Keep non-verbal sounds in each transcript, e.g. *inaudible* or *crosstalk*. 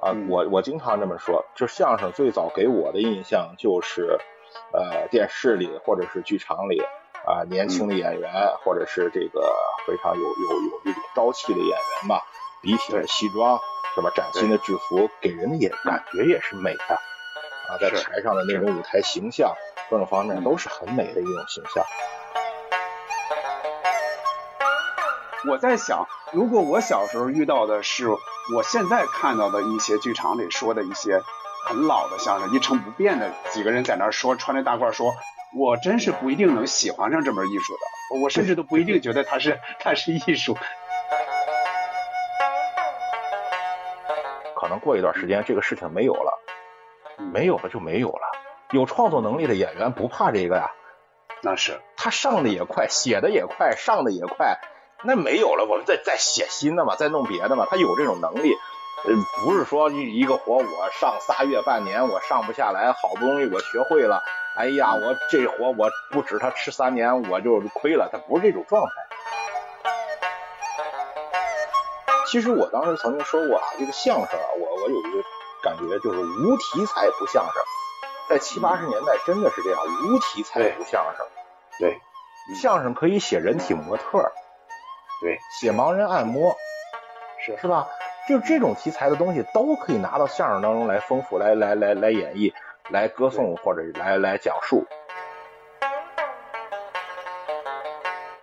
啊，我我经常这么说，就相声最早给我的印象就是呃电视里或者是剧场里啊年轻的演员，或者是这个非常有有有这种朝气的演员吧，笔挺的西装是吧，崭新的制服，给人的也感觉也是美的啊，在台上的那种舞台形象，各种方面都是很美的一种形象。我在想，如果我小时候遇到的是我现在看到的一些剧场里说的一些很老的相声，一成不变的几个人在那儿说，穿着大褂说，我真是不一定能喜欢上这门艺术的，我甚至都不一定觉得它是它是艺术。*laughs* 可能过一段时间这个事情没有了，没有了就没有了。有创作能力的演员不怕这个呀，那是他上的也快，写的也快，上的也快。那没有了，我们再再写新的嘛，再弄别的嘛。他有这种能力，呃，不是说一一个活我上仨月半年我上不下来，好不容易我学会了，哎呀，我这活我不止他吃三年我就亏了，他不是这种状态。其实我当时曾经说过啊，这个相声啊，我我有一个感觉就是无题材不相声，在七八十年代真的是这样，无题材不相声。对，相声可以写人体模特。对，写盲人按摩，是是吧？就这种题材的东西都可以拿到相声当中来丰富，来来来来演绎，来歌颂或者来来讲述。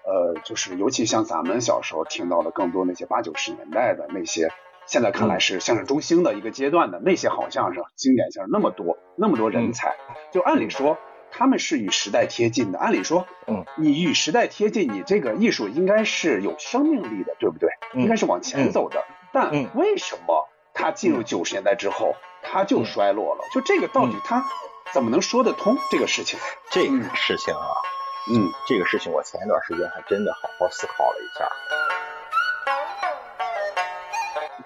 呃，就是尤其像咱们小时候听到的更多那些八九十年代的那些，现在看来是相声中兴的一个阶段的那些好相声、经典相声那么多，那么多人才，就按理说。他们是与时代贴近的，按理说，嗯，你与时代贴近，你这个艺术应该是有生命力的，对不对？应该是往前走的。但为什么他进入九十年代之后，他就衰落了？就这个到底他怎么能说得通这个事情？这个事情啊，嗯，这个事情我前一段时间还真的好好思考了一下。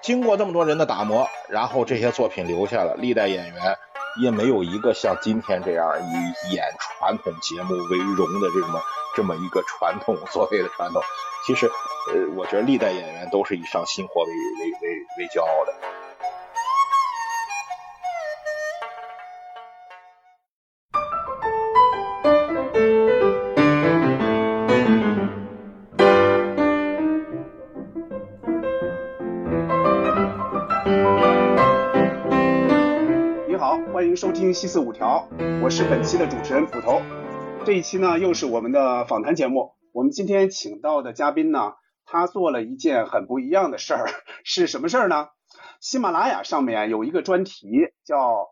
经过这么多人的打磨，然后这些作品留下了，历代演员。也没有一个像今天这样以演传统节目为荣的这么这么一个传统，所谓的传统。其实，呃，我觉得历代演员都是以上新货为为为为骄傲的。收听西四五条，我是本期的主持人捕头。这一期呢，又是我们的访谈节目。我们今天请到的嘉宾呢，他做了一件很不一样的事儿，*laughs* 是什么事儿呢？喜马拉雅上面有一个专题，叫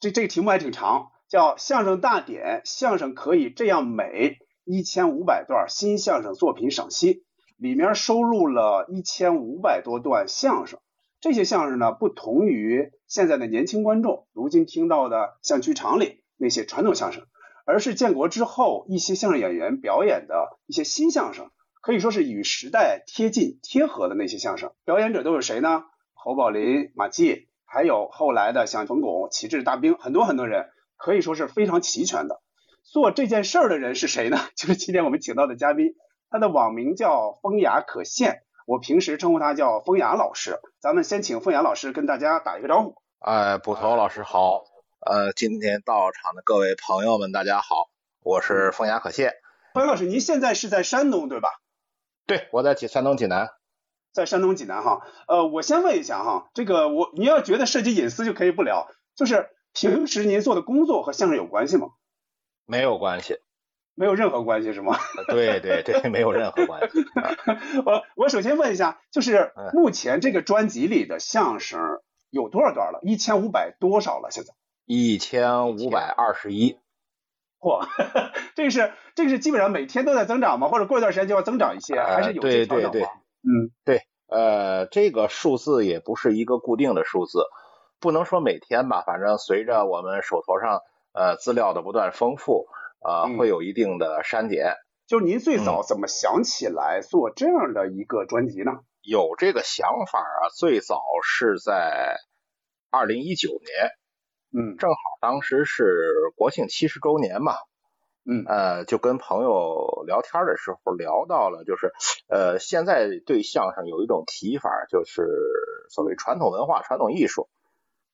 这这个题目还挺长，叫《相声大典》，相声可以这样美，一千五百段新相声作品赏析，里面收录了一千五百多段相声。这些相声呢，不同于现在的年轻观众如今听到的像剧场里那些传统相声，而是建国之后一些相声演员表演的一些新相声，可以说是与时代贴近贴合的那些相声。表演者都有谁呢？侯宝林、马季，还有后来的像冯巩、旗帜大兵，很多很多人，可以说是非常齐全的。做这件事儿的人是谁呢？*laughs* 就是今天我们请到的嘉宾，他的网名叫风雅可现。我平时称呼他叫风雅老师，咱们先请风雅老师跟大家打一个招呼。哎，捕头老师好，呃，今天到场的各位朋友们，大家好，我是风雅可谢。风雅老师，您现在是在山东对吧？对，我在济山东济南。在山东济南哈，呃，我先问一下哈，这个我您要觉得涉及隐私就可以不聊，就是平时您做的工作和相声有关系吗？没有关系。没有任何关系是吗？*laughs* 对对对，没有任何关系。*laughs* 我我首先问一下，就是目前这个专辑里的相声有多少段了？一千五百多少了？现在一千五百二十一。嚯，*laughs* 这个是这个是基本上每天都在增长吗？或者过一段时间就要增长一些，还是有些调整吗？嗯，对，呃，这个数字也不是一个固定的数字，不能说每天吧，反正随着我们手头上呃资料的不断丰富。啊，会有一定的删减。就是您最早怎么想起来做这样的一个专辑呢？有这个想法啊，最早是在二零一九年，嗯，正好当时是国庆七十周年嘛，嗯，呃，就跟朋友聊天的时候聊到了，就是呃，现在对相声有一种提法，就是所谓传统文化、传统艺术，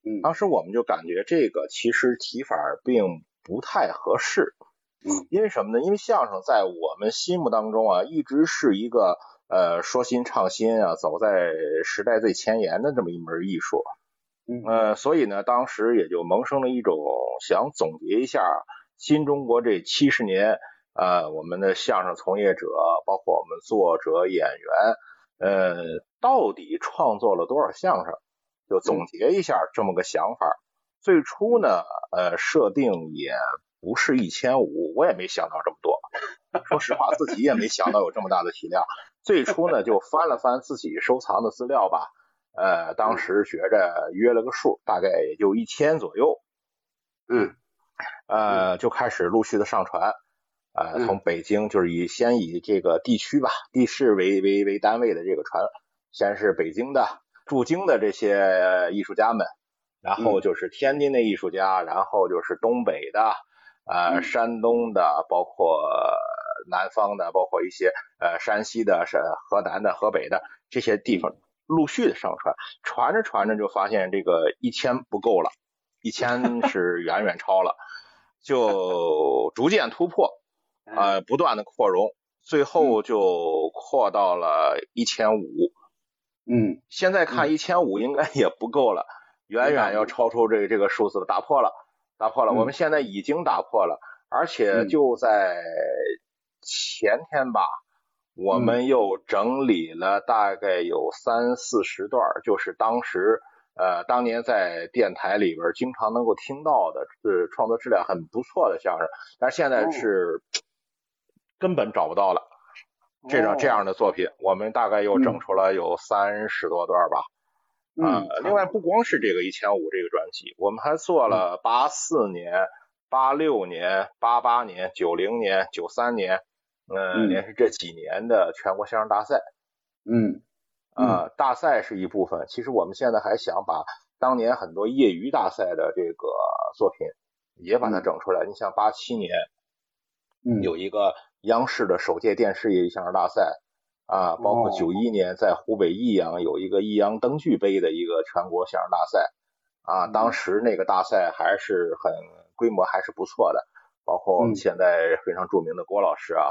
嗯当时我们就感觉这个其实提法并不太合适。嗯，因为什么呢？因为相声在我们心目当中啊，一直是一个呃说新唱新啊，走在时代最前沿的这么一门艺术。嗯呃，所以呢，当时也就萌生了一种想总结一下新中国这七十年，呃，我们的相声从业者，包括我们作者、演员，呃，到底创作了多少相声，就总结一下这么个想法。最初呢，呃，设定也不是一千五，我也没想到这么多。说实话，自己也没想到有这么大的体量。最初呢，就翻了翻自己收藏的资料吧。呃，当时觉着约了个数，大概也就一千左右，嗯呃，就开始陆续的上传，呃，嗯从北京就是以先以这个地区吧，地市为为为单位的这个传，先是北京的驻京的这些艺术家们，然后嗯就是天津的艺术家，然后就是东北的，呃，嗯山东的，包括南方的，包括一些呃山西的、是河南的、河北的这些地方陆续的上传，传着传着就发现这个一千不够了，一千 *laughs* 是远远超了，就逐渐突破，呃，不断的扩容，最后就扩到了一千五。嗯现在看一千五应该也不够了，远远要超出这个这个数字了，打破了，打破了。嗯我们现在已经打破了，而且嗯就在前天吧，我嗯们又整理了大概有三四十段儿，就是当时呃当年在电台里边经常能够听到的，是创作质量很不错的相声，但是现在哦是根本找不到了。这种这样的作品，我们大概又整出了有三十多段吧。嗯呃，另外不光是这个一千五这个专辑，我们还做了八四年、八六年、八八年、九零年、九三年，呃，嗯连续这几年的全国相声大赛。嗯呃，大赛是一部分，其实我们现在还想把当年很多业余大赛的这个作品也把它整出来。你像八七年嗯有一个央视的首届电视业余相声大赛啊，包括哦九一年在湖北益阳有一个益阳灯具杯的一个全国相声大赛啊，嗯当时那个大赛还是很规模还是不错的，包括我们嗯现在非常著名的郭老师啊，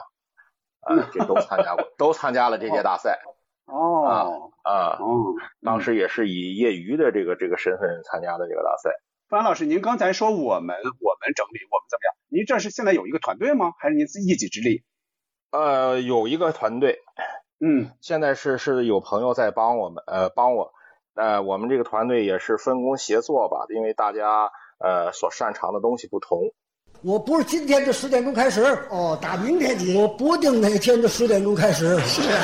啊，这都参加过，*laughs* 都参加了这届大赛哦啊，哦，当时也是以业余的这个这个身份参加的这个大赛。范老师，您刚才说我们我们整理我们怎么样？您这是现在有一个团队吗？还是您自一己之力？呃，有一个团队，嗯现在是是有朋友在帮我们，呃，帮我，呃，我们这个团队也是分工协作吧，因为大家呃所擅长的东西不同。我不是今天的十点钟开始，哦，打明天起，我不定哪天的十点钟开始。是啊。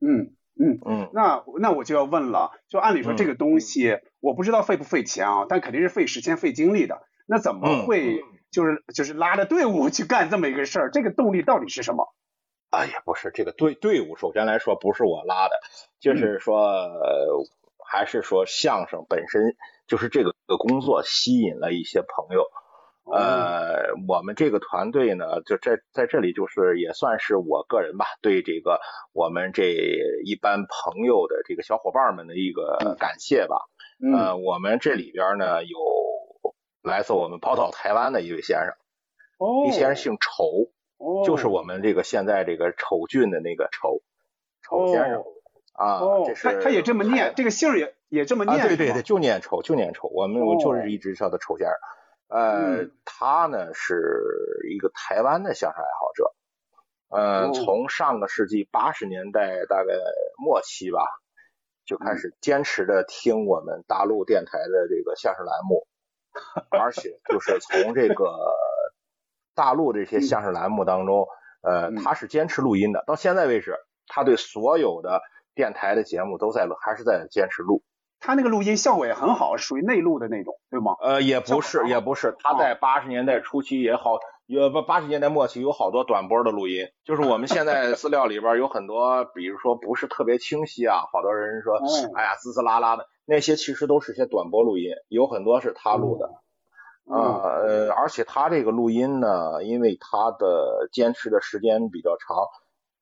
嗯嗯，嗯，那那我就要问了，就按理说嗯这个东西，我不知道费不费钱啊，但肯定是费时间费精力的。那怎么嗯会就是就是拉着队伍去干这么一个事儿？这个动力到底是什么？哎呀，不是这个队队伍，首先来说不是我拉的，就是说，呃，还是说相声本身就是这个工作吸引了一些朋友。呃，我们这个团队呢，就在在这里就是也算是我个人吧，对这个我们这一般朋友的这个小伙伴们的一个感谢吧。嗯呃，我们这里边呢有来自我们宝岛台湾的一位先生，哦，一先生姓丑，哦就是我们这个现在这个丑俊的那个丑丑先生啊，哦这，是他他也这么念，这个姓儿也也这么啊，念，对对对，就念丑，就念丑，我们我就是一直叫他丑先生。呃，嗯他呢是一个台湾的相声爱好者，呃，哦从上个世纪八十年代大概末期吧，就开嗯始坚持的听我们大陆电台的这个相声栏目，*laughs* 而且就是从这个大陆这些相声栏目当中，呃，嗯他是坚持录音的，到现在为止，他对所有的电台的节目都在录，还是在坚持录。他那个录音效果也很好，属于内录的那种，对吗？呃，也不是，也不是，他在八十年代初期也好，有八八十年代末期有好多短波的录音，就是我们现在资料里边有很多，比如说不是特别清晰啊，好多人说，哦哎呀滋滋啦啦的，那些其实都是些短波录音，有很多是他录的。嗯啊呃，而且他这个录音呢，因为他的坚持的时间比较长，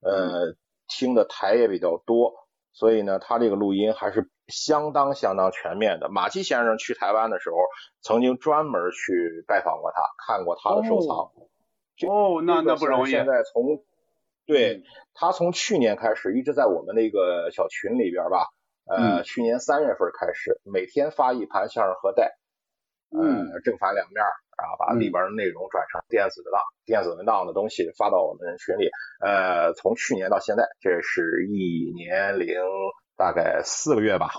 呃，听的台也比较多，所以呢，他这个录音还是相当相当全面的。马季先生去台湾的时候，曾经专门去拜访过他，看过他的收藏。哦，那那不容易。现在从对他从去年开始一直在我们那个小群里边吧，呃，去年三月份开始每天发一盘相声盒带，呃，正反两面。然后把里边的内容转成电子的档、电子文档的东西发到我们群里。呃，从去年到现在，这是一年零大概四个月吧。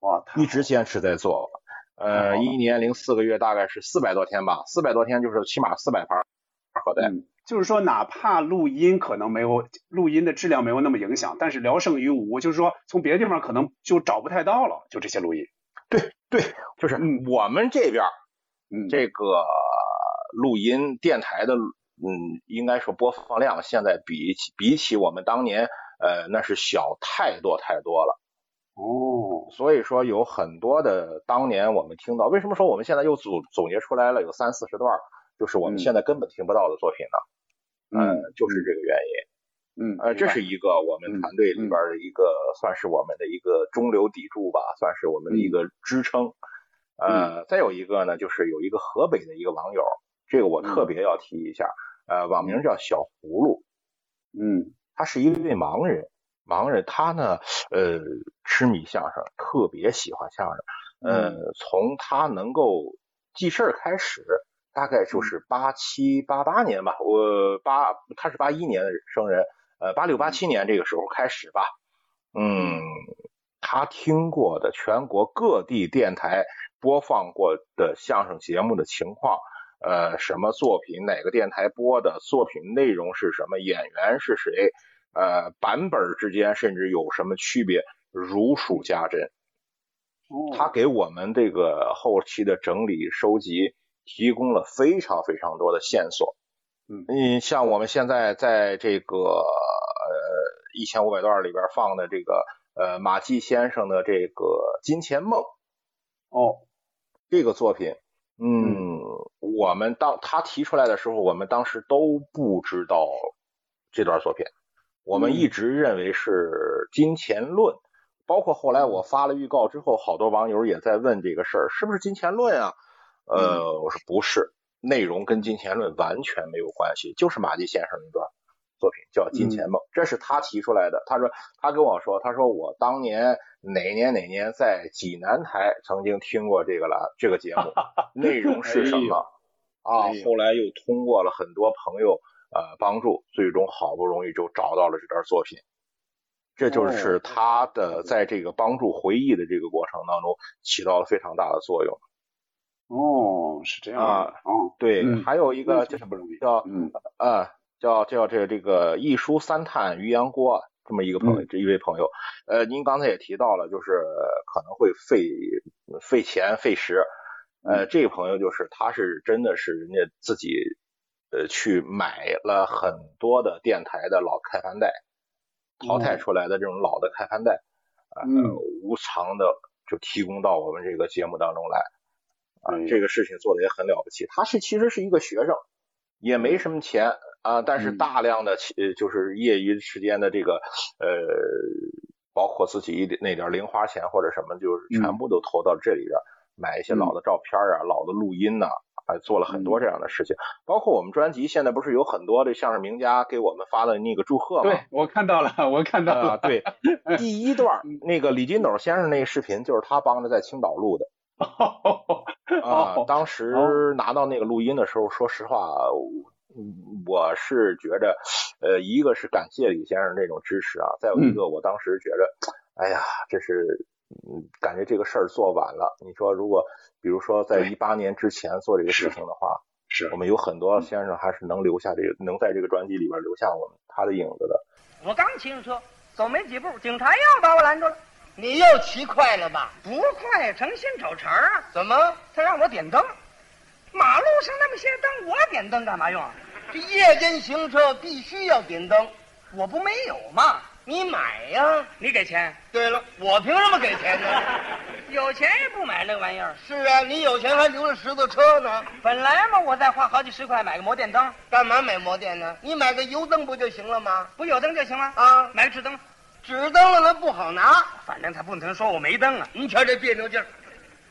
哇，一直坚持在做。呃，一年零四个月，大概是四百多天吧。四百多天就是起码四百盘好的。就是说，哪怕录音可能没有录音的质量没有那么影响，但是聊胜于无。就是说，从别的地方可能就找不太到了，就这些录音。对对，就是我们这边。这个录音电台的，嗯，应该说播放量现在比起比起我们当年，呃，那是小太多太多了。哦，所以说有很多的当年我们听到，为什么说我们现在又总总结出来了有三四十段，就是我们现在根本听不到的作品呢？嗯，就是这个原因。嗯，呃，这是一个我们团队里边的一个，算是我们的一个中流砥柱吧，算是我们的一个支撑。呃，再有一个呢，就是有一个河北的一个网友，这个我特别要提一下，呃，网名叫小葫芦，嗯，他是一位盲人，盲人他呢，呃，痴迷相声，特别喜欢相声，呃，从他能够记事儿开始，大概就是八七八八年吧，我八他是八一年的生人，呃，八六八七年这个时候开始吧，嗯，他听过的全国各地电台。播放过的相声节目的情况，呃，什么作品，哪个电台播的作品内容是什么，演员是谁，呃，版本之间甚至有什么区别，如数家珍。他给我们这个后期的整理收集提供了非常非常多的线索。嗯，像我们现在在这个呃一千五百段里边放的这个呃马季先生的这个《金钱梦》。哦。这个作品，嗯，我们当他提出来的时候，我们当时都不知道这段作品，我们一直认为是《金钱论》，包括后来我发了预告之后，好多网友也在问这个事儿，是不是《金钱论》啊？呃，我说不是，内容跟《金钱论》完全没有关系，就是马季先生那段。作品叫《金钱梦》，这是他提出来的。他说，他跟我说，他说我当年哪年哪年在济南台曾经听过这个了，这个节目 *laughs* 内容是什么啊？后来又通过了很多朋友呃帮助，最终好不容易就找到了这段作品。这就是他的在这个帮助回忆的这个过程当中起到了非常大的作用。哦，是这样啊。哦，对，还有一个就是不容易叫嗯啊。叫叫这这个一书三叹于阳郭这么一个朋友，这一位朋友，呃，您刚才也提到了，就是可能会费费钱费时，呃，这个朋友就是他是真的是人家自己呃去买了很多的电台的老开盘带，淘汰出来的这种老的开盘带，呃，无偿的就提供到我们这个节目当中来，啊，这个事情做的也很了不起。他是其实是一个学生，也没什么钱。啊，但是大量的呃，就是业余时间的这个呃，包括自己一点那点零花钱或者什么，就是全部都投到这里边，买一些老的照片啊、老的录音呐，还做了很多这样的事情。包括我们专辑现在不是有很多的相声名家给我们发的那个祝贺吗？对，我看到了，我看到了。对，*laughs* 第一段那个李金斗先生那个视频，就是他帮着在青岛录的。*laughs* 啊，当时拿到那个录音的时候，说实话。嗯，我是觉着，呃，一个是感谢李先生这种支持啊，再有一个，我当时觉着，哎呀，这是，嗯，感觉这个事儿做晚了。你说，如果比如说在一八年之前做这个事情的话，是我们有很多先生还是能留下这个，能在这个专辑里边留下我们他的影子的。我刚骑上车，走没几步，警察又把我拦住了。你又骑快了吧？不快，成心找茬啊。怎么？他让我点灯。马路上那么些灯，我点灯干嘛用？这夜间行车必须要点灯，我不没有吗？你买呀，你给钱。对了，我凭什么给钱呢？*laughs* 有钱也不买那玩意儿。是啊，你有钱还留着十字车呢，本来嘛，我再花好几十块买个摩电灯，干嘛买摩电呢？你买个油灯不就行了吗？不有灯就行了。啊，买个纸灯，纸灯了它不好拿，反正他不能说我没灯啊。您瞧这别扭劲儿。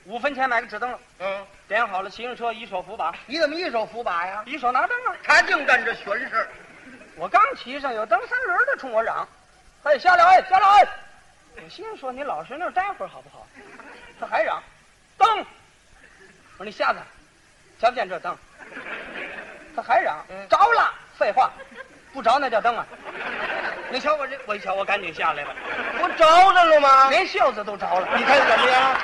五分钱买个纸灯笼，嗯，点好了，骑上车一手扶把，你怎么一手扶把呀？一手拿灯啊。他净干这玄事儿。我刚骑上，有蹬三轮的冲我嚷：“嘿，下来，哎，下来！”哎，我心说你老实那儿待会儿好不好？他还嚷：“灯！”我说你瞎子，瞧不见这灯？*laughs* 他还嚷：“着了！”废话，不着那叫灯啊！你瞧我这，我一瞧我赶紧下来了，不着着了吗？连袖子都着了。你看怎么样？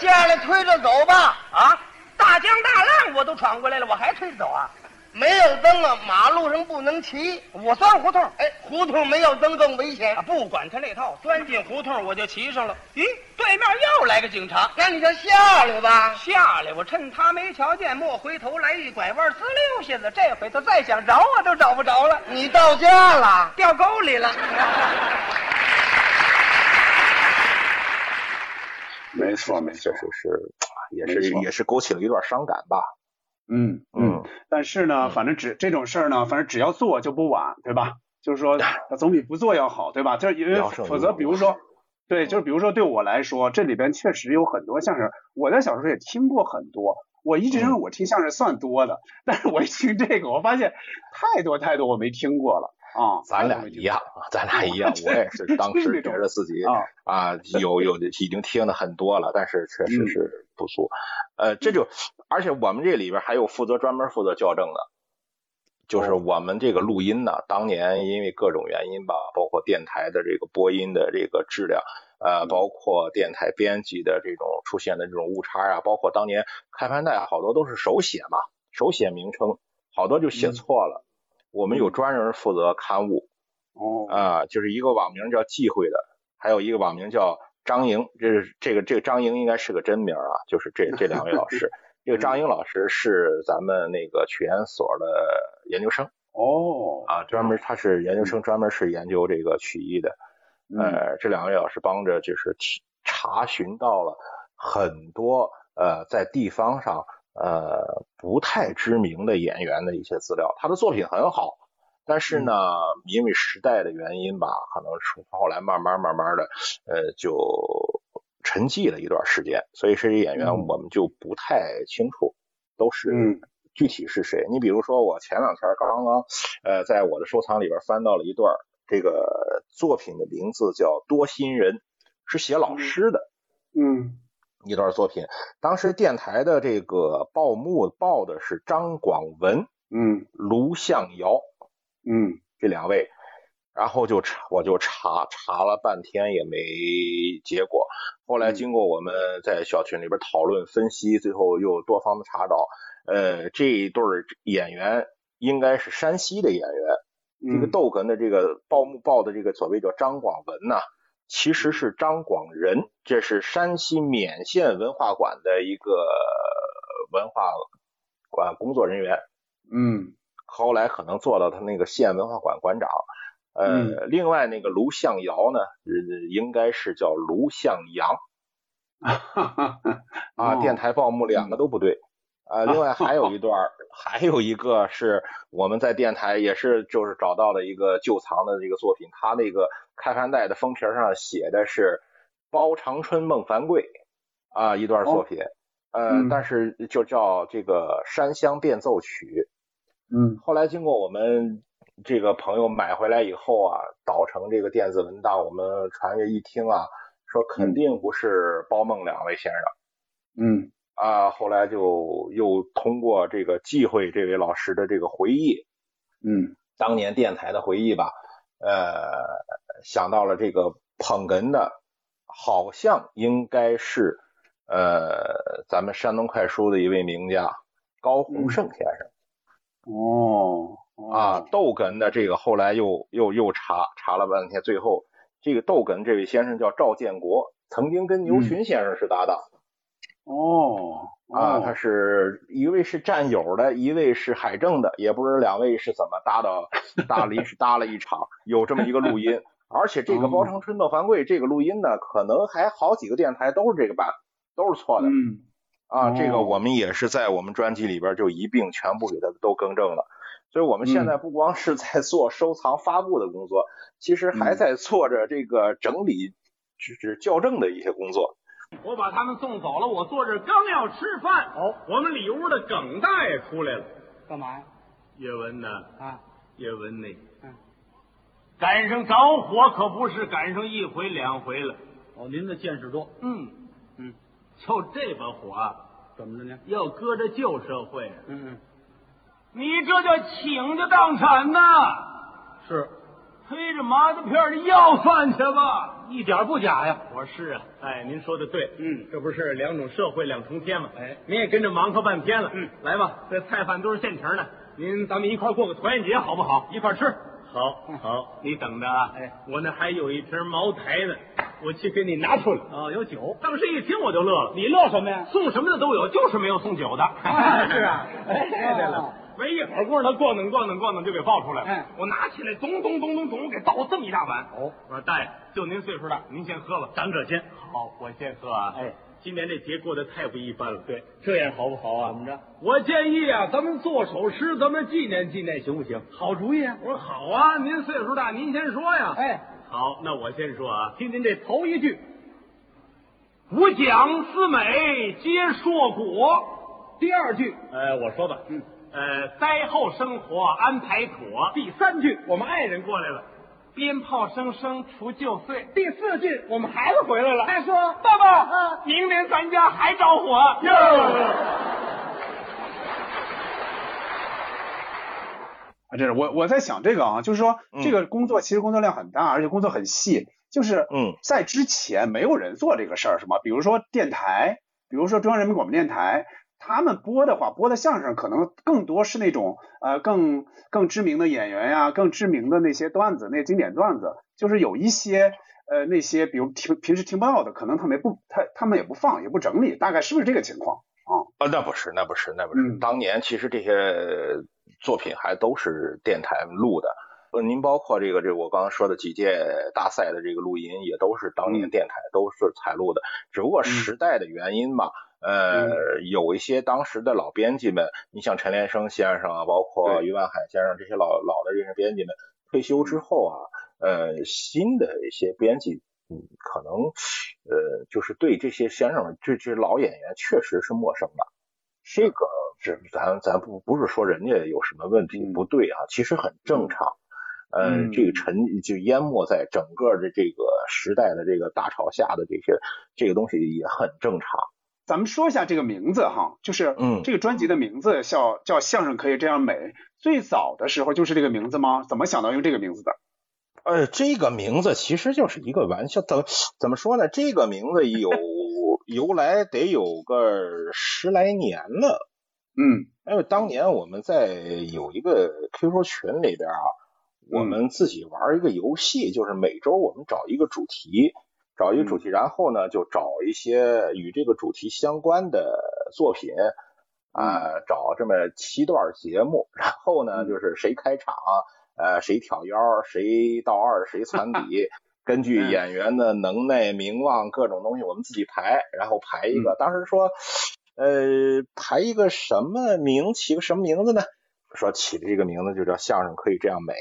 下来推着走吧。啊，大江大浪我都闯过来了，我还推着走啊？没有灯啊，马路上不能骑。我钻胡同，哎，胡同没有灯更危险啊，。不管他那套，钻进胡同我就骑上了。咦，对面又来个警察。那你就下来吧。下来，我趁他没瞧见，莫回头来一拐弯，滋溜下子。这回他再想找我都找不着了，你到家了。掉沟里了。*laughs* 没错没错就，是，也是也是勾起了一段伤感吧。嗯嗯。但是呢，嗯反正只这种事儿呢，反正只要做就不晚，对吧？就是说，总比不做要好，对吧？就是因为否则，比如说，*laughs* 对，就是比如说对我来说，这里边确实有很多相声，我在小时候也听过很多。我一直认为我听相声算多的，但是我一听这个，我发现太多太多我没听过了啊。咱俩一样，咱俩一样，我也是当时觉得自己啊啊有有的已经听的很多了，但是确实是不足。呃，这就而且我们这里边还有负责专门负责校正的，就是我们这个录音呢，当年因为各种原因吧，包括电台的这个播音的这个质量。呃，包括电台编辑的这种出现的这种误差啊，包括当年开盘带好多都是手写嘛，手写名称，好多就写错了。我们有专人负责刊物，哦啊，就是一个网名叫忌讳的，还有一个网名叫张莹，这是这个这个张莹应该是个真名啊，就是这 *laughs* 这两位老师。这个张莹老师是咱们那个曲研所的研究生哦啊，专门他是研究生，专门是研究这个曲艺的。嗯呃，这两位老师帮着就是提查询到了很多呃在地方上呃不太知名的演员的一些资料，他的作品很好，但是呢，因为时代的原因吧，可能是后来慢慢慢慢的呃就沉寂了一段时间，所以这些演员嗯。我们就不太清楚都是嗯。具体是谁。你比如说我前两天刚刚呃在我的收藏里边翻到了一段。这个作品的名字叫《多心人》，是写老师的。嗯一段作品。当时电台的这个报幕报的是张广文、嗯卢向尧嗯这两位，然后就查我就查查了半天也没结果。后来经过我们在小群里边讨论分析，最后又多方的查找，呃，这一对演员应该是山西的演员。这个窦哏的这个报幕报的这个所谓叫张广文呐、其实是张广仁，这是山西勉县文化馆的一个文化馆工作人员，嗯后来可能做到他那个县文化馆馆长。呃，另外那个卢向尧呢，呃应该是叫卢向阳 *laughs* 啊，电台报幕两个都不对。啊，另外还有一段，*laughs* 还有一个是我们在电台也是就是找到了一个旧藏的这个作品，他那个开盘带的封皮上写的是包长春孟凡贵啊一段作品，呃，但是就叫这个山乡变奏曲。嗯，后来经过我们这个朋友买回来以后啊，导成这个电子文档，我们传阅一听啊，说肯定不是包孟两位先生。嗯。啊，后来就又通过这个忌讳这位老师的这个回忆，嗯，当年电台的回忆吧，呃，想到了这个捧哏的，好像应该是呃咱们山东快书的一位名家高洪胜先生。哦，哦啊，逗哏的这个后来又又又查查了半天，最后这个逗哏这位先生叫赵建国，曾经跟牛群先生是搭档。哦，啊，他是一位是战友的，一位是海政的，也不知道两位是怎么搭到搭了一搭了一场，有这么一个录音。而且这个包长春窦凡贵这个录音呢，可能还好几个电台都是这个版，都是错的。嗯，啊，这个我们也是在我们专辑里边就一并全部给它都更正了。所以我们现在不光是在做收藏发布的工作，其实还在做着这个整理、就是校正的一些工作。我把他们送走了，我坐这刚要吃饭，哦，我们里屋的耿大爷出来了。干嘛呀？叶文呢？啊，叶文呢？嗯，赶上着火可不是赶上一回两回了。哦，您的见识多。嗯嗯，就这把火啊，怎么着呢？要搁着旧社会，嗯嗯，你这叫倾家荡产呐！是，推着麻子片儿的要饭去吧。一点不假呀。我说是啊，哎，您说的对，嗯这不是两种社会两重天吗？哎您也跟着忙活半天了，嗯，来吧，这菜饭都是现成的，您咱们一块过个团圆节好不好？一块吃。好，好，你等着啊，哎，我那还有一瓶茅台呢，我去给你拿出来。哦，有酒。当时一听我就乐了，你乐什么呀？送什么的都有，就是没有送酒的。是啊 *laughs* 哎，对了，没一会儿功夫，他咣当咣当咣当就给抱出来了。嗯我拿起来，咚咚咚咚咚，我给倒这么一大碗。哦，我说大爷，就您岁数大，您先喝吧，长者先。好，我先喝啊。哎，今年这节过得太不一般了。对，这样好不好啊？怎么着？我建议啊，咱们做首诗，咱们纪念纪念，行不行？好主意啊。我说好啊，您岁数大，您先说呀。哎，好，那我先说啊，听您这头一句：“五讲四美，皆硕果。”第二句，呃，我说吧，嗯，呃，灾后生活安排妥。第三句，我们爱人过来了，鞭炮声声除旧岁。第四句，我们孩子回来了，他说爸爸，啊明年咱家还着火哟啊，这是我我在想这个啊，就是说嗯这个工作其实工作量很大，而且工作很细，就是嗯在之前没有人做这个事儿，是吗？比如说电台，比如说中央人民广播电台，他们播的话，播的相声可能更多是那种呃更更知名的演员呀、更知名的那些段子，那些经典段子，就是有一些呃那些比如听平时听不到的，可能他们也不他他们也不放，也不整理，大概是不是这个情况？啊，啊那不是，那不是，那不是。嗯当年其实这些作品还都是电台录的。呃，您包括这个这我刚刚说的几届大赛的这个录音，也都是当年嗯电台都是采录的。只不过时代的原因嘛，呃，有一些当时的老编辑们，你像陈连生先生啊，包括于万海先生这些老老的这些编辑们退休之后啊，呃，新的一些编辑。嗯，可能，呃，就是对这些先生们，这这老演员确实是陌生的。这个是咱咱不不是说人家有什么问题嗯不对啊，其实很正常。呃，嗯这个沉就淹没在整个的这个时代的这个大潮下的这些这个东西也很正常。咱们说一下这个名字哈，就是嗯这个专辑的名字叫叫相声可以这样美。最早的时候就是这个名字吗？怎么想到用这个名字的？呃，这个名字其实就是一个玩笑，怎怎么说呢？这个名字有 *laughs* 由来得有个十来年了。嗯因为当年我们在有一个 QQ 群里边啊，我们自己玩一个游戏，就是每周我们找一个主题，找一个主题，然后呢就找一些与这个主题相关的作品，啊、找这么七段节目，然后呢就是谁开场，呃谁挑腰，谁到二，谁攒 *laughs* 底。根据演员的能耐、名望各种东西，我们自己排，然后排一个。当时说，呃，排一个什么名，起个什么名字呢？说起的这个名字就叫相声可以这样美，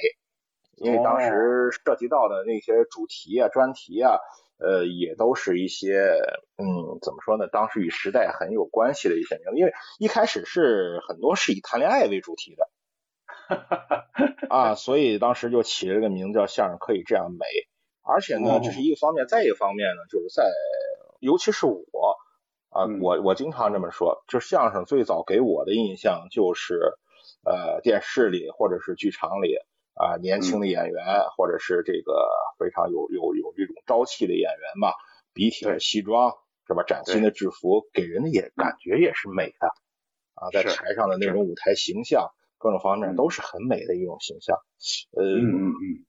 因为当时涉及到的那些主题啊、专题啊，呃，也都是一些嗯，怎么说呢？当时与时代很有关系的一些名字，因为一开始是很多是以谈恋爱为主题的 *laughs* 啊，所以当时就起了个名字叫相声可以这样美。而且呢，这是一个方面，再一个方面呢，就是在，尤其是我啊，嗯我我经常这么说，就相声最早给我的印象就是，呃，电视里或者是剧场里啊，年轻的演员，或者是这个非常有有有这种朝气的演员吧，笔挺的西装是吧，崭新的制服，给人的也感觉也是美的啊，在台上的那种舞台形象，各种方面嗯。都是很美的一种形象，呃，嗯嗯嗯。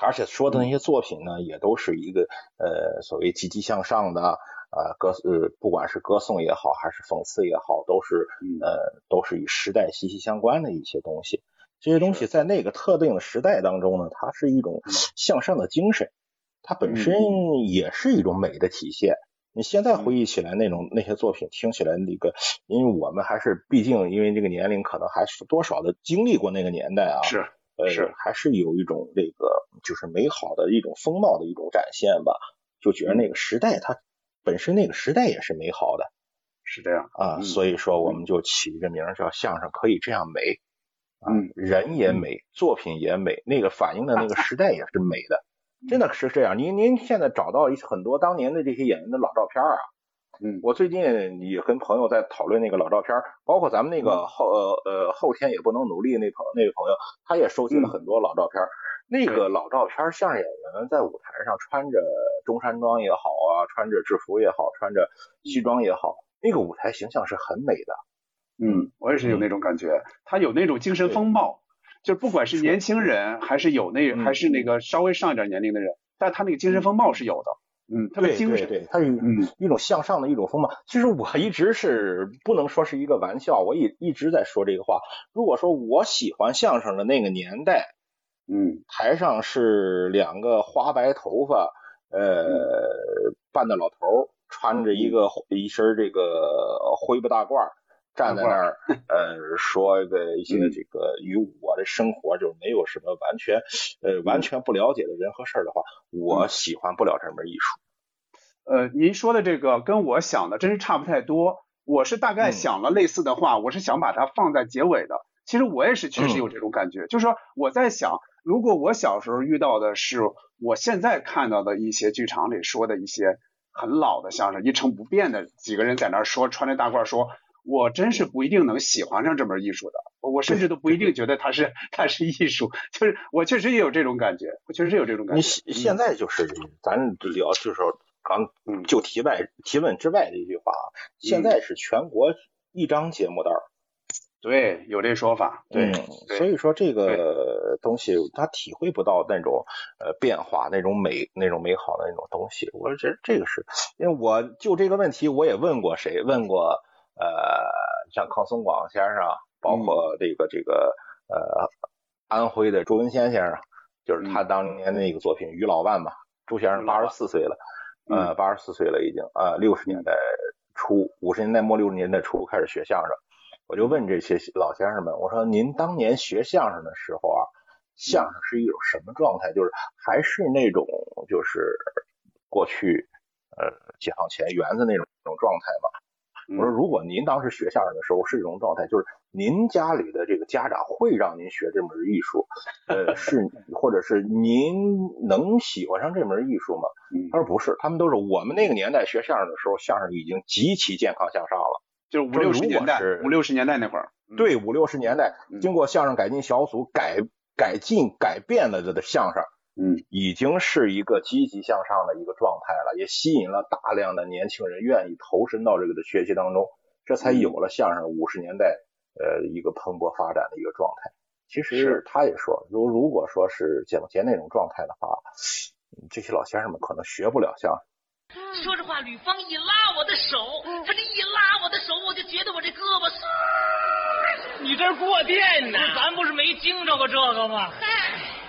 而且说的那些作品呢，也都是一个呃所谓积极向上的，呃歌呃不管是歌颂也好，还是讽刺也好，都是嗯。呃都是与时代息息相关的一些东西。这些东西在那个特定的时代当中呢，它是一种向上的精神，它本身也是一种美的体现。你现在回忆起来那种那些作品，听起来那个，因为我们还是毕竟因为这个年龄，可能还是多少的经历过那个年代啊，是，呃，是。还是有一种这个就是美好的一种风貌的一种展现吧，就觉得那个时代它本身那个时代也是美好的。是这样。啊，嗯。所以说我们就起一个名儿叫相声可以这样美，啊嗯，人也美，作品也美，那个反映的那个 *laughs* 时代也是美的。真的是这样，您您现在找到一很多当年的这些演员的老照片啊，嗯我最近也跟朋友在讨论那个老照片，包括咱们那个后呃呃后天也不能努力那朋那位朋友，他也收集了很多老照片。那个老照片，相声演员在舞台上穿着中山装也好啊，穿着制服也好，穿着西装也好，那个舞台形象是很美的。嗯，我也是有那种感觉，他有那种精神风貌，就不管是年轻人还是有那嗯还是那个稍微上一点年龄的人，但他那个精神风貌是有的，嗯，特别精神，对对，它是嗯。一种向上的一种风貌。其实我一直是不能说是一个玩笑，我一一直在说这个话。如果说我喜欢相声的那个年代，嗯。台上是两个花白头发，呃，扮的老头儿，穿着一个一身这个灰布大褂儿，站在那儿，*laughs* 呃，说一个一些这个与我的生活就是没有什么完全，呃，完全不了解的人和事儿的话，我喜欢不了这门艺术。呃，您说的这个跟我想的真是差不太多。我是大概嗯想了类似的话，我是想把它放在结尾的。其实我也是确实有这种感觉，就是说我在想，如果我小时候遇到的是我现在看到的一些剧场里说的一些很老的相声，一成不变的几个人在那儿说，穿着大褂说，我真是不一定能喜欢上这门艺术的，我我甚至都不一定觉得它是它是艺术，就是我确实也有这种感觉，我确实有这种感你觉。现现在就是咱聊，就是说刚嗯就题外提问之外的一句话啊，现在是全国一张节目单儿。对，有这说法，对，嗯，对所以说这个东西他体会不到那种呃变化、那种美、那种美好的那种东西。我觉得这个是因为我就这个问题，我也问过谁，问过呃像康松广先生，包括这个这个呃安徽的朱文先先生，就是他当年那个作品《于老万》嘛，朱先生八十四岁了，呃八十四岁了已经呃，六十年代初、五十年代末、六十年代初开始学相声。我就问这些老先生们，我说您当年学相声的时候啊，相声是一种什么状态？就是还是那种就是过去呃解放前园子那种那种状态吗？我说如果您当时学相声的时候是这种状态，就是您家里的这个家长会让您学这门艺术，呃是 *laughs* 或者是您能喜欢上这门艺术吗？嗯他说不是，他们都是我们那个年代学相声的时候，相声已经极其健康向上了。就是五六十年代，五六十年代那会儿，嗯，对，五六十年代嗯经过相声改进小组改改进改变了的相声，嗯，已经是一个积极向上的一个状态了，也吸引了大量的年轻人愿意投身到这个的学习当中，这才有了相声五十年代呃一个蓬勃发展的一个状态。其实他也说，如如果说是解放前那种状态的话，嗯这些老先生们可能学不了相声。说着话，吕方一拉我的手，他这一拉我的手，我就觉得我这胳膊。你这过电呢？咱不是没经着过这个吗？嗨，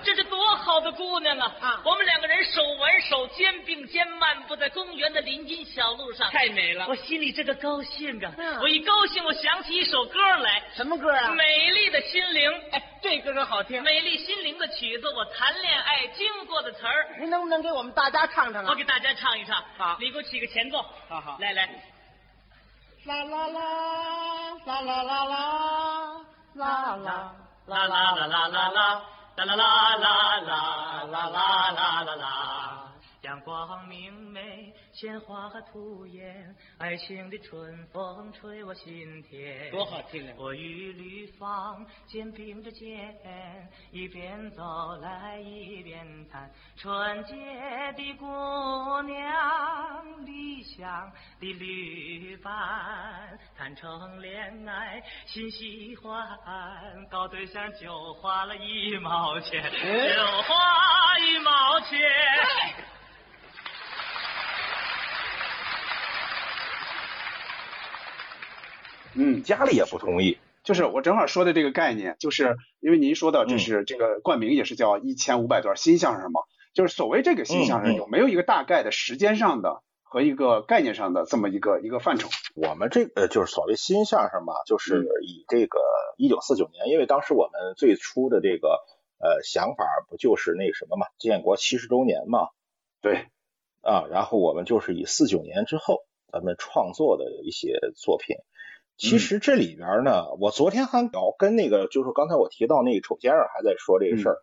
这是多好的姑娘啊！啊我们两个人手挽手，肩并肩，漫步在公园的林荫小路上，太美了我心里这个高兴啊！嗯我一高兴，我想起一首歌来，什么歌啊？美丽的心灵。哎，这歌可好听。美丽心灵的曲子，我谈恋爱经过的词儿，您能不能给我们大家唱唱啊？我给大家唱一唱。好你给我起个前奏。好好来来。啦啦啦啦啦啦啦啦啦啦啦啦啦啦啦，啦啦啦啦啦啦啦啦啦。阳光明媚，鲜花和吐艳，爱情的春风吹我心田。多好听啊！我与吕方肩并着肩，一边走来一边谈。纯洁的姑娘，理想的旅伴，谈成恋爱心喜欢，搞对象就花了一毛钱，就花一毛钱。嗯，家里也不同意，就是我正好说的这个概念，就是因为您说的，就是这个冠名也是叫一千五百段新相声嘛，就是所谓这个新相声有没有一个大概的时间上的和一个概念上的这么一个一个范畴？我们这个就是所谓新相声嘛，就是以这个一九四九年，因为当时我们最初的这个呃想法不就是那什么嘛，建国七十周年嘛，对，啊，然后我们就是以四九年之后咱们创作的一些作品。其实这里边呢，我昨天还聊跟那个，就是刚才我提到那个丑先生还在说这个事儿，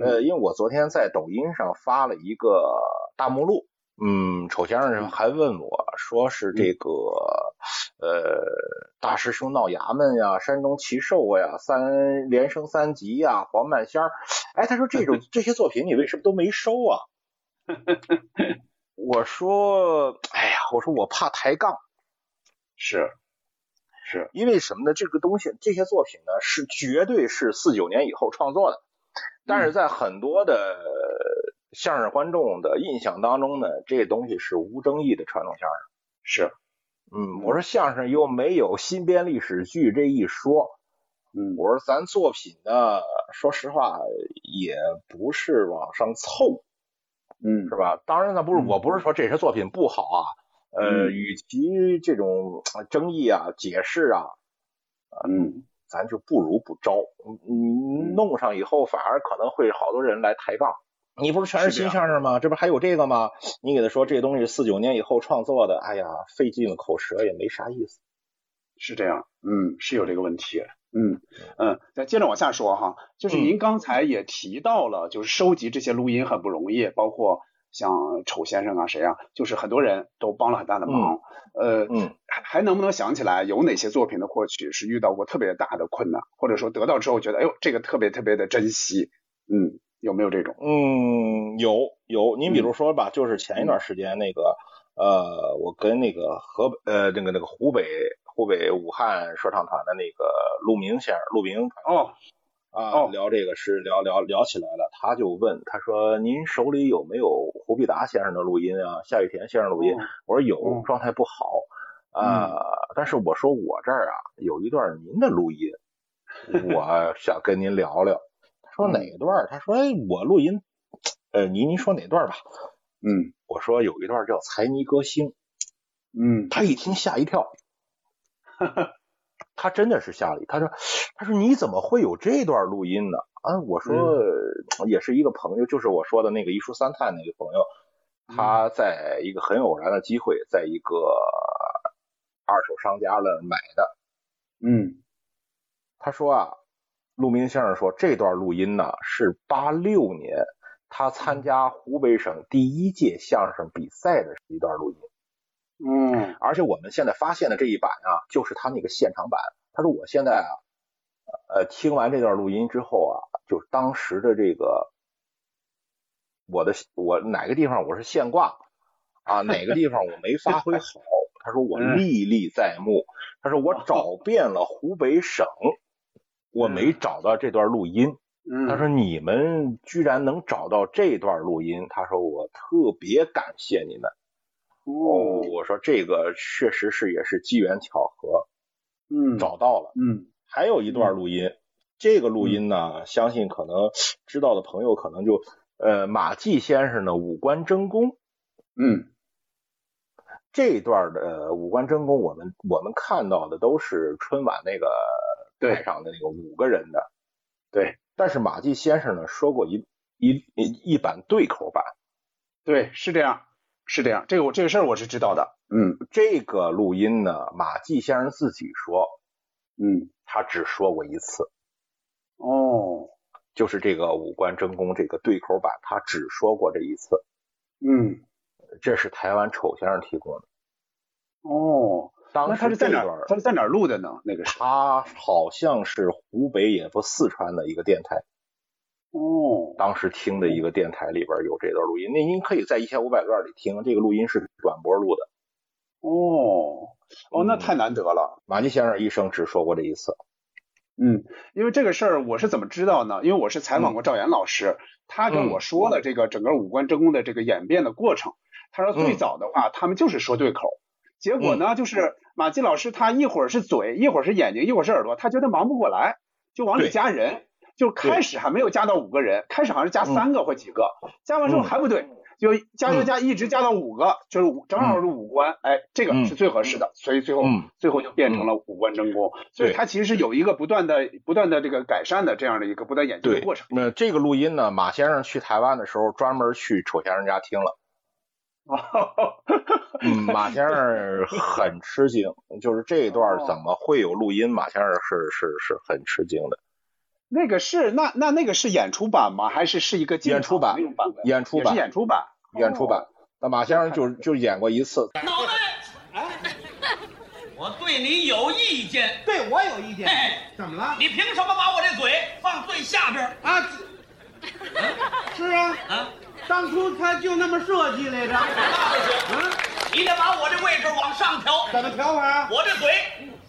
呃，因为我昨天在抖音上发了一个大目录，嗯，丑先生还问我说是这个，呃，大师兄闹衙门呀，山东奇兽呀，三连升三级呀，黄半仙儿，哎，他说这种 *laughs* 这些作品你为什么都没收啊？*laughs* 我说，哎呀，我说我怕抬杠，是。是因为什么呢？这个东西，这些作品呢，是绝对是四九年以后创作的，但是在很多的相声观众的印象当中呢，这东西是无争议的传统相声。是，嗯，我说相声又没有新编历史剧这一说，嗯，我说咱作品呢，说实话也不是往上凑，嗯，是吧？当然呢，不是，我不是说这些作品不好啊。呃，与其这种争议啊、解释啊，嗯，咱就不如不招。你弄上以后，反而可能会好多人来抬杠。你不是全是新相声吗？这不还有这个吗？你给他说这东西四九年以后创作的，哎呀，费尽了口舌也没啥意思。是这样，嗯，是有这个问题。嗯嗯，再接着往下说哈，就是您刚才也提到了，就是收集这些录音很不容易，包括。像丑先生啊，谁啊，就是很多人都帮了很大的忙。呃，还还能不能想起来有哪些作品的获取是遇到过特别大的困难，或者说得到之后觉得，哎呦，这个特别特别的珍惜。嗯，有没有这种？嗯，有有。您比如说吧，就是前一段时间那个，呃，我跟那个河北呃那个那个湖北湖北武汉说唱团的那个陆明先生，陆明哦。啊，聊这个是聊聊聊起来了，他就问，他说您手里有没有胡必达先生的录音啊？夏雨田先生录音？我说有，状态不好啊，但是我说我这儿啊有一段您的录音，我 *laughs* 想跟您聊聊。他说哪段？他说哎，我录音，呃，您您说哪段吧？嗯，我说有一段叫财迷歌星，嗯，他一听吓一跳。哈哈。他真的是吓了，他说：“他说你怎么会有这段录音呢？”啊，我说 *tsk* 也是一个朋友，就是我说的那个一书三探那个朋友，他在一个很偶然的机会，在一个二手商家那买的。嗯，他说啊，陆明先生说这段录音呢是八六年他参加湖北省第一届相声比赛的一段录音。嗯，而且我们现在发现的这一版啊，就是他那个现场版。他说我现在啊，呃，听完这段录音之后啊，就是当时的这个我的我哪个地方我是现挂啊，哪个地方我没发挥好，他说我历历在目。他说我找遍了湖北省，我没找到这段录音。他说你们居然能找到这段录音，他说我特别感谢你们。哦，我说这个确实是也是机缘巧合，嗯，找到了，嗯，还有一段录音，这个录音呢，相信可能知道的朋友可能就，呃，马季先生的五官争功，嗯，这段的五官争功，我们我们看到的都是春晚那个台上的那个五个人的，对，但是马季先生呢说过一一一版对口版，对，是这样。是这样，这个我这个事儿我是知道的。嗯，这个录音呢，马季先生自己说，嗯，他只说过一次。哦，就是这个五官争功这个对口版，他只说过这一次。嗯，这是台湾丑先生提供的。哦，那他是在哪？他是在哪录的呢？那个他好像是湖北也不四川的一个电台。哦，当时听的一个电台里边有这段录音，那您可以在一千五百段里听，这个录音是短波录的。哦，哦，那太难得了。马季先生一生只说过这一次。嗯，因为这个事儿我是怎么知道呢？因为我是采访过赵岩老师，他跟我说了这个整个五官争功的这个演变的过程。他说最早的话，他们就是说对口，结果呢，就是马季老师他一会儿是嘴，一会儿是眼睛，一会儿是耳朵，他觉得忙不过来，就往里加人。就开始还没有加到五个人，开始好像是加三个或几个，加完之后嗯。还不对，就加加加一直加到五个，就是五正好是五官，哎，这个嗯。是最合适的，所以最后嗯。最后就变成了五官真功，所以对。它其实是有一个不断的不断的这个改善的这样的一个不断演进的过程。那这个录音呢，马先生去台湾的时候专门去丑先生家听了。嗯，马先生很吃惊，就是这一段怎么会有录音？马先生是是是很吃惊的。那个是那那那个是演出版吗？还是是一个进演出版演出版演出版，演出版，那马先生就就演过一次。脑袋，哎 *laughs* 我对你有意见。对我有意见嘿，怎么了？你凭什么把我这嘴放最下边？啊，是啊，啊，当初他就那么设计来着。嗯，*laughs* 你得把我这位置往上调，怎么调法啊？我这嘴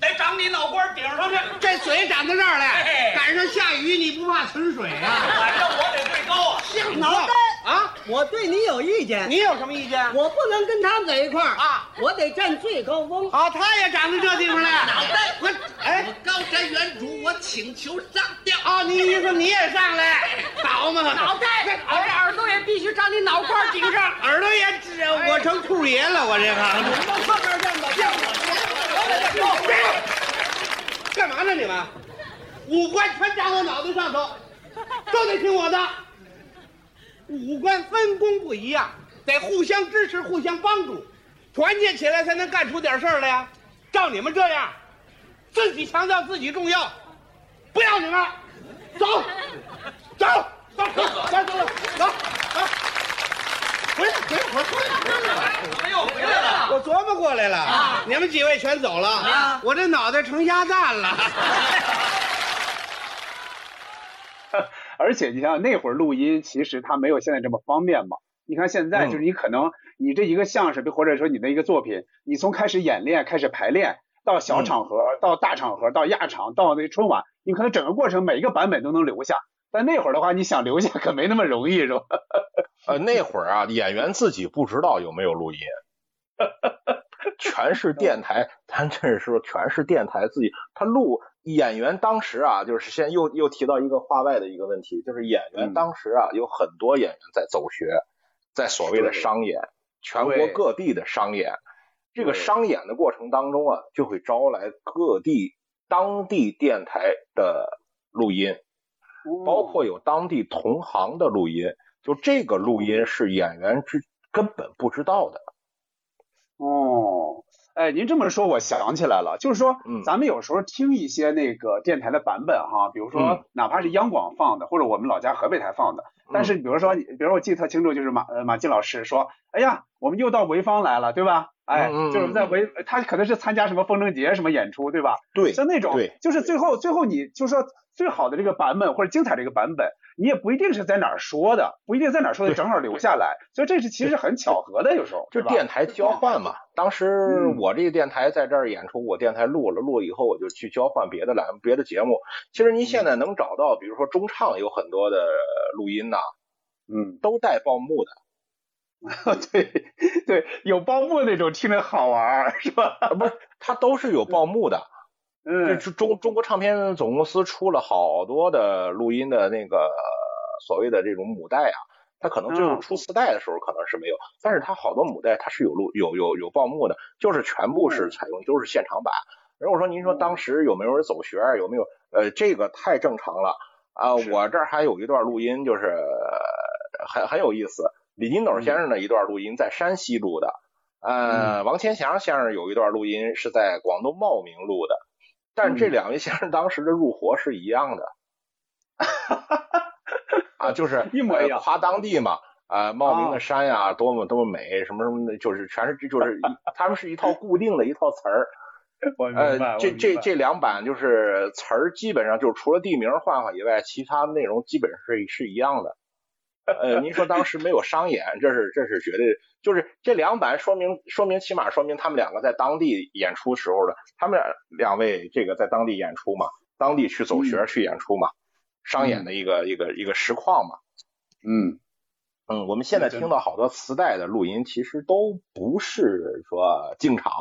得长你脑瓜顶上去，这嘴长到这儿来，赶上下雨你不怕存水啊？反正我得最高啊。脑袋啊，我对你有意见，你有什么意见？我不能跟他们在一块儿啊，我得占最高峰。好，他也长到这地方来。脑袋，我哎，我高瞻远瞩，我请求上吊。啊，你意思你也上来倒嘛？脑袋，我这耳朵也必须长你脑瓜顶上。*laughs* 耳朵也指，我成兔爷了，我这个。你们边站吧，这样干嘛呢你们？五官全长我脑袋上头，都得听我的。五官分工不一样，得互相支持、互相帮助，团结起来才能干出点事儿来呀。照你们这样，自己强调自己重要，不要你们，走，走，走，走，走，走，走，走。回来，回来，回来，回来。我又回来了。我琢磨过来了，你们几位全走了，我这脑袋成鸭蛋了。而且你想想那会儿录音，其实它没有现在这么方便嘛。你看现在嗯就是你可能你这一个相声，或者说你的一个作品，你从开始演练、开始排练，到小场合、到大场合、到亚场、到那春晚，你可能整个过程每一个版本都能留下。但那会儿的话，你想留下可没那么容易，是吧？*laughs* 呃，那会儿啊，演员自己不知道有没有录音，全是电台，咱这是说全是电台自己他录。演员当时啊，就是现在又又提到一个话外的一个问题，就是演员嗯。当时啊，有很多演员在走学，在所谓的商演，全国各地的商演。这个商演的过程当中啊，就会招来各地当地电台的录音，包括有当地同行的录音。就这个录音是演员之根本不知道的。哦，哎，您这么说，我想起来了，就是说，嗯咱们有时候听一些那个电台的版本哈，比如说嗯哪怕是央广放的，或者我们老家河北台放的，但是比如说，比如说我记得特清楚，就是马呃马季老师说，哎呀，我们又到潍坊来了，对吧？哎，就是在潍，他可能是参加什么风筝节什么演出，对吧？对像那种对，就是最后最后你就说最好的这个版本或者精彩这个版本，你也不一定是在哪儿说的，不一定在哪儿说的正好留下来，所以这是其实很巧合的，有时候就电台交换嘛。当时嗯我这个电台在这儿演出，我电台录了，录了以后我就去交换别的栏别的节目。其实您现在能找到，比如说中唱有很多的录音呐、嗯。都带报幕的。*laughs* 对对，有报幕那种听着好玩儿，是吧？啊，不是，它都是有报幕的。这嗯，是中中国唱片总公司出了好多的录音的那个呃所谓的这种母带啊，它可能最后嗯出磁带的时候可能是没有，但是它好多母带它是有录有有有报幕的，就是全部是采用都是现场版。如果说您说当时有没有人走学，有没有？呃这个太正常了。啊、是。我这儿还有一段录音，就是呃很很有意思，李金斗先生的一段录音在山西录的。呃，王千祥先生有一段录音是在广东茂名录的，但这两位先生当时的入活是一样的，*laughs* 啊，就是一模一样。呃夸当地嘛，啊、茂名的山呀、多么多么美，什么什么的，就是全是就是 *laughs* 他们是一套固定的一套词儿，*laughs* 呃，这这这两版就是词儿基本上就是除了地名换换以外，其他内容基本是是一样的。呃，您说当时没有商演，这是这是绝对，就是这两版说明说明起码说明他们两个在当地演出时候的，他们俩两位这个在当地演出嘛，当地去走穴去演出嘛，商演的一个一个一个实况嘛。嗯。嗯，我们现在听到好多磁带的录音，其实都不是说进场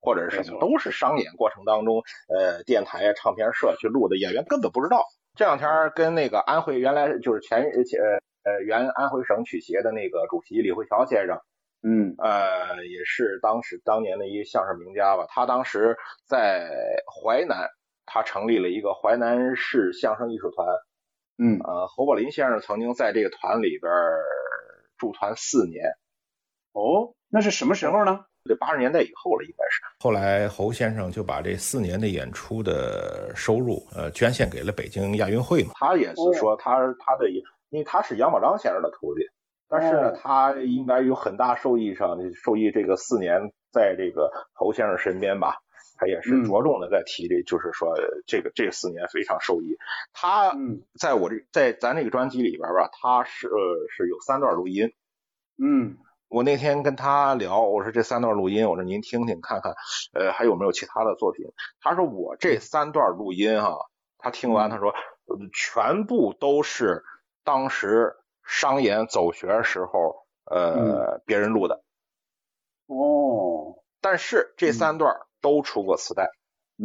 或者是什么，都是商演过程当中，呃，电台啊、唱片社去录的，演员根本不知道。这两天跟那个安徽原来就是前呃呃原安徽省曲协的那个主席李慧乔先生，嗯，呃，也是当时当年的一个相声名家吧。他当时在淮南，他成立了一个淮南市相声艺术团。嗯，呃，侯宝林先生曾经在这个团里边驻团四年。哦，那是什么时候呢？这八十年代以后了，应该是。后来侯先生就把这四年的演出的收入，呃，捐献给了北京亚运会嘛。他也是说，他他的，因为他是杨宝章先生的徒弟，但是呢，他应该有很大受益上，受益这个四年在这个侯先生身边吧，他也是着重的在提这，就是说这个这四年非常受益。他在我这在咱这个专辑里边吧，他是呃是有三段录音，嗯。我那天跟他聊，我说这三段录音，我说您听听看看，呃，还有没有其他的作品？他说我这三段录音哈，他听完他说，全部都是当时商演走学时候，呃，别人录的。哦。但是这三段都出过磁带，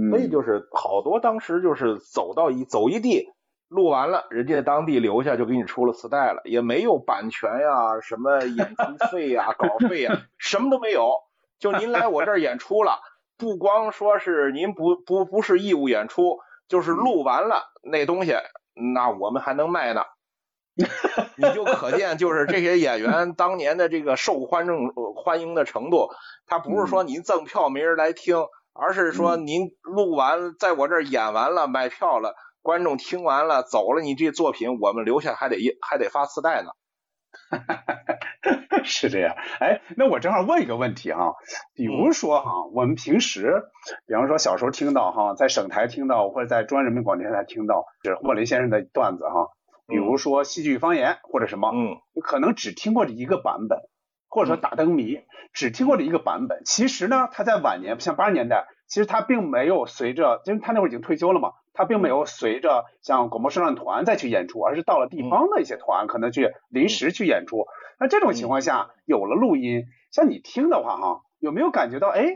所以就是好多当时就是走到一走一地。录完了，人家当地留下就给你出了磁带了，也没有版权呀，什么演出费呀、稿费呀，什么都没有。就您来我这儿演出了，不光说是您不不不是义务演出，就是录完了那东西，那我们还能卖呢。*laughs* 你就可见，就是这些演员当年的这个受欢迎欢迎的程度，他不是说您赠票没人来听，而是说您录完在我这儿演完了买票了。观众听完了走了，你这作品我们留下还得还得发磁带呢。*laughs* 是这样，哎，那我正好问一个问题哈，比如说哈，我们平时，比方说小时候听到哈，在省台听到或者在中央人民广播电台听到是霍雷先生的段子哈，比如说戏剧方言或者什么，嗯，可能只听过这一个版本，或者说打灯谜只听过这一个版本。其实呢，他在晚年像八十年代，其实他并没有随着，因为他那会儿已经退休了嘛。他并没有随着像广播声浪团再去演出，而是到了地方的一些团，可能去临时去演出。那这种情况下有了录音，像你听的话哈，有没有感觉到哎，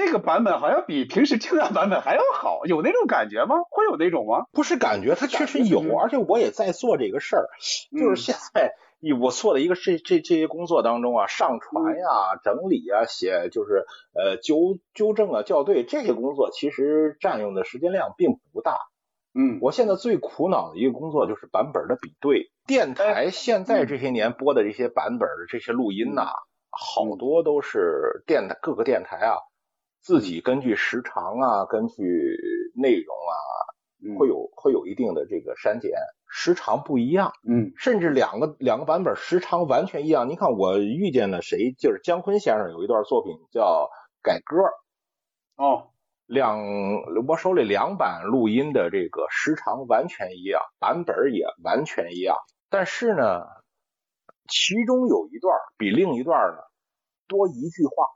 这个版本好像比平时听的版本还要好？有那种感觉吗？会有那种吗？不是感觉，它确实有，而且我也在做这个事儿，就是现在我做的一个这这这些工作当中啊，上传呀、整理呀、写就是呃纠纠正啊、校对这些工作，其实占用的时间量并不大。嗯，我现在最苦恼的一个工作就是版本的比对。电台现在这些年播的这些版本的这些录音呐，好多都是电台各个电台啊自己根据时长啊、根据内容啊，会有会有一定的这个删减。时长不一样，嗯，甚至两个两个版本时长完全一样。你看我遇见了谁，就是姜昆先生有一段作品叫改歌，哦。两我手里两版录音的这个时长完全一样，版本也完全一样，但是呢，其中有一段比另一段呢多一句话。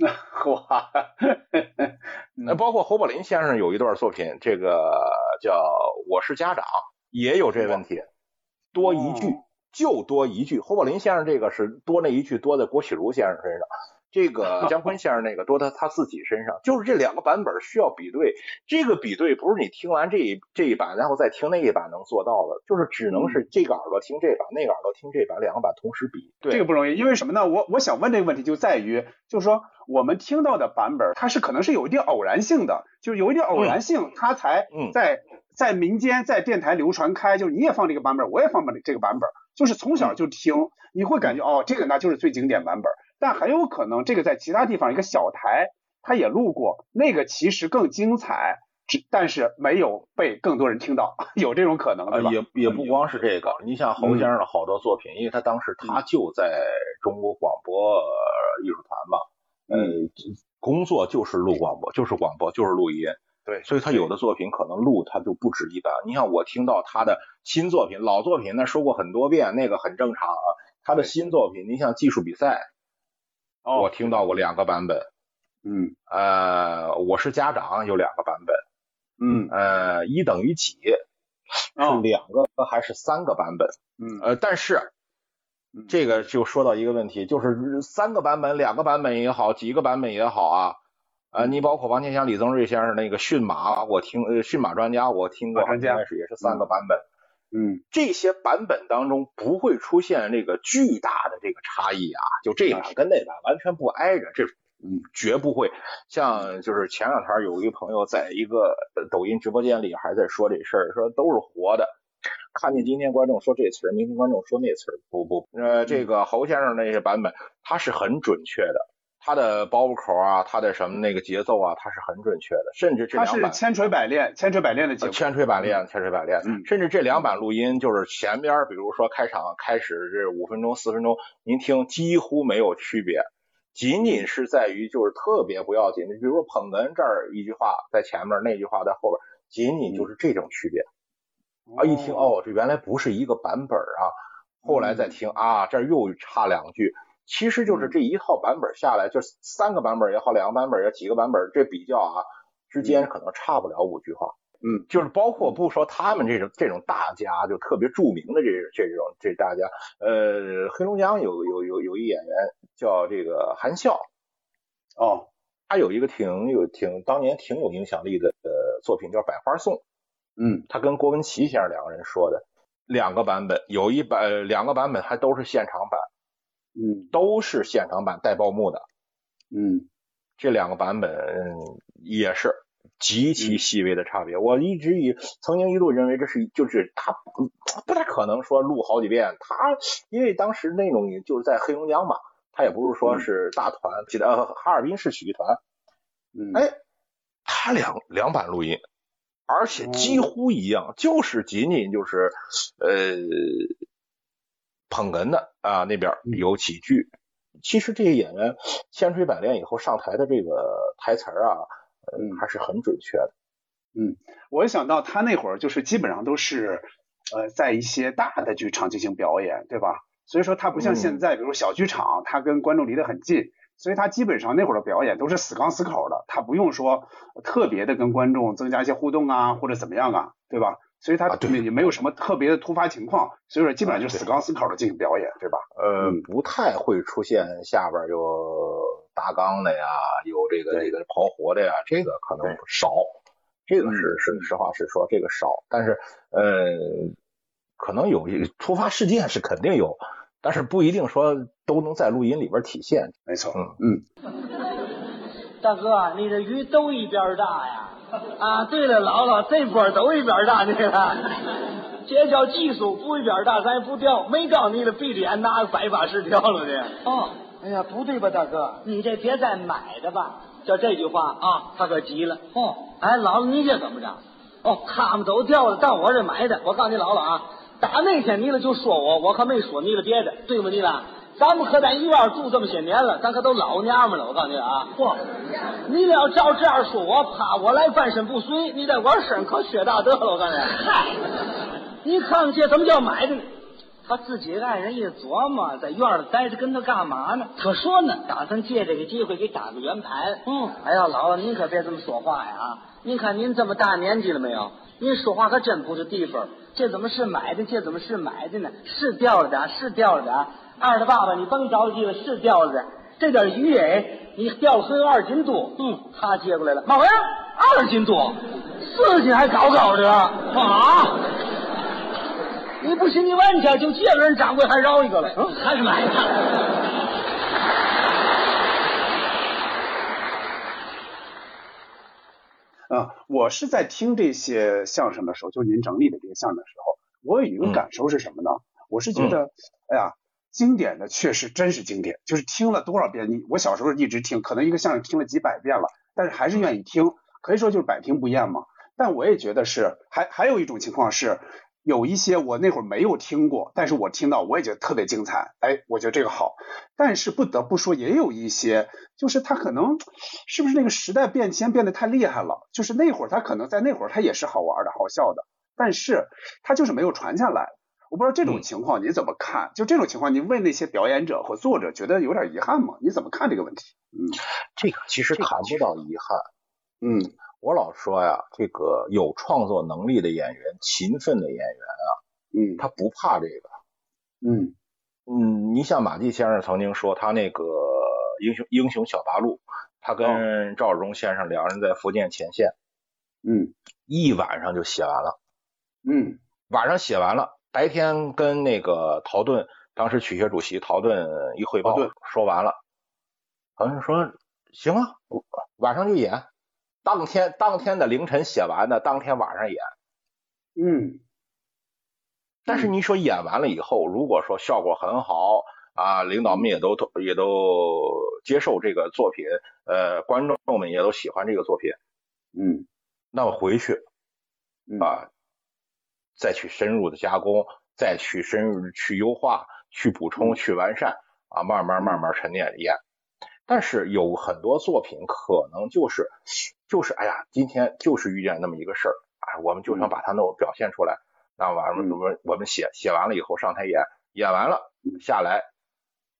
*laughs* 哇，那包括侯宝林先生有一段作品，这个叫《我是家长》，也有这问题，多一句就多一句。侯宝林先生这个是多那一句多在郭启儒先生身上。这个姜昆先生那个多到他自己身上，就是这两个版本需要比对，这个比对不是你听完这一这一版然后再听那一版能做到的，就是只能是这个耳朵听这版，那个耳朵听这版，两个版同时比。对，这个不容易，因为什么呢？我我想问这个问题就在于，就是说我们听到的版本，它是可能是有一定偶然性的，就是有一定偶然性，它才在在民间在电台流传开，就是你也放这个版本，我也放这个版本，就是从小就听，你会感觉哦，这个那就是最经典版本。但很有可能，这个在其他地方一个小台，他也录过，那个其实更精彩，只但是没有被更多人听到，*laughs* 有这种可能对吧？也也不光是这个，你像侯先生的好多作品，因为他当时他就在中国广播艺术团嘛，嗯，工作就是录广播，就是广播，就是录音，*laughs* 对，所以他有的作品可能录他就不止一版。你像我听到他的新作品、老作品，那说过很多遍，那个很正常啊。他的新作品，你像技术比赛。我听到过两个版本，嗯，呃，我是家长有两个版本，嗯，呃，一等于几是两个还是三个版本？嗯，呃，但是这个就说到一个问题，就是三个版本、两个版本也好，几个版本也好啊，呃，你包括王天祥、李增瑞先生那个驯马，我听呃驯马专家我听过，应该是也是三个版本。嗯，这些版本当中不会出现这个巨大的这个差异啊，就这版跟那版完全不挨着，这嗯绝不会。像就是前两天有一个朋友在一个抖音直播间里还在说这事儿，说都是活的。看见今天观众说这词儿，明天观众说那词儿，不不，呃，这个侯先生那些版本他是很准确的，他的包袱口啊，他的什么那个节奏啊，他是很准确的，甚至这两版它是千锤百炼，千锤百炼的节奏。千锤百炼，千锤百炼，嗯。甚至这两版录音就是前边，比如说开场开始这五分钟、四分钟，您听几乎没有区别，仅仅是在于就是特别不要紧的，比如说捧哏这儿一句话在前面，那句话在后边，仅仅就是这种区别。啊，一听哦，这原来不是一个版本啊，后来再听啊，这又差两句，其实就是这一套版本下来，就三个版本也好，两个版本也好几个版本，这比较啊之间可能差不了五句话。嗯，就是包括不说他们这种这种大家，就特别著名的这这种这大家，呃，黑龙江有有有有一演员叫这个韩笑，哦，他有一个挺有挺当年挺有影响力的呃作品叫《百花颂》。嗯。他跟郭文奇先生两个人说的两个版本，有一版呃两个版本还都是现场版，嗯都是现场版带报幕的。嗯这两个版本嗯也是极其细微的差别。我一直以曾经一度认为这是就是他不不太可能说录好几遍，他因为当时那种就是在黑龙江嘛，他也不是说是大团，记得呃哈尔滨市曲艺团，嗯，哎，他两两版录音。而且几乎一样，就是仅仅就是呃捧哏的啊那边有几句。其实这些演员千锤百炼以后上台的这个台词儿啊，嗯还是很准确的。嗯，我想到他那会儿就是基本上都是呃在一些大的剧场进行表演，对吧？所以说他不像现在，比如小剧场，他跟观众离得很近。所以他基本上那会儿的表演都是死刚死口的，他不用说特别的跟观众增加一些互动啊，或者怎么样啊，对吧？所以他也没有什么特别的突发情况，所以说基本上就死刚死口的进行表演，对吧？呃，不太会出现下边有大纲的呀，有这个这个刨活的呀，这个可能少，这个是是实话实说，这个少，但是呃，可能有一突发事件是肯定有。但是不一定说都能在录音里边体现，没错，嗯嗯。大哥，你的鱼都一边大呀！啊，对了，姥姥，这波都一边大，你了，这叫技术，不一边大咱也不掉。没告诉你了，闭着眼拿个百八十条了的。哦，哎呀，不对吧，大哥，你这别再买的吧？就这句话啊，他可急了。哦，哎，姥姥，你这怎么着？哦，他们都掉了，到我这买的。我告诉你，姥姥啊。打那天你了就说我，我可没说你了别的，对不你了？咱们可在医院住这么些年了，咱可都老娘们了。我告诉你啊，嚯，你要照这样说我，怕我来半身不遂，你在我身上可缺大德了。我告诉你，嗨，你看这怎么叫买的呢？他自己爱人一琢磨，在院里待着跟他干嘛呢？可说呢，打算借这个机会给打个圆盘。嗯，哎呀，姥姥您可别这么说话呀！啊，您看您这么大年纪了没有？您说话可真不是地方。这怎么是买的？这怎么是买的呢？是掉了点，是掉了点。二的爸爸，你甭着急了，是掉了点。这点鱼哎，你钓了还有二斤多。嗯，他接过来了，妈呀，二斤多，四斤还搞搞的啊！你不信你问去，就借个人掌柜还饶一个了，嗯，还是买的。啊，我是在听这些相声的时候，就您整理的这些相声的时候，我有一个感受是什么呢？我是觉得，嗯、哎呀，经典的确实真是经典，就是听了多少遍，你我小时候一直听，可能一个相声听了几百遍了，但是还是愿意听，可以说就是百听不厌嘛。但我也觉得是，还还有一种情况是。有一些我那会儿没有听过，但是我听到我也觉得特别精彩，哎，我觉得这个好。但是不得不说，也有一些，就是他可能是不是那个时代变迁变得太厉害了？就是那会儿他可能在那会儿他也是好玩的好笑的，但是他就是没有传下来。我不知道这种情况你怎么看？就这种情况，你问那些表演者和作者觉得有点遗憾吗？你怎么看这个问题？嗯，这个其实谈不到遗憾。嗯。我老说呀，这个有创作能力的演员、勤奋的演员啊，嗯，他不怕这个，嗯嗯，你像马季先生曾经说，他那个英雄英雄小八路，他跟赵世忠先生两人在福建前线，嗯一晚上就写完了。嗯晚上写完了，白天跟那个陶盾，当时曲协主席陶盾一汇报陶盾，说完了，好像说行啊，晚上就演，当天当天的凌晨写完的，当天晚上演。嗯。但是你说演完了以后，如果说效果很好啊，领导们也都也都接受这个作品，呃，观众们也都喜欢这个作品，嗯。那我回去嗯。啊，再去深入的加工，再去深入去优化、去补充、去完善啊，慢慢慢慢沉淀演。但是有很多作品可能就是就是哎呀，今天就是遇见那么一个事儿，哎，我们就想把它弄表现出来。那完了，我们我们写写完了以后上台演，演完了下来，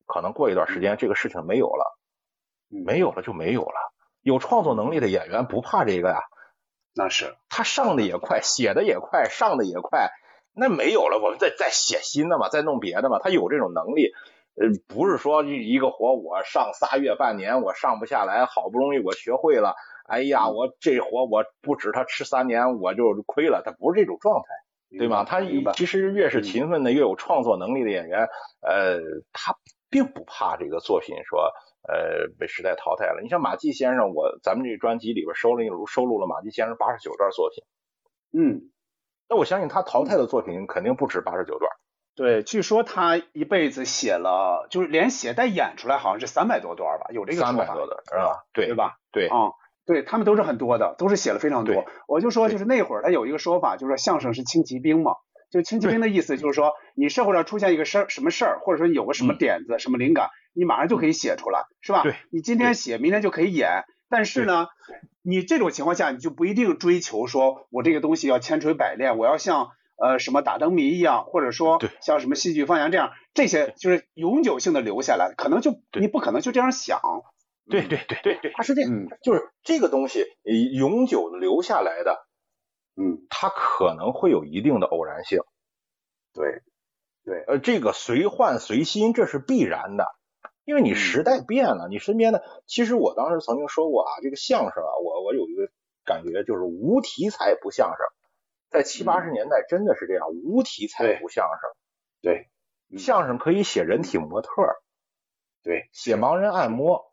可能过一段时间这个事情没有了，嗯没有了就没有了。有创作能力的演员不怕这个呀，那是他上的也快，写的也快，上的也快。那没有了，我们再再写新的嘛，再弄别的嘛。他有这种能力，呃，不是说一个活我上仨月半年我上不下来，好不容易我学会了，哎呀，我这活我不止他吃三年我就亏了，他不是这种状态，对吗？他其实越是勤奋的、越有创作能力的演员，呃，他并不怕这个作品说呃被时代淘汰了。你像马季先生，我咱们这个专辑里边收了收录了马季先生八十九段作品。嗯。那我相信他淘汰的作品肯定不止八十九段。对，据说他一辈子写了，就是连写带演出来，好像是三百多段吧，有这个说法。三百多段是吧？对对吧？对嗯、对他们都是很多的，都是写了非常多。我就说，就是那会儿他有一个说法，就是说相声是轻骑兵嘛。就轻骑兵的意思就是说，你社会上出现一个事儿，什么事儿，或者说有个什么嗯点子、什么灵感，你马上就可以写出来，是吧？对你今天写，明天就可以演。但是呢，你这种情况下，你就不一定追求说我这个东西要千锤百炼，我要像呃什么打灯谜一样，或者说对像什么戏剧方言这样，这些就是永久性的留下来，可能就你不可能就这样想。对对对对对，他是这样，嗯就是这个东西呃永久留下来的，嗯，它可能会有一定的偶然性。对对，呃，这个随换随心，这是必然的，因为你时代变了，你身边的，其实我当时曾经说过啊，这个相声啊，我我有一个感觉就是无题材不相声，在七八十年代真的是这样，无题材不相声，对，嗯。相声可以写人体模特，对，写盲人按摩，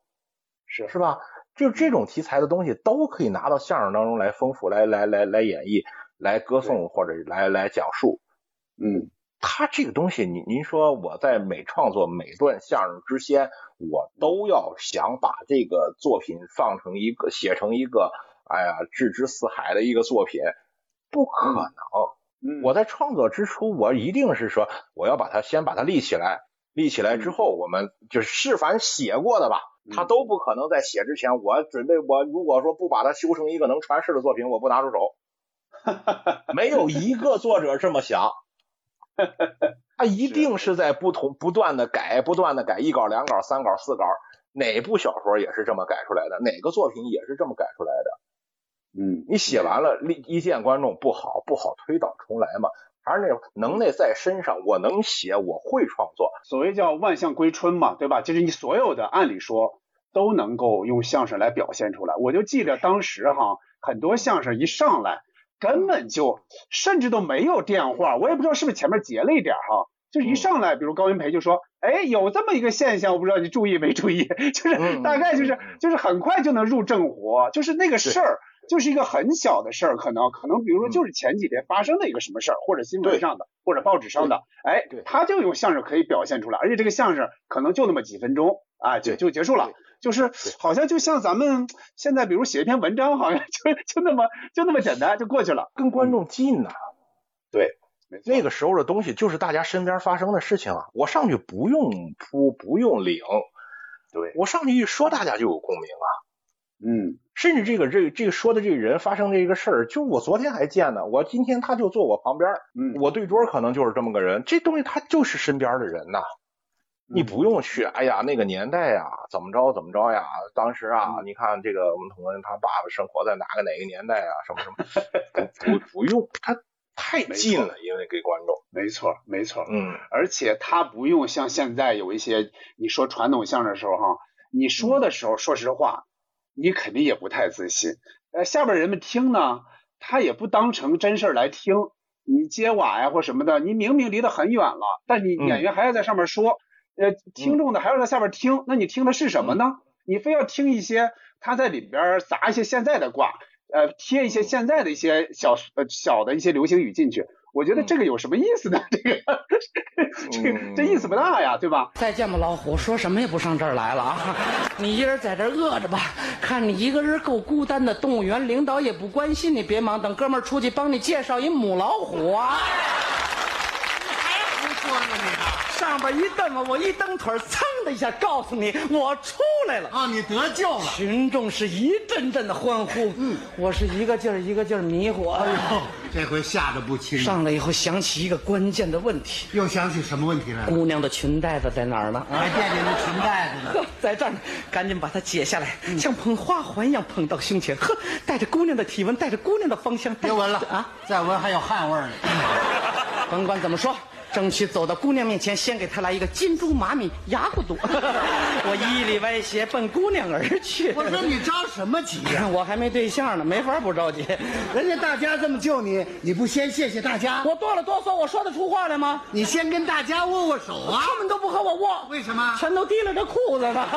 是。是。吧？就这种题材的东西都可以拿到相声当中来丰富，来来来来演绎，来歌颂或者来来讲述。嗯他这个东西，您您说我在每创作每段相声之前，我都要想把这个作品放成一个写成一个，哎呀，置之四海的一个作品，不可能。嗯，我在创作之初，我一定是说，我要把它先把它立起来，立起来之后，我们就是是凡写过的吧，他都不可能在写之前，我准备我如果说不把它修成一个能传世的作品，我不拿出手。*laughs* 没有一个作者这么想，*laughs* 他一定是在不同不断的改，不断的改，一稿、两稿、三稿、四稿，哪部小说也是这么改出来的，哪个作品也是这么改出来的。嗯，你写完了，一一见观众不好，不好推倒重来嘛。还是那种能耐在身上，我能写，我会创作。所谓叫万象归春嘛，对吧？就是你所有的按理说都能够用相声来表现出来。我就记得当时哈，很多相声一上来根本就甚至都没有电话，我也不知道是不是前面截了一点哈。就是一上来，比如高云培就说：“哎，有这么一个现象，我不知道你注意没注意，*laughs* 就是嗯大概就是就是很快就能入正活，就是那个事儿，就是一个很小的事儿，可能可能比如说就是前几天发生的一个什么事儿，或者新闻上的，或者报纸上的，哎对，他就用相声可以表现出来，而且这个相声可能就那么几分钟啊，就就结束了对，就是好像就像咱们现在比如写一篇文章，好像 *laughs* 就就那么就那么简单就过去了，跟观众近呐、对，那个时候的东西就是大家身边发生的事情啊。我上去不用铺，不用领，对，我上去一说，大家就有共鸣啊。嗯甚至这个这个这个说的这个人发生这个事儿，就我昨天还见呢，我今天他就坐我旁边，嗯，我对桌可能就是这么个人，这东西他就是身边的人呐。你不用去，哎呀，那个年代呀，怎么着怎么着呀？当时啊，你看这个我们同学他爸爸生活在哪个哪个年代啊？什么什么，不不 *laughs* 不用，他太近了，因为给观众，没错没错，嗯，而且他不用像现在有一些你说传统相声的时候哈，你说的时候，说实话，你肯定也不太自信。呃，下边人们听呢，他也不当成真事儿来听。你接瓦呀或什么的，你明明离得很远了，但你演员还要在上面说，呃，听众呢还要在下边听，那你听的是什么呢？你非要听一些他在里边砸一些现在的卦，呃，贴一些现在的一些小呃小的一些流行语进去。我觉得这个有什么意思呢？*laughs* 这个，这个这意思不大呀，对吧？再见吧，老虎，说什么也不上这儿来了啊！*laughs* 你一人在这饿着吧，看你一个人够孤单的。动物园领导也不关心你，别忙，等哥们儿出去帮你介绍一母老虎啊！上边一蹬我一蹬腿噌的一下，告诉你我出来了啊！你得救了！群众是一阵阵的欢呼。嗯，我是一个劲儿一个劲儿迷糊。哎呦，这回吓得不轻。上来以后想起一个关键的问题，又想起什么问题来了？姑娘的裙带子在哪儿呢？还惦记那裙带子呢？*laughs* 在这儿呢，赶紧把它解下来，像捧花环一样捧到胸前。呵，带着姑娘的体温，带着姑娘的芳香。别闻了啊！再闻还有汗味呢。*laughs* 甭管怎么说。争取走到姑娘面前，先给她来一个金猪马米牙骨肚。*laughs* 我一里歪斜奔姑娘而去。我说你着什么急呀？*laughs* 我还没对象呢，没法不着急。人家大家这么救你，你不先谢谢大家？我哆了哆嗦，我说得出话来吗？你先跟大家握握手啊！他们都不和我握，为什么？全都提了着裤子呢。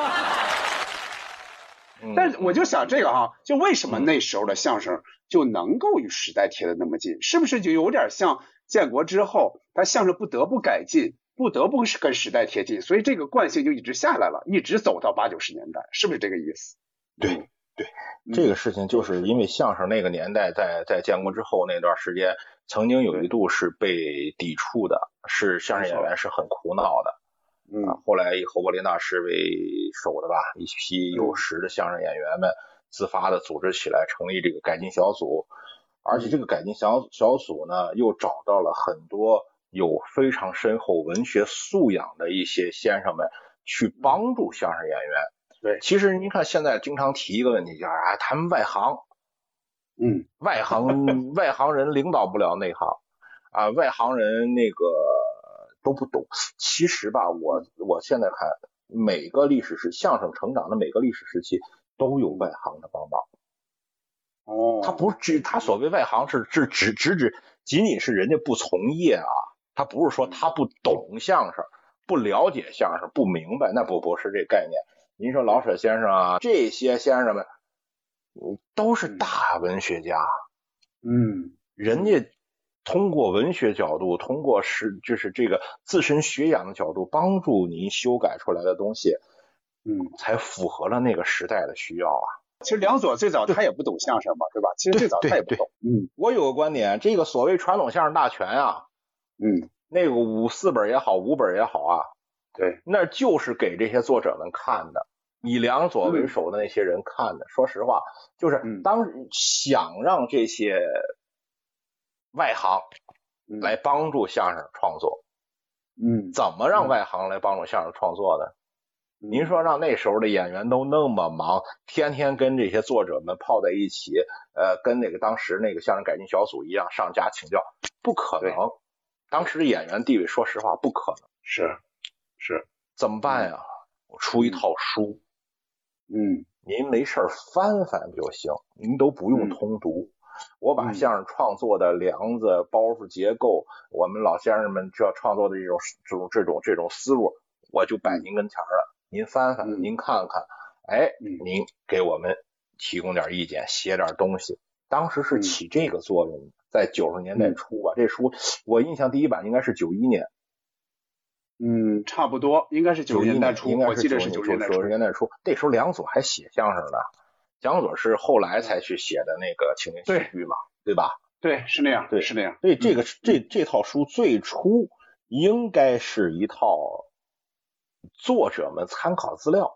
*laughs* 但是我就想这个哈，就为什么那时候的相声就能够与时代贴得那么近？是不是就有点像？建国之后，他相声不得不改进，不得不是跟时代贴近，所以这个惯性就一直下来了，一直走到八九十年代，是不是这个意思？对对，这个事情就是因为相声那个年代在在建国之后那段时间，曾经有一度是被抵触的，是相声演员是很苦恼的。嗯，后来以侯伯林大师为首的吧，一批有识的相声演员们自发的组织起来，成立这个改进小组。而且这个改进小小组呢，又找到了很多有非常深厚文学素养的一些先生们，去帮助相声演员。对，其实您看现在经常提一个问题，就是啊，他们外行，嗯，外行外行人领导不了内行啊，外行人那个都不懂。其实吧，我我现在看每个历史时相声成长的每个历史时期都有外行的帮忙。哦，他不是指他所谓外行是是只只指仅仅是人家不从业啊，他不是说他不懂相声，不了解相声，不明白，那不不是这概念。您说老舍先生啊，这些先生们，都是大文学家，嗯，人家通过文学角度，通过是就是这个自身学养的角度，帮助您修改出来的东西，嗯，才符合了那个时代的需要啊。其实梁左最早他也不懂相声嘛，对吧？其实最早他也不懂。嗯，我有个观点，这个所谓传统相声大全啊，嗯，那个五四本也好，五本也好啊，对，那就是给这些作者们看的，以梁左为首的那些人看的。说实话，就是当想让这些外行来帮助相声创作，嗯，怎么让外行来帮助相声创作呢？您说让那时候的演员都那么忙，天天跟这些作者们泡在一起，呃，跟那个当时那个相声改进小组一样上家请教，不可能。当时的演员地位，说实话不可能。是是，怎么办呀？我出一套书，嗯，您没事翻翻就行，您都不用通读。我把相声创作的梁子、包袱、结构，我们老先生们这创作的这种这种这种这种思路，我就摆您跟前了。您翻翻，您看看，哎，您给我们提供点意见，写点东西。当时是起这个作用，在九十年代初吧。这书我印象第一版应该是九一年，嗯，差不多应该是九十年代初，应该我记得是九十年代初。那时候梁左还写相声呢，梁左是后来才去写的那个情景喜剧嘛，对吧？对，是那样，对，是那样。所以这个这这套书最初应该是一套。作者们参考资料，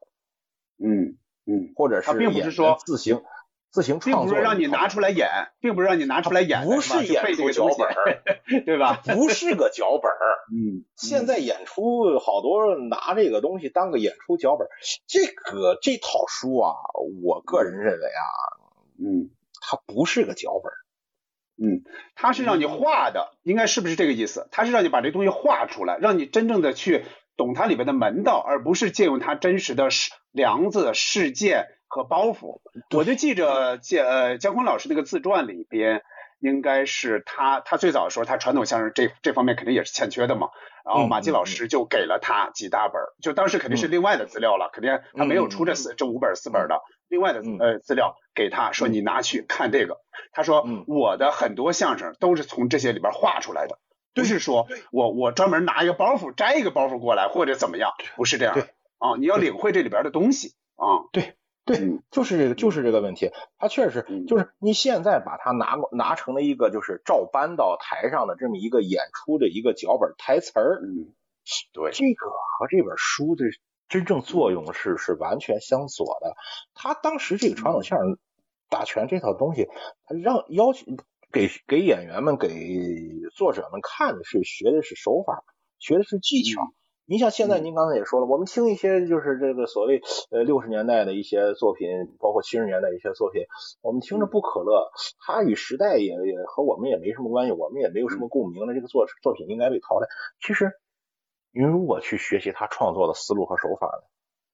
嗯嗯，或者是他并不是说自行自行创作，并不是让你拿出来演，并不是让你拿出来演，不是演出脚本 *laughs* 对吧？不是个脚本 *laughs* 嗯，现在演出好多拿这个东西当个演出脚本这个这套书啊，我个人认为啊，嗯，它不是个脚本嗯，它是让你画的，应该是不是这个意思？它是让你把这东西画出来，让你真正的去。懂它里边的门道，而不是借用它真实的事梁子事件和包袱。我就记着姜呃姜昆老师那个自传里边，应该是他他最早的时候，他传统相声这这方面肯定也是欠缺的嘛。然后马季老师就给了他几大本，就当时肯定是另外的资料了，肯定他没有出这四这五本四本的另外的呃资料给他说你拿去看这个。他说我的很多相声都是从这些里边画出来的。不是说我我专门拿一个包袱摘一个包袱过来或者怎么样，不是这样啊！你要领会这里边的东西啊！对对，就是这个就是这个问题。他确实就是你现在把它拿过拿成了一个就是照搬到台上的这么一个演出的一个脚本台词儿。嗯，对，这个和这本书的真正作用是是完全相左的。他当时这个传统相声大全这套东西，他让要求。给给演员们、给作者们看的是学的是手法，学的是技巧。您像现在，您刚才也说了，我们听一些就是这个所谓呃六十年代的一些作品，包括七十年代一些作品，我们听着不可乐，它与时代也也和我们也没什么关系，我们也没有什么共鸣的这个作作品应该被淘汰。其实，您如果去学习他创作的思路和手法呢？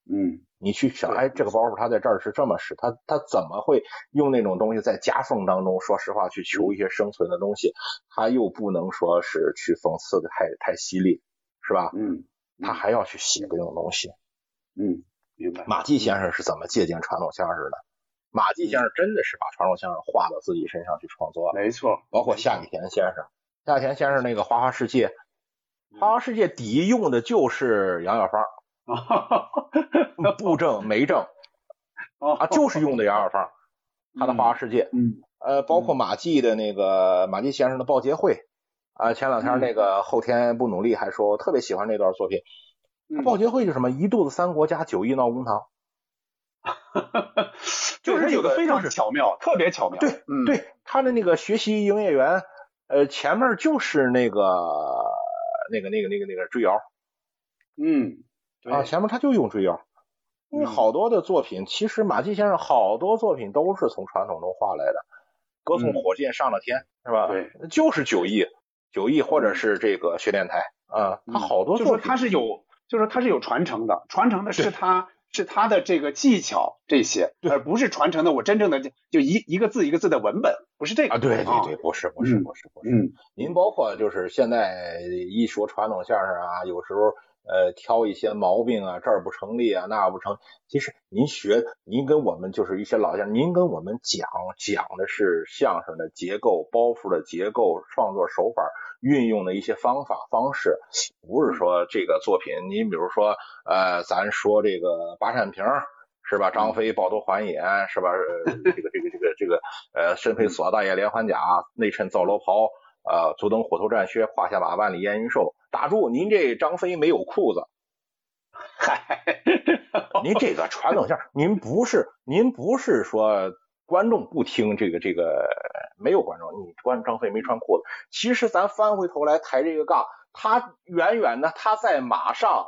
嗯，你去想，哎，这个包袱他在这儿是这么使，他他怎么会用那种东西在夹缝当中？说实话，去求一些生存的东西，他又不能说是去讽刺的太太犀利，是吧？嗯，他还要去写这种东西。嗯，明白。马季先生是怎么借鉴传统相声的？马季先生真的是把传统相声画到自己身上去创作。没错，包括夏雨田先生，夏雨田先生那个《花花世界》，《花花世界》底用的就是杨小芳。*laughs* 不正没正啊，就是用的杨二芳，他的《花花世界》，嗯，呃，包括马季的那个马季先生的《报捷会》啊，前两天那个后天不努力还说我特别喜欢那段作品，《报捷会》就什么？一肚子三国加九亿闹公堂，*laughs* 就是有个非常巧妙，特别巧妙，对，对，他的那个学习营业员，呃，前面就是那个那个那个那个那个追瑶，嗯。啊，前面他就用追妖，因为好多的作品，其实马季先生好多作品都是从传统中画来的，歌颂火箭上了天，是吧？对，就是九亿，九亿或者是这个学电台啊，他好多就说他是有，就说他是有传承的，传承的是他是他的这个技巧这些，而不是传承的我真正的就一一个字一个字的文本，不是这个啊，对对对，不是不是不是不是，嗯，您包括就是现在一说传统相声啊，有时候。呃，挑一些毛病啊，这儿不成立啊，那不成。其实您学，您跟我们就是一些老将，您跟我们讲讲的是相声的结构、包袱的结构、创作手法、运用的一些方法方式，不是说这个作品。您比如说，呃，咱说这个八扇屏是吧？张飞抱头还眼是吧？这个这个这个这个呃，身披锁大叶连环甲，内衬皂罗袍。呃，足蹬虎头战靴，胯下马万里烟云瘦。打住，您这张飞没有裤子。嗨，您这个传统相声，您不是您不是说观众不听这个这个没有观众，你观张飞没穿裤子。其实咱翻回头来抬这个杠，他远远的他在马上，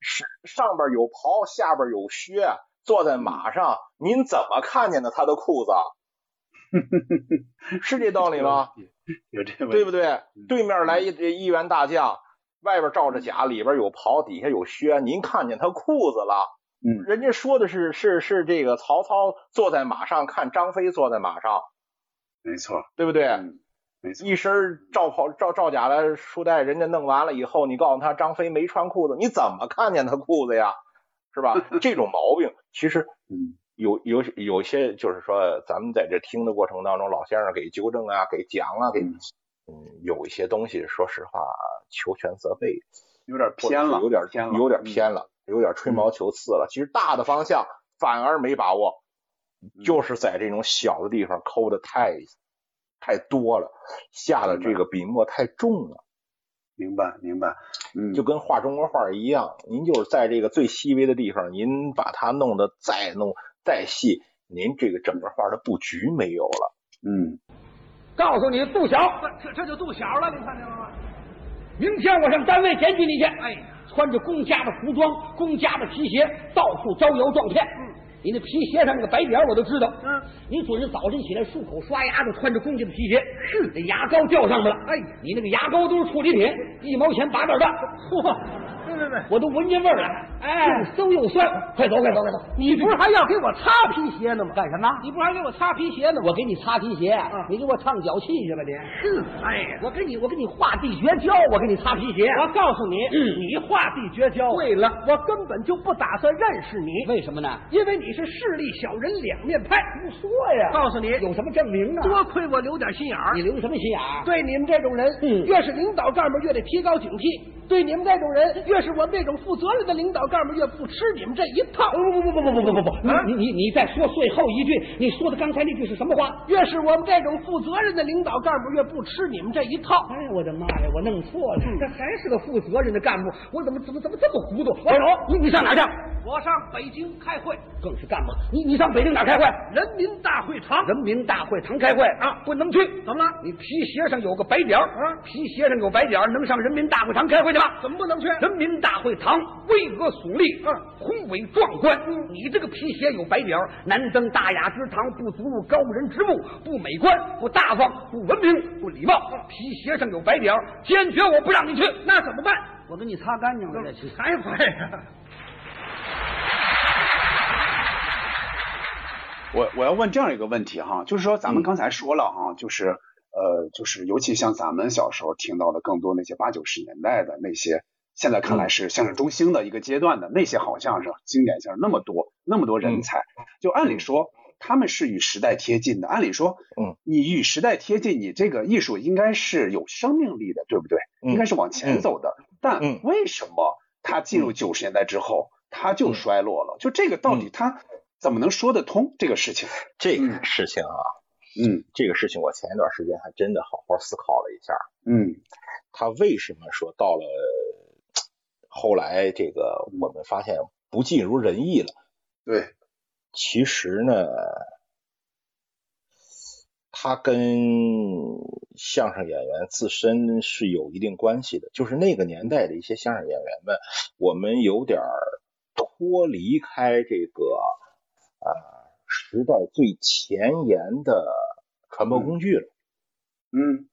上上边有袍，下边有靴，坐在马上，您怎么看见的他的裤子？*laughs* 是这道理吗？*laughs* 有这对不对？对面来一一员大将，外边罩着甲，里边有袍，底下有靴，您看见他裤子了？嗯，人家说的是是是这个曹操坐在马上看张飞坐在马上，没错，对不对？没错，一身罩袍罩罩甲的书带，人家弄完了以后，你告诉他张飞没穿裤子，你怎么看见他裤子呀？是吧？*laughs* 这种毛病其实，嗯。有有有些就是说，咱们在这听的过程当中，老先生给纠正啊，给讲啊，给嗯，有一些东西，说实话，求全责备，有点偏了，有点偏了，有点偏了，有点吹毛求疵了。其实大的方向反而没把握，就是在这种小的地方抠的太太多了，下的这个笔墨太重了。明白，明白，嗯，就跟画中国画一样，您就是在这个最细微的地方，您把它弄得再弄。再细，您这个整个画的布局没有了。嗯，告诉你，杜小，这这就杜小了，您看见了吗？明天我上单位检举你去。哎，穿着公家的服装，公家的皮鞋，到处招摇撞骗。嗯，你那皮鞋上那个白点我都知道。嗯，你准是早晨起来漱口刷牙的，穿着公家的皮鞋。是，那牙膏掉上面了。哎，你那个牙膏都是处理品，一毛钱八袋的。嚯！对对对，我都闻见味儿了。哎，又馊又酸，快走快走快走！你不是还要给我擦皮鞋呢吗？干什么？你不是还给我擦皮鞋呢？我给你擦皮鞋，你给我唱脚气去吧你！哼，哎呀，我给你我给你画地绝交，我给你擦皮鞋。我告诉你，你画地绝交。对了，我根本就不打算认识你。为什么呢？因为你是势利小人两面派。不说呀，告诉你，有什么证明啊？多亏我留点心眼儿。你留什么心眼儿？对你们这种人，越是领导干部越得提高警惕。对你们这种人，越是我们这种负责任的领导干部，越不吃你们这一套。不不不不不不不不不，你你你再说最后一句，你说的刚才那句是什么话？越是我们这种负责任的领导干部，越不吃你们这一套。哎，我的妈呀，我弄错了，这还是个负责任的干部，我怎么怎么怎么这么糊涂？我走，你你上哪去？我上北京开会。更是干部，你你上北京哪开会？人民大会堂。人民大会堂开会啊，不能去。怎么了？你皮鞋上有个白点啊，皮鞋上有白点能上人民大会堂开会去吧？怎么不能去？人民大会堂巍峨耸立，嗯，宏伟壮观。你这个皮鞋有白点难登大雅之堂，不足入高人之目，不美观，不大方，不文明，不礼貌。皮鞋上有白点坚决我不让你去。那怎么办？我给你擦干净了再去。还坏呀！我我要问这样一个问题哈，就是说咱们刚才说了哈，就是呃，就是尤其像咱们小时候听到的更多那些八九十年代的那些，现在看来是相声中兴的一个阶段的那些好相声、经典相声那么多那么多人才，就按理说他们是与时代贴近的，按理说，嗯，你与时代贴近，你这个艺术应该是有生命力的，对不对？应该是往前走的，但为什么他进入九十年代之后他就衰落了？就这个到底他？怎么能说得通这个事情？这个事情啊，嗯，这个事情我前一段时间还真的好好思考了一下，嗯，他为什么说到了后来这个我们发现不尽如人意了？对，其实呢，他跟相声演员自身是有一定关系的，就是那个年代的一些相声演员们，我们有点脱离开这个。啊，时代最前沿的传播工具了。嗯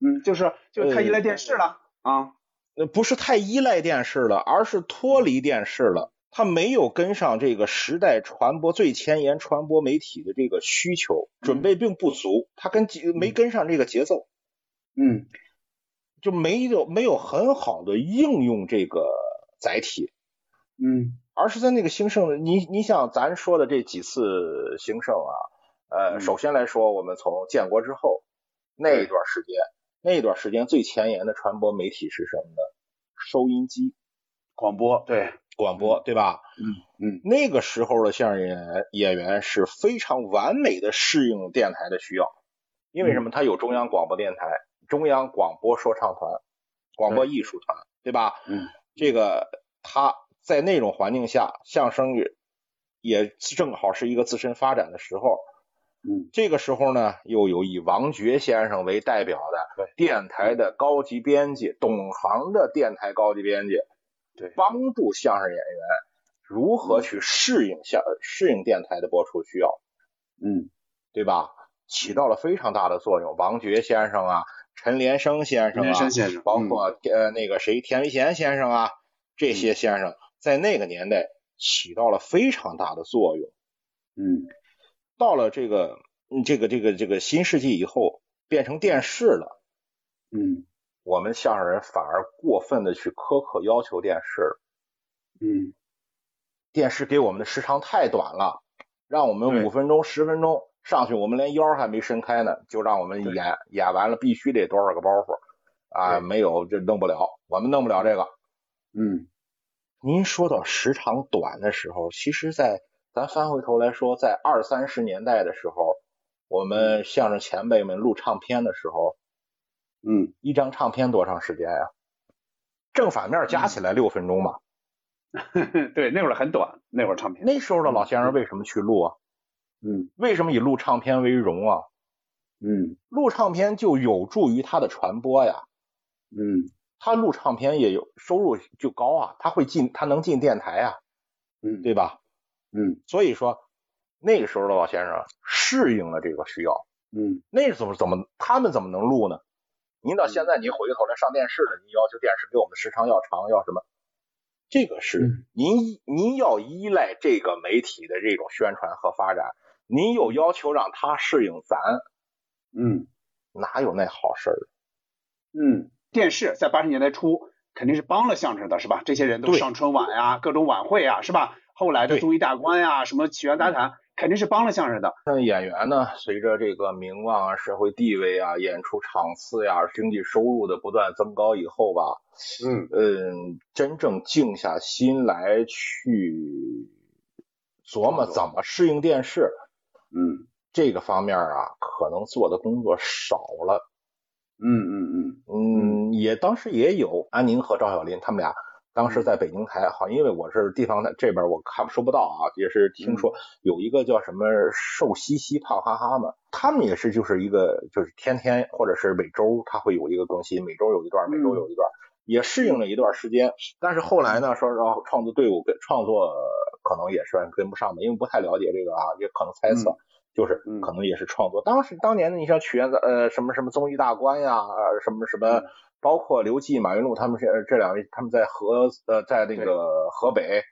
嗯，就是就是太依赖电视了啊。那不是太依赖电视了，而是脱离电视了。他没有跟上这个时代传播最前沿传播媒体的这个需求，准备并不足。他跟没跟上这个节奏。嗯，就没有没有很好的应用这个载体。嗯。而是在那个兴盛的，你你想咱说的这几次兴盛啊，呃，首先来说，我们从建国之后那一段时间，那一段时间最前沿的传播媒体是什么呢？收音机、广播，对，广播，对吧？嗯嗯，那个时候的相声演员演员是非常完美的适应电台的需要，因为什么？他有中央广播电台、中央广播说唱团、广播艺术团，对吧？嗯，这个他。在那种环境下，相声也也正好是一个自身发展的时候。嗯，这个时候呢，又有以王珏先生为代表的电台的高级编辑，懂行的电台高级编辑，对，帮助相声演员如何去适应相适应电台的播出需要。嗯，对吧？起到了非常大的作用。王珏先生啊，陈连生先生啊，包括呃那个谁田维贤先生啊，这些先生。在那个年代起到了非常大的作用，嗯，到了这个这个这个这个新世纪以后，变成电视了，嗯，我们相声人反而过分的去苛刻要求电视了，嗯，电视给我们的时长太短了，让我们五分钟十分钟上去，我们连腰还没伸开呢，就让我们演演完了必须得多少个包袱啊，没有这弄不了，我们弄不了这个，嗯。您说到时长短的时候，其实，在咱翻回头来说，在二三十年代的时候，我们相声前辈们录唱片的时候，嗯，一张唱片多长时间呀？正反面加起来六分钟吧。*laughs* 对，那会儿很短，那会儿唱片。那时候的老先生为什么去录啊？嗯，为什么以录唱片为荣啊？嗯，录唱片就有助于他的传播呀。嗯。他录唱片也有收入就高啊，他会进，他能进电台啊，嗯，对吧？嗯，所以说那个时候的老先生适应了这个需要，嗯，那怎么怎么他们怎么能录呢？您到现在您回过头来上电视了，您要求电视给我们时长要长要什么？这个是嗯您您要依赖这个媒体的这种宣传和发展，您又要求让他适应咱，嗯哪有那好事儿？嗯，电视在八十年代初肯定是帮了相声的，是吧？这些人都对上春晚呀，各种晚会呀，是吧？后来的对综艺大观呀，什么起源杂谈，肯定是帮了相声的。那演员呢，随着这个名望啊、社会地位啊、演出场次呀、经济收入的不断增高以后吧，嗯嗯，真正静下心来去琢磨怎么适应电视，嗯这个方面啊，可能做的工作少了。嗯嗯嗯嗯，也当时也有安宁和赵小林他们俩。当时在北京台，好，因为我是地方的这边我看收不到啊，也是听说有一个叫什么瘦西西胖哈哈嘛，他们也是就是一个就是天天或者是每周他会有一个更新，每周有一段，每周有一段，也适应了一段时间。但是后来呢，说实话，创作队伍跟创作可能也是跟不上的，因为不太了解这个啊，也可能猜测。就是嗯。可能也是创作，当时当年的你像曲苑的呃什么什么综艺大观呀，呃什么什么，包括刘季、马云禄他们是这两位他们在河呃在那个河北，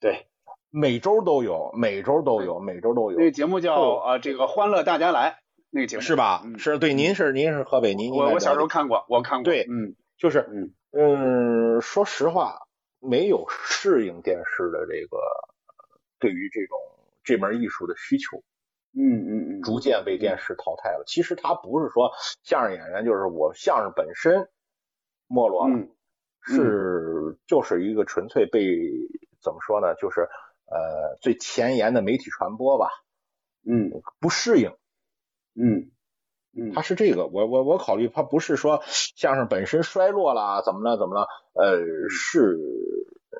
对，每周都有，每周都有，每周都有那个节目叫啊呃这个欢乐大家来那个节目是吧？嗯是对，您是您是河北，您我我小时候看过，我看过。对嗯就是嗯嗯，说实话，没有适应电视的这个对于这种这门艺术的需求。嗯嗯嗯，逐渐被电视淘汰了。其实他不是说相声演员就是我相声本身没落了，嗯是就是一个纯粹被怎么说呢？就是呃最前沿的媒体传播吧，嗯不适应。嗯嗯，他是这个，我我我考虑他不是说相声本身衰落了，怎么了怎么了？呃，是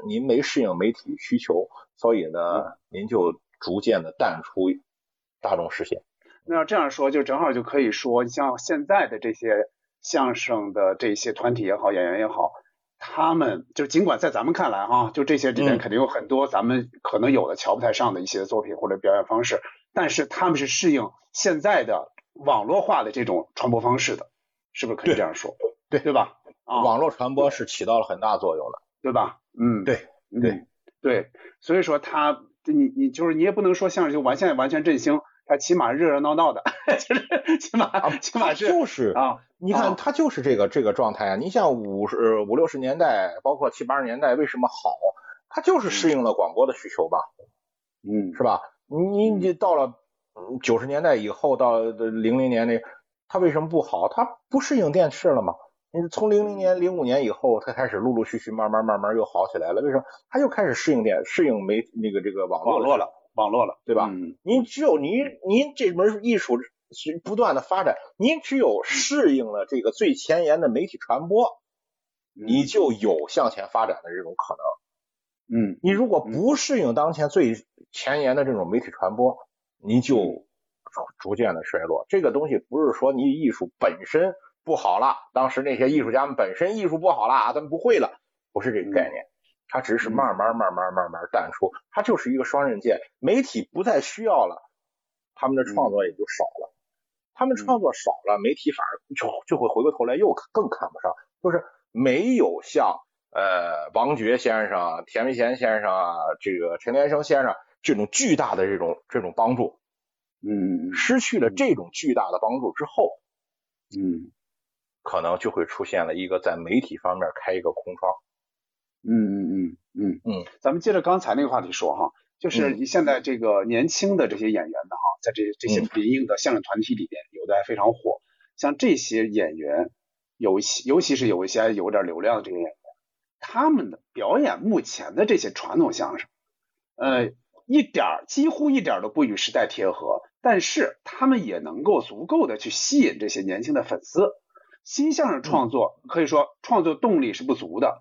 您没适应媒体需求，所以呢，您就逐渐的淡出大众视线。那要这样说，就正好就可以说，像现在的这些相声的这些团体也好，演员也好，他们就尽管在咱们看来哈，就这些里面嗯肯定有很多咱们可能有的瞧不太上的一些作品或者表演方式，但是他们是适应现在的网络化的这种传播方式的，是不是可以这样说？对对吧？啊，网络传播是起到了很大作用的。对吧？嗯，对嗯对对，所以说他你你就是你也不能说相声就完现在完全振兴，他起码热热闹闹的，*laughs* 就是起码起码是啊就是啊，你啊看他就是这个这个状态啊。你像五十五六十年代，包括七八十年代，为什么好？他就是适应了广播的需求吧，嗯是吧？你你到了九十年代以后，到零零年那，他为什么不好？他不适应电视了吗？你从零零年、零五年以后，他开始陆陆续续、慢慢慢慢又好起来了。为什么？他又开始适应电、适应媒那个这个网络网络了，网络了，对吧？嗯您只有您您这门艺术是不断的发展，您只有适应了这个最前沿的媒体传播，你就有向前发展的这种可能。嗯你如果不适应当前最前沿的这种媒体传播，你就逐渐的衰落。这个东西不是说你艺术本身不好了，当时那些艺术家们本身艺术不好了啊，咱们不会了，不是这个概念。它只是慢慢慢慢慢慢淡出，它就是一个双刃剑。媒体不再需要了，他们的创作也就少了。他们创作少了，媒体反而就就会回过头来又更看不上，就是没有像呃王珏先生、田维贤先生啊，这个陈连生先生这种巨大的这种这种帮助。嗯失去了这种巨大的帮助之后，嗯可能就会出现了一个在媒体方面开一个空窗。嗯嗯嗯嗯。嗯，咱们接着刚才那个话题说哈，就是你现在这个年轻的这些演员呢哈，在这这些嗯。民营的相声团体里边，有的还非常火。像这些演员，尤其尤其是有一些有点流量的这些演员，他们的表演目前的这些传统相声，呃，一点儿几乎一点儿都不与时代贴合，但是他们也能够足够的去吸引这些年轻的粉丝。新相声创作可以说创作动力是不足的，嗯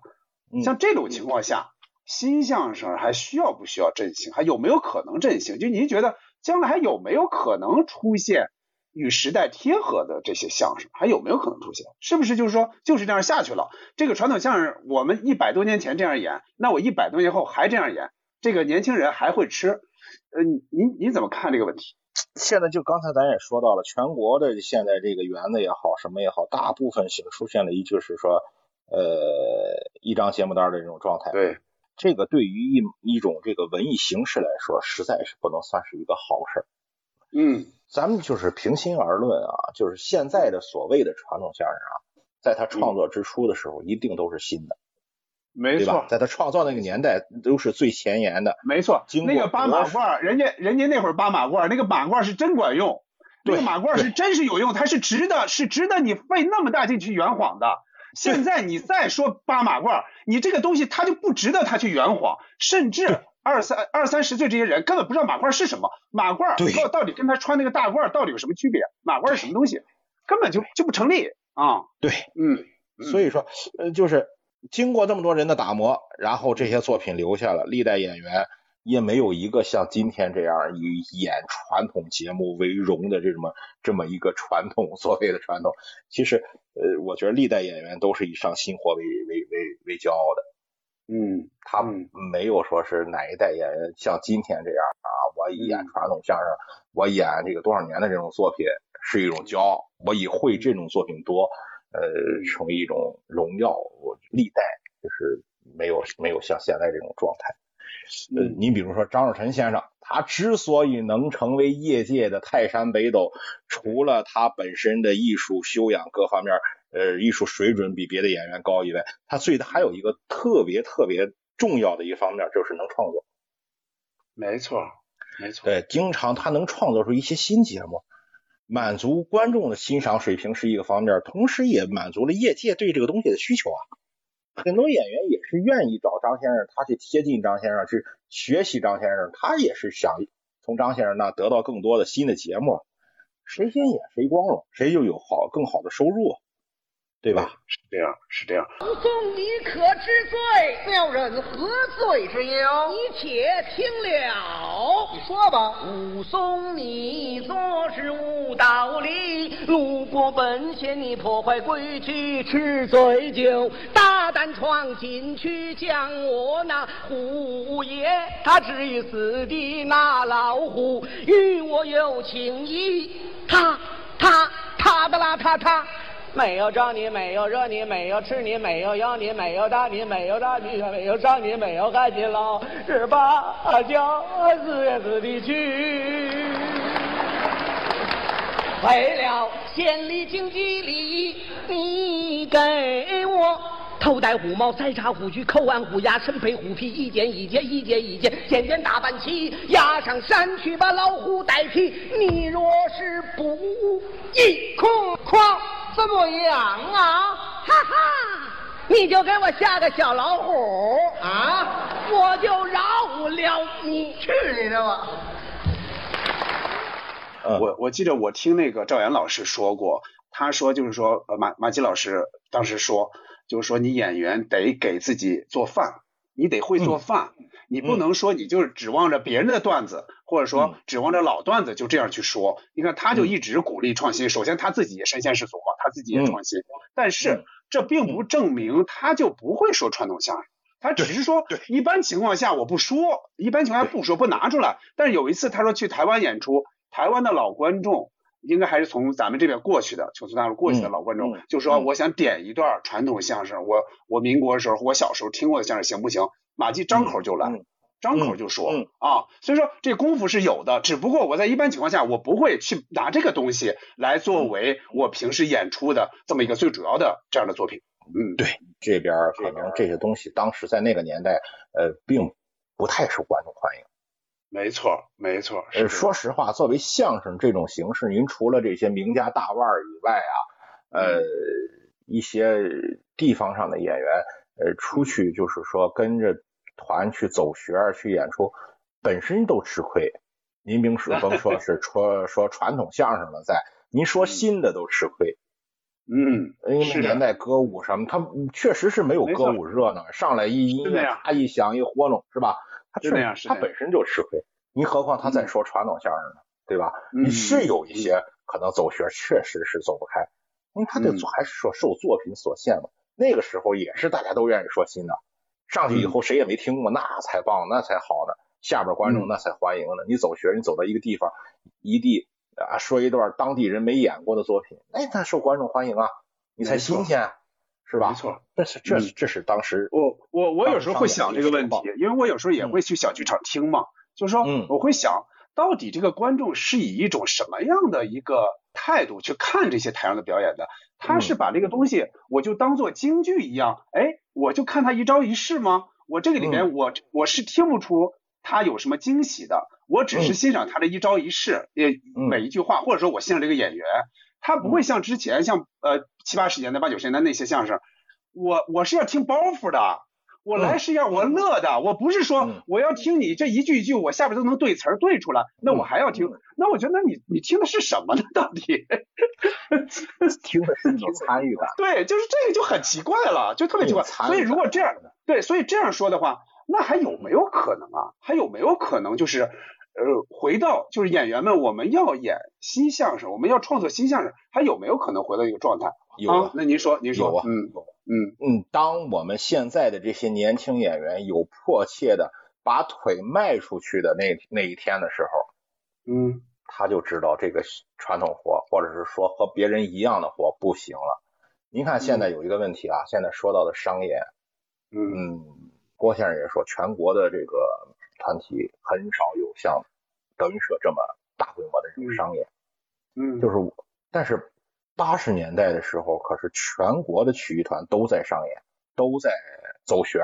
像这种情况下，新相声还需要不需要振兴？还有没有可能振兴？就您觉得将来还有没有可能出现与时代贴合的这些相声？还有没有可能出现？是不是就是说就是这样下去了？这个传统相声我们一百多年前这样演，那我一百多年后还这样演，这个年轻人还会吃？呃，您您怎么看这个问题？现在就刚才咱也说到了，全国的现在这个园子也好，什么也好，大部分形出现了一就是说，呃，一张节目单的这种状态。对，这个对于一一种这个文艺形式来说，实在是不能算是一个好事儿。嗯，咱们就是平心而论啊，就是现在的所谓的传统相声啊，在他创作之初的时候，一定都是新的，没错？，在他创造那个年代，都是最前沿的。没错。那个扒马褂，人家人家那会儿扒马褂，那个马褂是真管用，那个马褂是真是有用，它是值得是值得你费那么大劲去圆谎的。现在你再说扒马褂儿，你这个东西他就不值得他去圆谎，甚至二三二三十岁这些人根本不知道马褂儿是什么，马褂到到底跟他穿那个大褂儿到底有什么区别？马褂儿是什么东西？根本就就不成立啊！对，嗯，嗯所以说，呃，就是经过这么多人的打磨，然后这些作品留下了，历代演员也没有一个像今天这样以演传统节目为荣的这么这么一个传统，所谓的传统。其实，呃，我觉得历代演员都是以上新货为为为为骄傲的。嗯他嗯没有说是哪一代演员像今天这样啊，我演传统相声，我演这个多少年的这种作品是一种骄傲，我以会这种作品多，呃，成为一种荣耀。我历代就是没有没有像现在这种状态。呃，嗯你比如说张若晨先生，他之所以能成为业界的泰山北斗，除了他本身的艺术修养各方面，呃，艺术水准比别的演员高以外，他最大还有一个特别特别重要的一方面，就是能创作。没错没错，对，经常他能创作出一些新节目，满足观众的欣赏水平是一个方面，同时也满足了业界对这个东西的需求啊。很多演员也是愿意找张先生，他去贴近张先生，去学习张先生，他也是想从张先生那得到更多的新的节目。谁先演谁光荣，谁就有好更好的收入，对吧？是这样是这样。武松，你可知罪？妙人何罪之有？你且听了。你说吧。武松，你做事无道理，路过本县你破坏规矩，吃醉酒，大胆闯进去，将我那虎爷他置于死地，那老虎与我有情谊，他他他的啦他他。没有招你，没有惹你，没有吃你，没有要你，没有打你，没有打你，没有伤你，没有害你，老十八叫死也死的去。为了县里经济利益，你给我头戴虎帽，腮插虎须，口按虎牙，身披虎皮，一件一件，一件一件，件件打扮起，押上山去把老虎带皮。你若是不一，空狂怎么样啊？哈哈！你就给我下个小老虎啊，我就饶不了你。去你的吧！嗯我我记得我听那个赵岩老师说过，他说就是说，呃，马马季老师当时说，就是说你演员得给自己做饭，你得会做饭，你不能说你就是指望着别人的段子，或者说指望着老段子就这样去说。你看他就一直鼓励创新，首先他自己也身先士卒嘛，他自己也创新，但是这并不证明他就不会说传统相声。他只是说，一般情况下我不说，一般情况下不说，不拿出来。但是有一次他说去台湾演出，台湾的老观众应该还是从咱们这边过去的，就从大陆过去的老观众，嗯就说我想点一段传统相声，我我民国的时候，我小时候听过的相声行不行？马季张口就来。嗯张口就说、嗯啊，所以说这功夫是有的，只不过我在一般情况下，我不会去拿这个东西来作为我平时演出的这么一个最主要的这样的作品。嗯，对，这边可能这些东西当时在那个年代，呃，并不太受观众欢迎。没错，没错。是呃，说实话，作为相声这种形式，您除了这些名家大腕儿以外啊，呃，一些地方上的演员，呃，出去就是说跟着团去走学儿去演出，本身都吃亏。您甭说甭说是说 *laughs* 说传统相声了，在您说新的都吃亏。嗯，因为年代歌舞什么，它确实是没有歌舞热闹，上来一音乐啪一响一活动，是吧？它是那样是那样它本身就吃亏，您何况他在说传统相声呢，对吧？嗯你是有一些可能走学确实是走不开，因为他得还是说受作品所限嘛。那个时候也是大家都愿意说新的，上去以后谁也没听过，那才棒，那才好呢，下边观众嗯那才欢迎呢。你走学，你走到一个地方，一地啊说一段当地人没演过的作品，哎，那受观众欢迎啊，你才新鲜，是吧？没错，这是这是嗯这是当时我我我有时候会想这个问题因为我有时候也会去小剧场听嘛，就是说嗯我会想到底这个观众是以一种什么样的一个态度去看这些台上的表演的？他是把这个东西我就当做京剧一样，哎，我就看他一招一式吗？我这个里面我我是听不出他有什么惊喜的，我只是嗯。欣赏他的一招一式，也，嗯。每一句话，或者说我欣赏这个演员，他不会像之前像呃七八十年代、八九十年代那些相声，我我是要听包袱的，我来是要我乐的，我不是说嗯我要听你这一句一句，我下边都能对词儿对出来，那我还要听，那我觉得那你你听的是什么呢？到底？*laughs* 听的是一种 *laughs* 参与感。对，就是这个就很奇怪了，就特别奇怪。所以如果这样，对，所以这样说的话，那还有没有可能啊？还有没有可能就是，呃，回到就是演员们，我们要演新相声，我们要创作新相声，还有没有可能回到一个状态？有啊那您说，您说，有啊嗯嗯。嗯，当我们现在的这些年轻演员有迫切的把腿迈出去的那那一天的时候，嗯。他就知道这个传统活，或者是说和别人一样的活不行了。您看现在有一个问题啊，现在说到的商演，嗯。嗯，郭先生也说，全国的这个团体很少有像德云社这么大规模的这种商演，嗯，就是我，但是八十年代的时候，可是全国的曲艺团都在上演，都在走穴。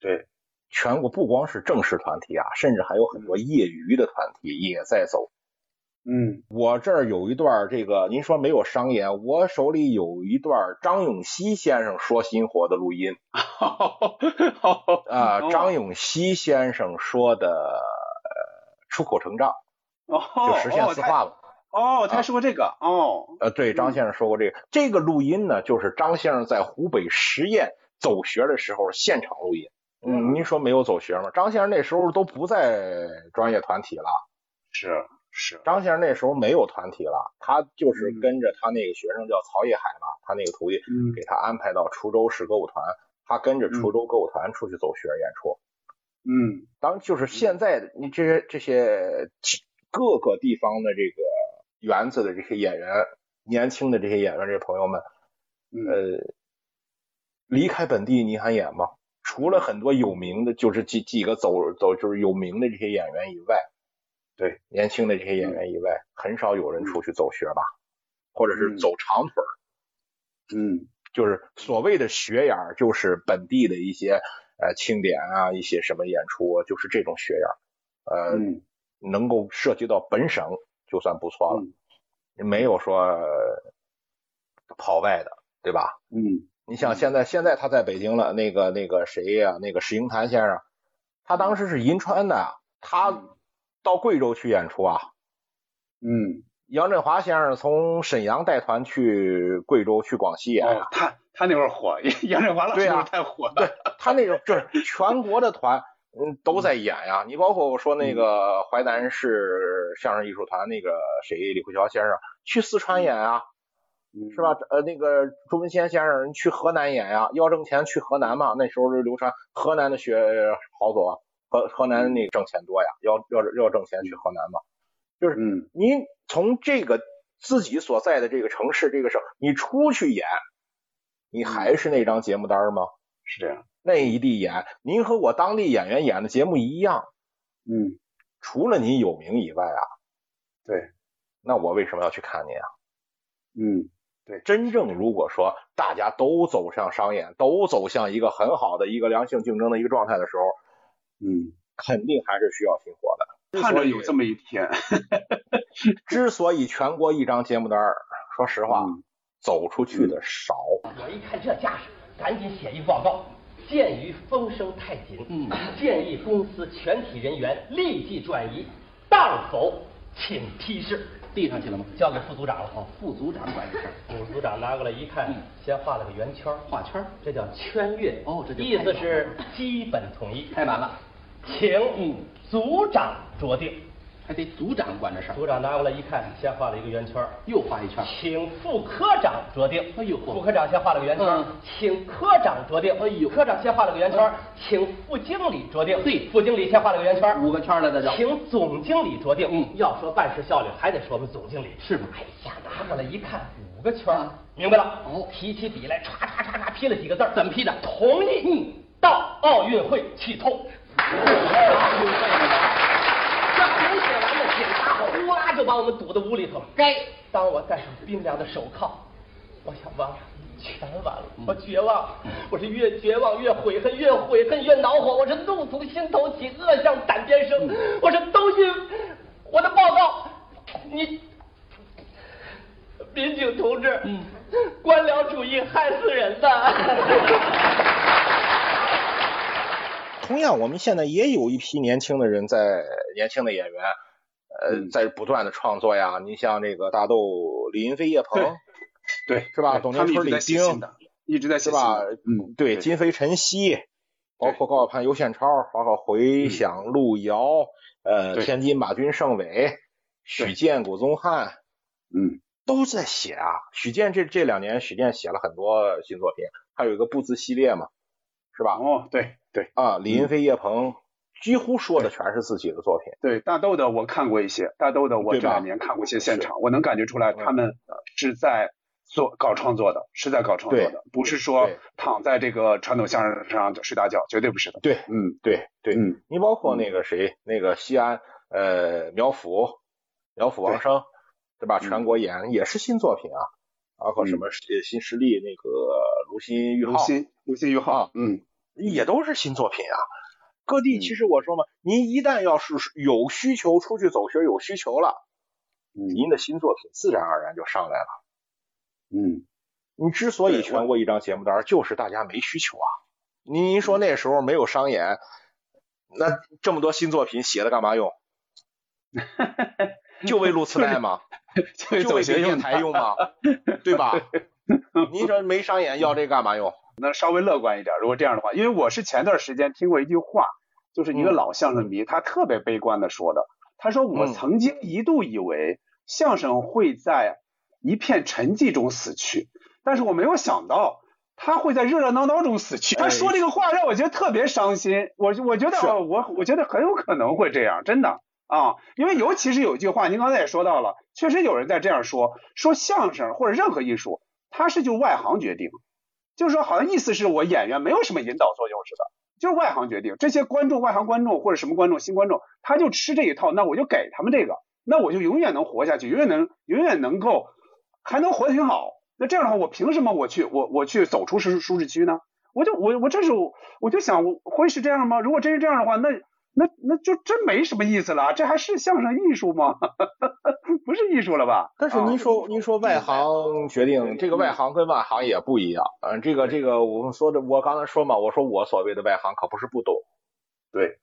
对，全国不光是正式团体啊，甚至还有很多业余的团体也在走。嗯我这儿有一段这个，您说没有商演，我手里有一段张永熙先生说新活的录音 *laughs* 啊、哦张永熙先生说的呃出口成章，哦，就实现四化了。哦，他说过这个，哦，呃，对，张先生说过这个，这个录音呢，就是张先生在湖北十堰走学的时候现场录音。嗯，您说没有走学吗？张先生那时候都不在专业团体了，是是，张先生那时候没有团体了，他就是嗯。跟着他那个学生叫曹业海嘛，他那个徒弟嗯。给他安排到滁州市歌舞团，他跟着滁州歌舞团出去走学演出。嗯。当就是现在的你这些这些各个地方的这个园子的这些演员，年轻的这些演员，这些朋友们，嗯呃，离开本地你还演吗？除了很多有名的，就是几几个走走就是有名的这些演员以外，对年轻的这些演员以外，很少有人出去走学吧，或者是嗯走长腿儿。嗯就是所谓的学眼儿，就是本地的一些呃庆典啊，一些什么演出啊，就是这种学眼儿，呃，嗯能够涉及到本省就算不错了，没有说呃跑外的，对吧？嗯你想现在现在他在北京了，那个那个谁呀、那个石英潭先生，他当时是银川的，他到贵州去演出啊。嗯，杨振华先生从沈阳带团去贵州去广西演啊。哦，他他那会儿火，杨振华老师太火了，对他那种就是全国的团，嗯，都在演呀。你包括我说那个淮南市相声艺术团那个谁李慧乔先生去四川演啊，嗯是吧？呃，那个朱文先先生去河南演呀，要挣钱去河南嘛。那时候是流传河南的学好走啊，河河南那挣钱多呀，要要要挣钱去河南嘛。就是嗯您从这个自己所在的这个城市这个省，你出去演，你还是那张节目单吗？是这样，那一地演，您和我当地演员演的节目一样，嗯，除了您有名以外啊，对，那我为什么要去看您啊？嗯，对，真正如果说大家都走向商演，都走向一个很好的一个良性竞争的一个状态的时候，嗯，肯定还是需要新活的。看着有这么一天，*laughs* 之所以全国一张节目单儿，说实话，嗯走出去的少。我一看这架势，赶紧写一报告。鉴于风声太紧，嗯，建议公司全体人员立即转移，当否请批示。递上去了吗？交给副组长了。哦，副组长管这事儿。副组长拿过来一看，先画了个圆圈，画圈，这叫圈阅。哦，这意思是基本统一。太满了，请组长酌定。还得组长管这事儿。组长拿过来一看，先画了一个圆圈，又画一圈，请副科长酌定。哎呦，副科长先画了个圆圈，请科长酌定。哎呦，科长先画了个圆圈，请副经理酌定。对，副经理先画了个圆圈，五个圈了，这叫。请总经理酌定。嗯，要说办事效率，还得说我们总经理。是吗？哎呀，拿过来一看，五个圈儿，明白了？哦，提起笔来，唰唰唰唰批了几个字，怎么批的？同意，嗯，到奥运会去透。奥运会这还没写完呢，警察呼啦就把我们堵在屋里头了。该当我戴上冰凉的手铐，我想完了，全完了，我绝望，我是越绝望越悔恨，越悔恨越恼火，我是怒从心头起，恶向胆边生，我是都信我的报告，你民警同志，嗯官僚主义害死人的。*laughs* 同样，我们现在也有一批年轻的人在，年轻的演员，呃，在不断的创作呀。你像这个大豆李云飞、叶鹏，对，是吧？董年春、李冰，一直在是吧？嗯，对，金飞、晨曦，包括高晓攀、尤宪超，包括回响、路遥，呃，天津马军、盛伟，许健、古宗汉，嗯，都在写啊。许健这这两年，许健写了很多新作品，还有一个不字系列嘛，是吧？哦，对对啊，李云飞、叶鹏几乎说的全是自己的作品。对，大豆的我看过一些，大豆的我这两年看过一些现场，我能感觉出来他们是在做搞创作的，是在搞创作的，不是说躺在这个传统相声上睡大觉，绝对不是的。对，嗯，对对，嗯，你包括那个谁，那个西安呃苗阜，苗阜王声，对吧？全国演也是新作品啊，包括什么新势力那个卢鑫玉浩，卢鑫卢鑫玉浩，嗯，也都是新作品啊。各地其实我说嘛，您一旦要是有需求出去走学有需求了，您的新作品自然而然就上来了。嗯，你之所以全国一张节目单，就是大家没需求啊。您说那时候没有商演，那这么多新作品写了干嘛用？就为录磁带吗？就为给电台用吗？*laughs* 对吧？您说没商演要这干嘛用？那稍微乐观一点，如果这样的话，因为我是前段时间听过一句话，就是一个老相声迷，他特别悲观的说的，他说我曾经一度以为相声会在一片沉寂中死去，但是我没有想到他会在热热闹闹中死去。他说这个话让我觉得特别伤心，我我觉得我我觉得很有可能会这样，真的。啊，因为尤其是有一句话，您刚才也说到了，确实有人在这样说，说相声或者任何艺术，它是就外行决定。就是说，好像意思是我演员没有什么引导作用似的，就是外行决定。这些观众、外行观众或者什么观众、新观众，他就吃这一套，那我就给他们这个，那我就永远能活下去，永远能、永远能够还能活得挺好。那这样的话，我凭什么我去我我去走出舒舒适区呢？我就我我这是我就想，会是这样吗？如果真是这样的话，那那那就真没什么意思了，这还是相声艺术吗？不是艺术了吧？但是您说您说外行决定，这个外行跟外行也不一样。嗯，这个这个我们说的，我刚才说嘛，我说我所谓的外行可不是不懂。对，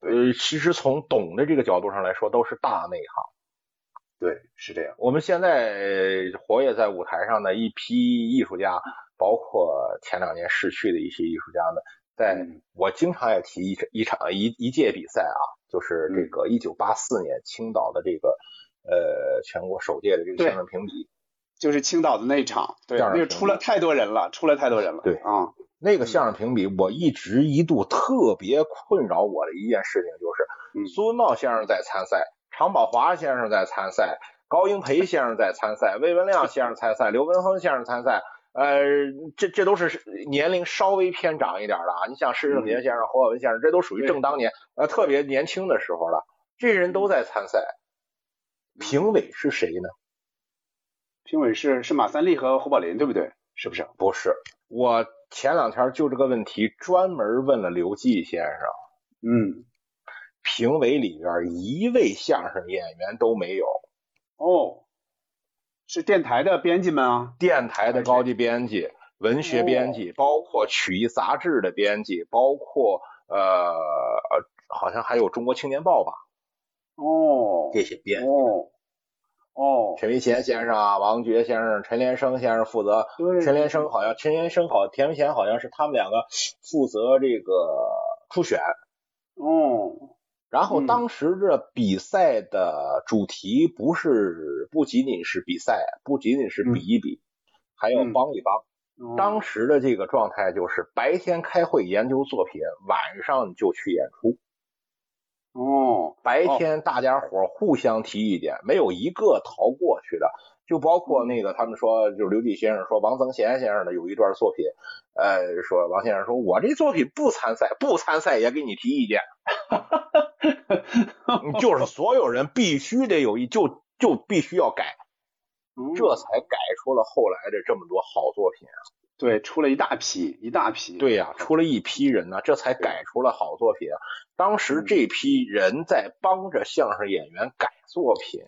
呃，其实从懂的这个角度上来说，都是大内行。对，是这样。我们现在活跃在舞台上的一批艺术家，包括前两年逝去的一些艺术家们。在我经常也提一一场一一届比赛啊，就是这个一九八四年青岛的这个呃全国首届的这个相声评比，就是青岛的那一场，对，那个出了太多人了，出了太多人了，对啊，那个相声评比，我一直一度特别困扰我的一件事情就是，苏文茂先生在参赛，常宝华先生在参赛，高英培先生在参赛，魏文亮先生参赛，刘文亨先生参赛。呃，这这都是年龄稍微偏长一点的啊。你像施正杰先生、侯耀文先生，这都属于正当年，呃，特别年轻的时候了。这些人都在参赛，评委是谁呢？评委是是马三立和侯宝林，对不对？是不是？不是，我前两天就这个问题专门问了刘季先生。嗯，评委里边一位相声演员都没有。哦。是电台的编辑们啊，电台的高级编辑、文学编辑，包括曲艺杂志的编辑，包括呃，好像还有中国青年报吧。哦，这些编辑。哦，哦，陈维贤先生啊，王珏先生、陈连生先生负责。陈连生好像，陈连生好，田维贤好像是他们两个负责这个初选。哦。然后当时这比赛的主题不是不仅仅是比赛，不仅仅是比一比，还要帮一帮。当时的这个状态就是白天开会研究作品，晚上就去演出。哦，白天大家伙互相提意见，没有一个逃过去的。就包括那个他们说，就是刘季先生说王增贤先生的有一段作品，呃，说王先生说我这作品不参赛，不参赛也给你提意见，*laughs* 就是所有人必须得有一就就必须要改，这才改出了后来的这么多好作品啊。对，出了一大批一大批。对呀、出了一批人呢，这才改出了好作品啊。当时这批人在帮着相声演员改作品，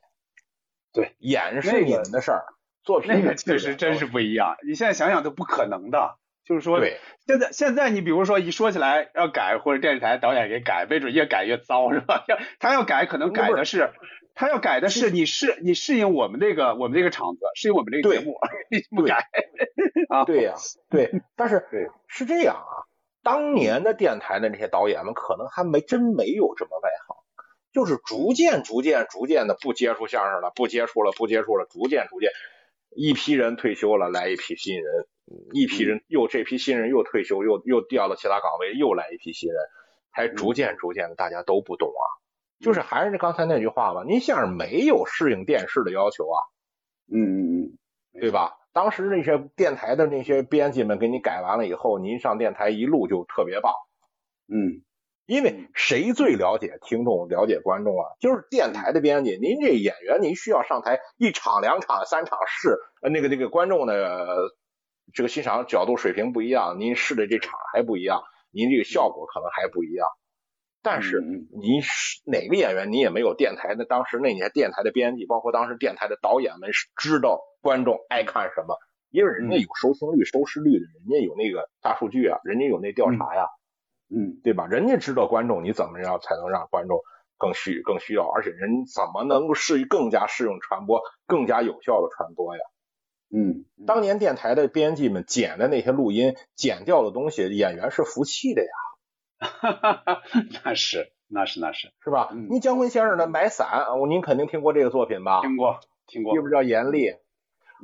对，演是你们的事儿，作品那个确实真是不一样。你现在想想都不可能的，就是说，对，现在现在你比如说一说起来要改，或者电视台导演给改，没准越改越糟，是吧？要 *laughs* 他要改，可能改的是。他要改的是你适你适应我们这个我们这个场子，适应我们这个节目，*laughs* 你不改啊？对呀、*laughs* 对，但是是这样啊，当年的电台的那些导演们可能还没真没有这么外行，就是逐渐逐渐逐渐的不接触相声了，不接触了，不接触了，逐渐逐渐，一批人退休了，来一批新人，一批人又这批新人又退休，又又调到其他岗位，又来一批新人，才逐渐逐渐的大家都不懂啊。就是还是刚才那句话吧，您相声没有适应电视的要求啊，嗯嗯嗯，对吧？当时那些电台的那些编辑们给你改完了以后，您上电台一录就特别棒，嗯，因为谁最了解听众、了解观众啊？就是电台的编辑。您这演员，您需要上台一场、两场、三场试，呃，那个那个观众的这个欣赏角度水平不一样，您试的这场还不一样，您这个效果可能还不一样。但是你是哪个演员，你也没有电台的当时那年电台的编辑，包括当时电台的导演们是知道观众爱看什么，因为人家有收听率、收视率的，人家有那个大数据啊，人家有那调查呀，嗯，对吧？人家知道观众你怎么样才能让观众更需更需要，而且人怎么能够适更加适用传播、更加有效的传播呀？嗯，当年电台的编辑们剪的那些录音、剪掉的东西，演员是服气的呀。哈哈哈，那是那是那是是吧？嗯、您姜昆先生的《买伞》，您肯定听过这个作品吧？听过听过，是不是叫严厉？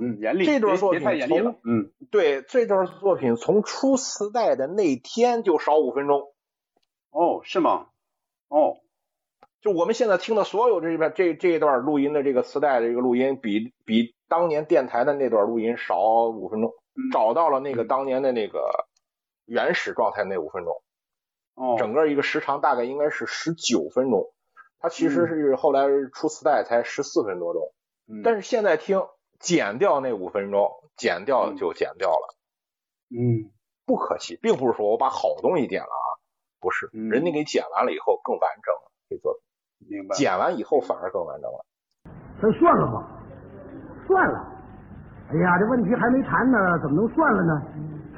嗯，严厉。这段作品从嗯，对，这段作品从出磁带的那天就少五分钟。哦，是吗？哦，就我们现在听的所有这边这这一段录音的这个磁带的这个录音，比比当年电台的那段录音少五分钟。嗯、找到了那个当年的那个原始状态那五分钟。哦，整个一个时长大概应该是十九分钟，它其实是后来出磁带才十四分多钟，嗯、但是现在听减掉那五分钟，减掉就减掉了，嗯，不可惜，并不是说我把好东西剪了啊，不是，嗯、人家给剪完了以后更完整了，这作品，明白，剪完以后反而更完整了，那算了吧，算了，哎呀，这问题还没谈呢，怎么能算了呢？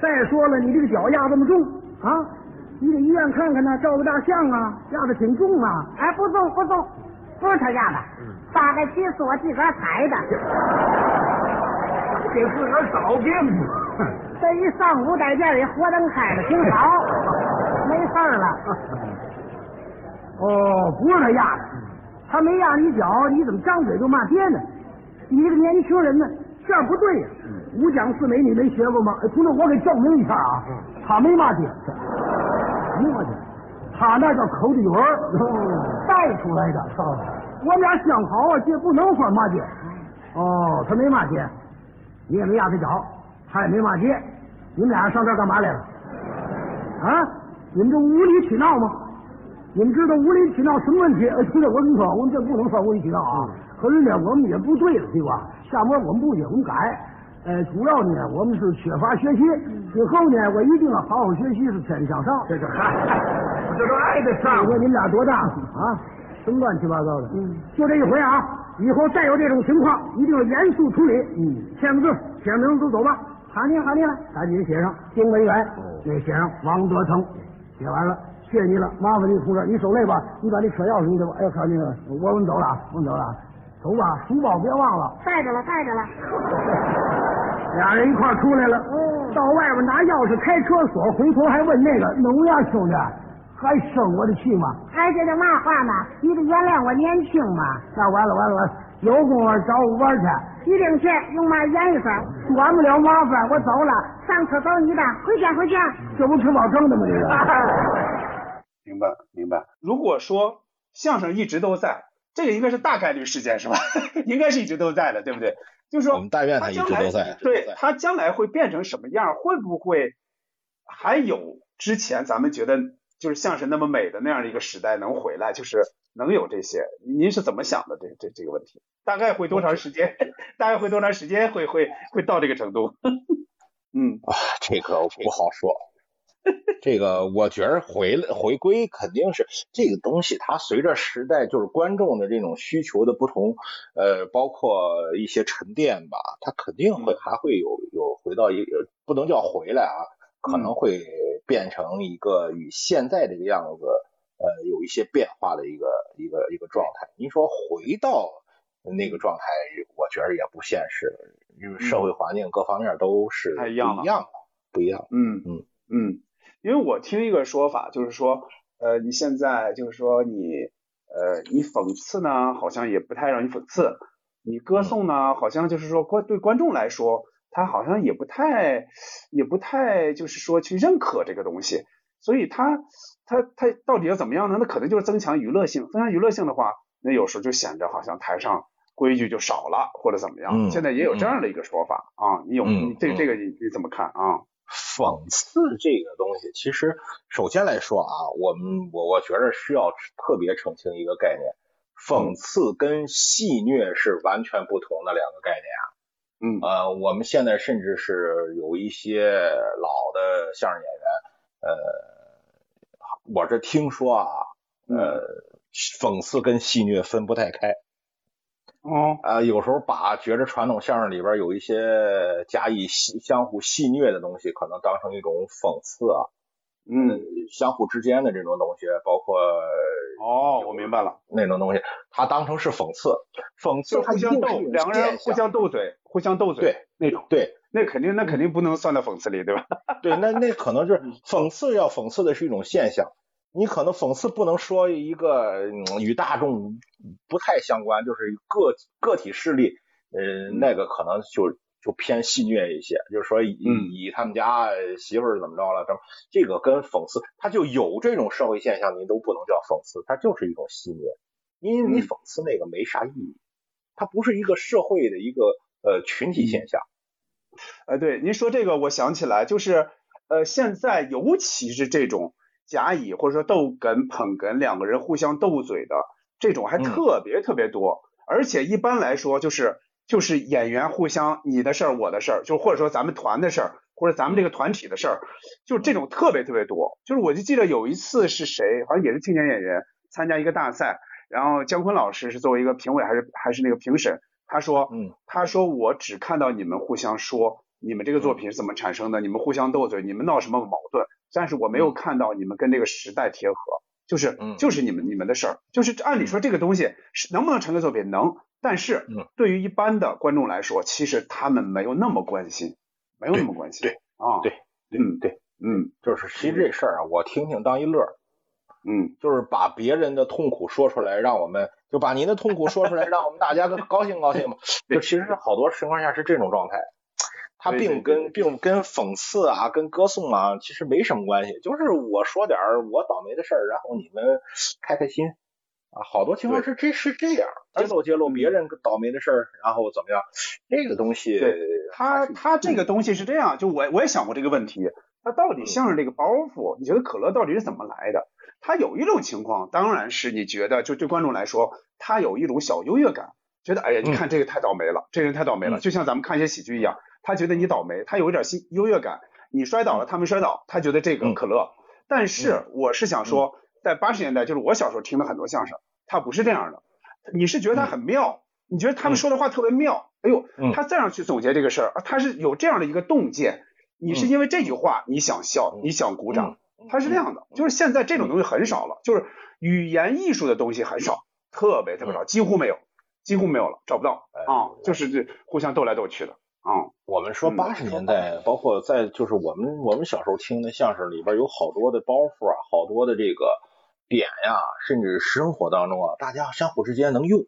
再说了，你这个脚压这么重啊！你给医院看看呢，照个大相啊，压的挺重啊！哎，不重不重，不是他压的，大概七是我自个儿踩的。*laughs* 给自个儿找病去。这一上午在店里活灯开的挺好，*laughs* 没事儿了。哦，不是他压的，他没压你脚，你怎么张嘴就骂爹呢？你这个年轻人呢，这样不对呀、啊。五讲四美你没学过吗？哎，同志，我给证明一下啊，他没骂爹。没骂爹，他那叫口底文带出来的。我们俩相好啊，这不能算骂街。哦，他没骂街，你也没压他脚，他也没骂街，你们俩上这儿干嘛来了？啊？你们这无理取闹吗？你们知道无理取闹什么问题？呃，兄弟，我跟你说，我们这不能算无理取闹啊。可是呢，我们也不对了，对吧？下面我们不也我们改。呃，主要呢，我们是缺乏学习。以后呢，我一定要好好学习，是天向上。这是嗨，这都挨得上。你说你们俩多大啊？什么乱七八糟的？嗯，就这一回啊！以后再有这种情况，一定要严肃处理。嗯，签个字，写名字走吧。好你好你了，赶紧写上丁文远，那写上王德成，写完了，谢谢你了，麻烦你同志，你受累吧？你把这车钥匙你给我。哎呦，靠那个，我们走了，我们走了，走吧，书包别忘了。带着了，带着了。*laughs* 俩人一块出来了，到外边拿钥匙开车锁，回头还问那个能呀，兄弟，还生我的气吗？还这叫嘛话呢？你得原谅我年轻嘛。那完了完了完了，有功夫找我玩去。一定去，用嘛严一声，管不了麻烦，我走了。上车走你的，回家回家。这不吃饱撑的吗？这个。*laughs* 明白明白。如果说相声一直都在，这个应该是大概率事件是吧？*laughs* 应该是一直都在的，对不对？就是说我们但愿他一直都在。对它将来会变成什么样？会不会还有之前咱们觉得就是相声那么美的那样的一个时代能回来？就是能有这些？您是怎么想的？这这这个问题，大概会多长时间？*laughs* 大概会多长时间会会会到这个程度？*laughs* 嗯，啊，这个不好说。*laughs* 这个我觉得回来回归肯定是这个东西，它随着时代就是观众的这种需求的不同，呃，包括一些沉淀吧，它肯定会还会有有回到一个不能叫回来啊，可能会变成一个与现在这个样子呃有一些变化的一个一个一个状态。您说回到那个状态，我觉得也不现实，因为社会环境各方面都是太一样了。不一样的，不一样。嗯。嗯。嗯，因为我听一个说法，就是说，呃，你现在就是说你，呃，你讽刺呢，好像也不太让你讽刺；你歌颂呢，好像就是说观对观众来说，他好像也不太，也不太就是说去认可这个东西。所以他他他到底要怎么样呢？那可能就是增强娱乐性，增强娱乐性的话，那有时候就显得好像台上规矩就少了，或者怎么样。嗯现在也有这样的一个说法啊，你有嗯你这嗯这个你你怎么看啊？讽刺这个东西，其实首先来说啊，我们我我觉得需要特别澄清一个概念，讽刺跟戏谑是完全不同的两个概念啊。嗯呃，我们现在甚至是有一些老的相声演员，呃，我这听说啊，呃，讽刺跟戏谑分不太开。哦，啊，有时候把觉着传统相声里边有一些加以戏相互戏谑的东西，可能当成一种讽刺啊，嗯，相互之间的这种东西，包括哦，我明白了，那种东西，他当成是讽刺，讽刺他互相斗，两个人互相斗嘴，互相斗嘴，对那种，对。那肯定那肯定不能算到讽刺里，对吧？对，那那可能就是讽刺要讽刺的是一种现象，你可能讽刺不能说一个、嗯与大众不太相关，就是个个体势力，呃，那个可能就就偏戏谑一些，就是说以、嗯以他们家媳妇儿怎么着了，怎么这个跟讽刺，他就有这种社会现象，您都不能叫讽刺，它就是一种戏谑，因为你嗯讽刺那个没啥意义，它不是一个社会的一个呃群体现象。呃，对，您说这个，我想起来，就是呃，现在尤其是这种甲乙或者说逗哏捧哏两个人互相斗嘴的这种还嗯。特别特别多，而且一般来说就是就是演员互相你的事儿我的事儿，就或者说咱们团的事儿或者咱们这个团体的事儿，就这种特别特别多。就是我就记得有一次是谁，好像也是青年演员参加一个大赛，然后姜昆老师是作为一个评委还是还是那个评审，他说，嗯，他说我只看到你们互相说你们这个作品是怎么产生的，你们互相斗嘴，你们闹什么矛盾，但是我没有看到你们跟这个时代贴合，就是嗯。就是你们你们的事儿，就是按理说这个东西是能不能成为作品能，但是嗯。对于一般的观众来说，其实他们没有那么关心，没有那么关心，对啊，对嗯对，嗯。就是其实这事儿啊，我听听当一乐儿。嗯，就是把别人的痛苦说出来，让我们就把您的痛苦说出来，让我们大家高兴高兴嘛。*laughs* 就其实好多情况下是这种状态，它对对并跟并跟讽刺啊、跟歌颂啊其实没什么关系，就是我说点儿我倒霉的事儿，然后你们开开心啊。好多情况是这是这样，揭露揭露别人倒霉的事儿，然后怎么样？这个东西对他他这个东西是这样，就我我也想过这个问题，他到底像是这个包袱，你觉得可乐到底是怎么来的？他有一种情况，当然是你觉得就对观众来说，他有一种小优越感，觉得哎呀，你看这个太倒霉了，这人太倒霉了，嗯就像咱们看一些喜剧一样，他觉得你倒霉，他有一点心优越感，你摔倒了，他没摔倒，他觉得这个嗯可乐。但是我是想说，在八十年代，就是我小时候听的很多相声，他不是这样的，你是觉得他很妙，你觉得他们说的话特别妙，哎呦嗯，他这样去总结这个事儿，啊他是有这样的一个洞见，你是因为这句话你想笑，嗯你想鼓掌，嗯他是这样的，就是现在这种东西很少了，就是语言艺术的东西很少，特别特别少，几乎没有，几乎没有了，找不到哎啊，就是这互相斗来斗去的啊，我们说嗯八十年代，包括在就是我们我们小时候听的相声里边有好多的包袱啊，好多的这个点呀、甚至生活当中啊，大家相互之间能用。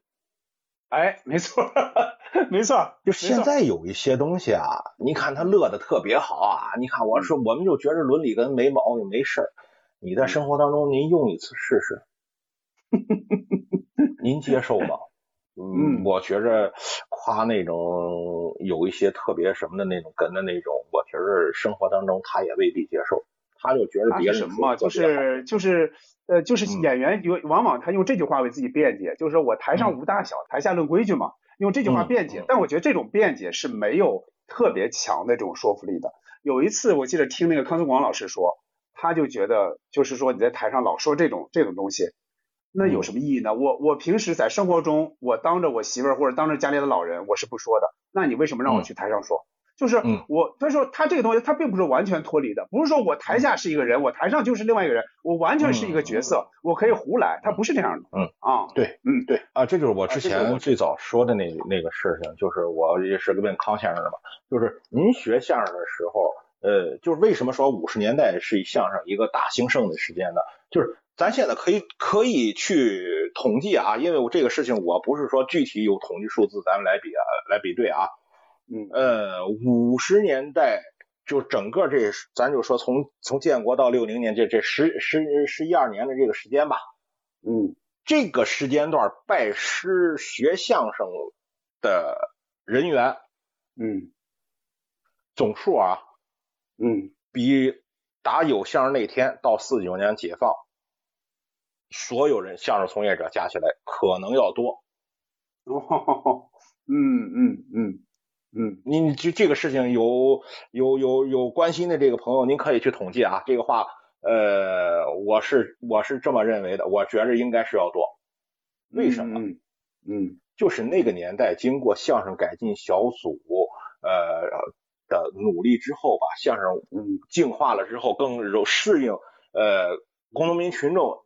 哎，没错，*laughs* 没错，就现在有一些东西啊，你看他乐的特别好啊，你看我说我们就觉着伦理跟没毛病没事儿，你在生活当中您用一次试试，*laughs* 您接受吗？嗯，我觉着夸那种有一些特别什么的那种哏的那种，我觉着生活当中他也未必接受，他就觉得别人什么就是就是呃就是演员有往往他用这句话为自己辩解，就是说我台上无大小，台下论规矩嘛，用这句话辩解。但我觉得这种辩解是没有特别强的这种说服力的。有一次我记得听那个康松广老师说，他就觉得就是说你在台上老说这种这种东西。那有什么意义呢？我我平时在生活中，我当着我媳妇儿或者当着家里的老人，我是不说的。那你为什么让我去台上说？就是我他说他这个东西，他并不是完全脱离的，不是说我台下是一个人，我台上就是另外一个人，我完全是一个角色，我可以胡来，他不是这样的。嗯啊，对，嗯对啊，这就是我之前最早说的那那个事情，就是我也是问康先生的嘛，就是您学相声的时候，呃，就是为什么说五十年代是相声一个大兴盛的时间呢？就是。咱现在可以可以去统计啊，因为我这个事情我不是说具体有统计数字，咱们来比啊，来比对啊。嗯呃，五十年代就整个这，咱就说从从建国到六零年这这十十十一二年的这个时间吧。嗯，这个时间段拜师学相声的人员，嗯，总数啊，嗯，比打有相声那天到四九年解放。所有人相声从业者加起来可能要多，*laughs* 哦，嗯嗯嗯嗯，你就这个事情有有有有关心的这个朋友，您可以去统计啊，这个话呃，我是我是这么认为的，我觉着应该是要多，为什么？嗯，就是那个年代经过相声改进小组呃的努力之后吧，相声嗯进化了之后更有适应呃工农民群众。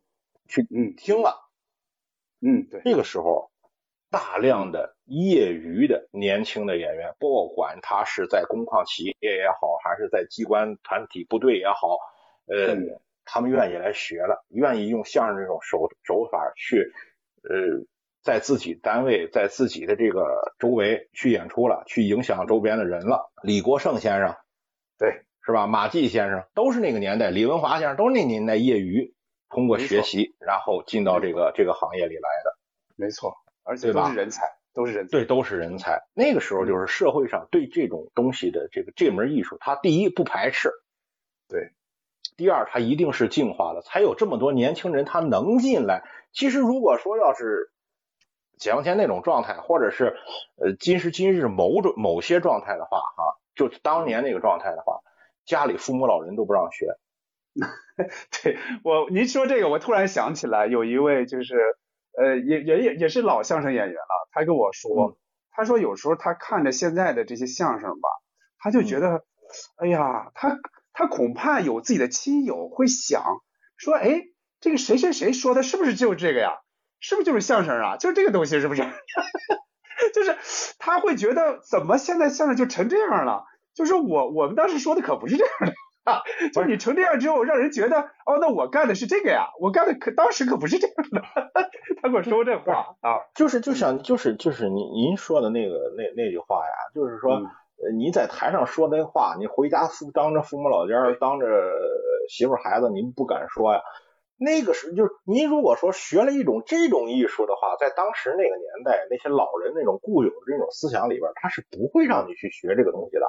去嗯听了，嗯对，这个时候大量的业余的年轻的演员，不管他是在工矿企业也好，还是在机关团体部队也好，呃，他们愿意来学了，愿意用相声这种手手法去呃，在自己单位，在自己的这个周围去演出了，去影响周边的人了。李国盛先生，对，是吧？马季先生都是那个年代，李文华先生都是那年代业余。通过学习，然后进到这个这个行业里来的，没错，而且都是人才，都是人才，对，都是人才。那个时候就是社会上对这种东西的这个这门艺术，它第一不排斥，对，第二它一定是进化了，才有这么多年轻人他能进来。其实如果说要是解放前那种状态，或者是呃今时今日某种某些状态的话，哈，就当年那个状态的话，家里父母老人都不让学。*laughs* 对我，您说这个，我突然想起来，有一位就是，呃，也也也也是老相声演员了，他跟我说，他说有时候他看着现在的这些相声吧，他就觉得，哎呀，他他恐怕有自己的亲友会想说，哎，这个谁谁谁说的是不是就这个呀？是不是就是相声啊？就是这个东西是不是？*laughs* 就是他会觉得怎么现在相声就成这样了？就是我我们当时说的可不是这样的。啊，*laughs* 就你成这样之后，让人觉得哦，那我干的是这个呀，我干的可当时可不是这样的。*laughs* 他跟我说这话啊，就是就想就是就是您您说的那个那那句话呀，就是说呃你在台上说那话，你回家父当着父母老家当着媳妇孩子，您不敢说呀。那个时就是您如果说学了一种这种艺术的话，在当时那个年代，那些老人那种固有的这种思想里边，他是不会让你去学这个东西的。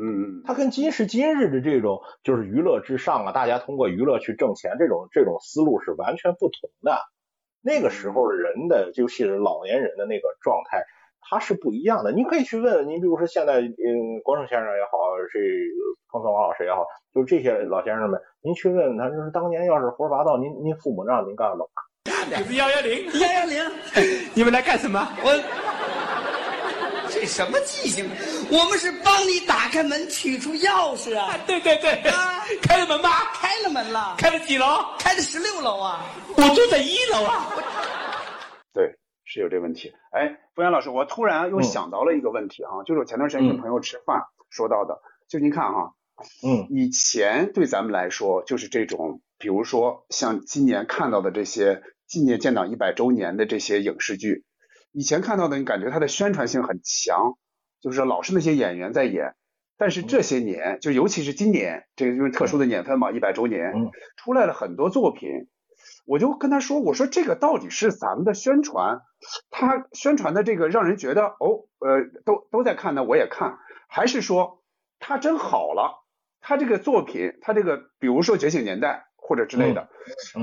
嗯，它跟今时今日的这种就是娱乐至上啊，大家通过娱乐去挣钱这种这种思路是完全不同的。那个时候的人的，尤其是老年人的那个状态，他是不一样的。你可以去问问，你比如说现在，嗯，国胜先生也好，是彭松王老师也好，就这些老先生们，您去问问他，就是当年要是胡说八道，您您父母让您干了吗？就是幺幺零，幺幺零，*laughs* 你们来干什么？我。这什么记性？我们是帮你打开门，取出钥匙啊！对对对，啊，开了门吧？开了门了。开了几楼？开了十六楼啊！我住在一楼啊。对，是有这问题。哎，冯阳老师，我突然又想到了一个问题哈，就是我前段时间跟朋友吃饭说到的，就您看哈，嗯，以前对咱们来说就是这种，比如说像今年看到的这些纪念建党一百周年的这些影视剧。以前看到的，你感觉它的宣传性很强，就是老是那些演员在演。但是这些年，就尤其是今年，这个因为特殊的年份嘛，一百周年，出来了很多作品，我就跟他说，我说这个到底是咱们的宣传，他宣传的这个让人觉得哦，呃，都都在看呢，我也看，还是说他真好了？他这个作品，他这个比如说《觉醒年代》或者之类的，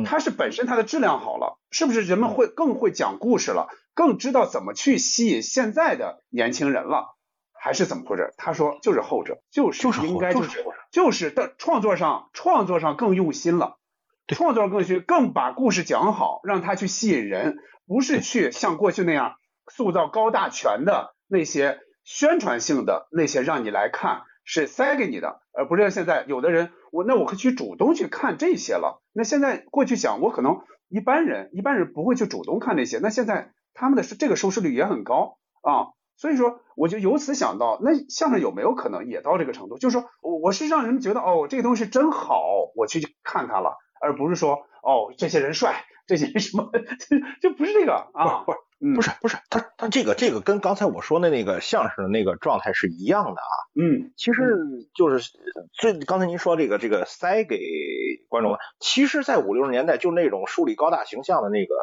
他是本身他的质量好了，是不是人们会更会讲故事了，更知道怎么去吸引现在的年轻人了？还是怎么回事？他说就是后者，就是应该就是就是的创作上创作上更用心了，创作上更去更把故事讲好，让他去吸引人，不是去像过去那样塑造高大全的那些宣传性的那些让你来看是塞给你的，而不是像现在有的人我那我可以去主动去看这些了。那现在过去想我可能一般人一般人不会去主动看这些，那现在他们的这个收视率也很高啊。所以说，我就由此想到，那相声有没有可能也到这个程度？就是说，我是让人觉得，哦，这个东西真好，我去看它了，而不是说，哦，这些人帅，这些什么，*laughs* 就不是这个啊，不是，不是，不是，他他这个这个跟刚才我说的那个相声的那个状态是一样的啊。嗯，其实就是最刚才您说这个这个塞给观众，其实，在五六十年代就那种树立高大形象的那个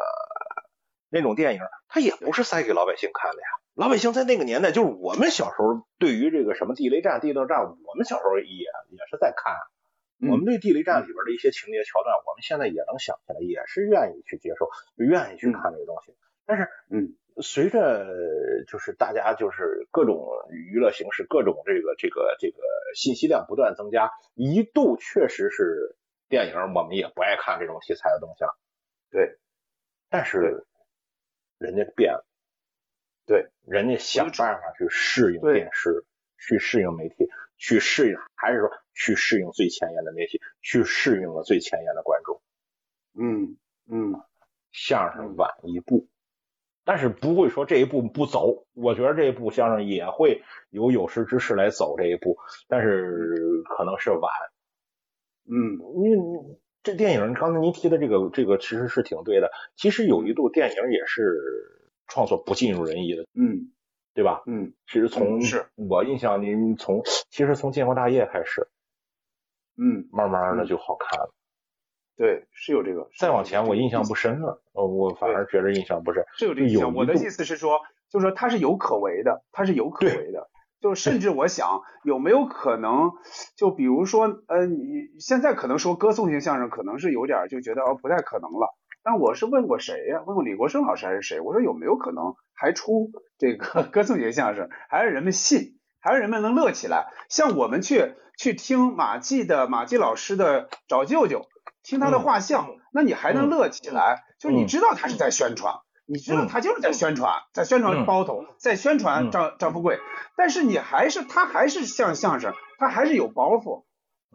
那种电影，它也不是塞给老百姓看的呀。老百姓在那个年代，就是我们小时候对于这个什么地雷战、地道战，我们小时候也也是在看。我们对地雷战里边的一些情节桥段，我们现在也能想起来，也是愿意去接受，愿意去看这个东西。但是，嗯，随着就是大家就是各种娱乐形式、各种这个这个这个信息量不断增加，一度确实是电影我们也不爱看这种题材的东西了。对，但是人家变了。对，人家想办法去适应电视，去适应媒体，去适应，还是说去适应最前沿的媒体，去适应了最前沿的观众。嗯嗯，相声晚一步，但是不会说这一步不走。我觉得这一步相声也会有有识之士来走这一步，但是可能是晚。嗯，因为这电影刚才您提的这个这个其实是挺对的。其实有一度电影也是。创作不尽如人意的，嗯，对吧？嗯，其实从是我印象，您从其实从建国大业开始，嗯，慢慢的就好看了。对，是有这个。再往前我印象不深了，呃，我反而觉得印象不深。是有这个印象。我的意思是说，就是说它是有可为的，它是有可为的。就甚至我想，有没有可能，就比如说，呃，你现在可能说歌颂型相声，可能是有点就觉得哦不太可能了。但我是问过谁呀？问过李国生老师还是谁？我说有没有可能还出这个歌颂型相声，还是人们信，还是人们能乐起来？像我们去去听马季的马季老师的找舅舅，听他的画像，那你还能乐起来？就你知道他是在宣传，你知道他就是在宣传，在宣传包头，在宣传张张富贵，但是你还是他还是像相声，他还是有包袱，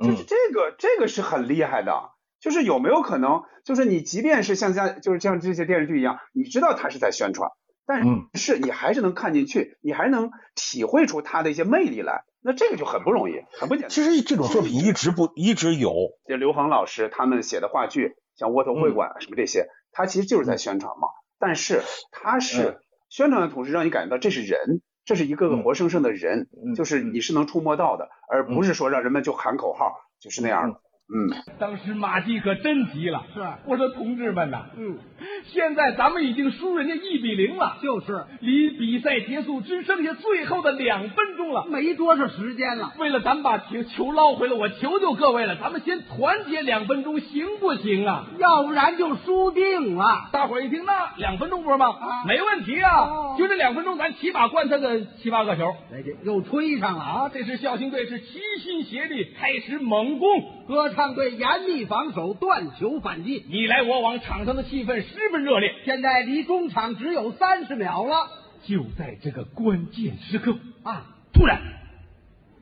就是这个这个是很厉害的。就是有没有可能，就是你即便是像像就是像这些电视剧一样，你知道他是在宣传，但是你还是能看进去，你还能体会出他的一些魅力来，那这个就很不容易，很不简单。其实这种作品一直不一直有，就刘恒老师他们写的话剧，像窝头会馆什么这些，他其实就是在宣传嘛。但是他是宣传的同时，让你感觉到这是人，这是一个个活生生的人，就是你是能触摸到的，而不是说让人们就喊口号，就是那样的。嗯，当时马季可真急了，是我说同志们呐，嗯，现在咱们已经输人家一比零了，就是离比赛结束只剩下最后的两分钟了，没多少时间了。为了咱把球球捞回来，我求求各位了，咱们先团结两分钟，行不行啊？要不然就输定了。大伙儿一听，那两分钟不是吗？没问题啊，就这两分钟，咱起码灌他个七八个球。来，又吹上了啊！这是孝兴队是齐心协力开始猛攻，歌。唱队严密防守，断球反击，你来我往，场上的气氛十分热烈。现在离中场只有三十秒了，就在这个关键时刻啊！突然，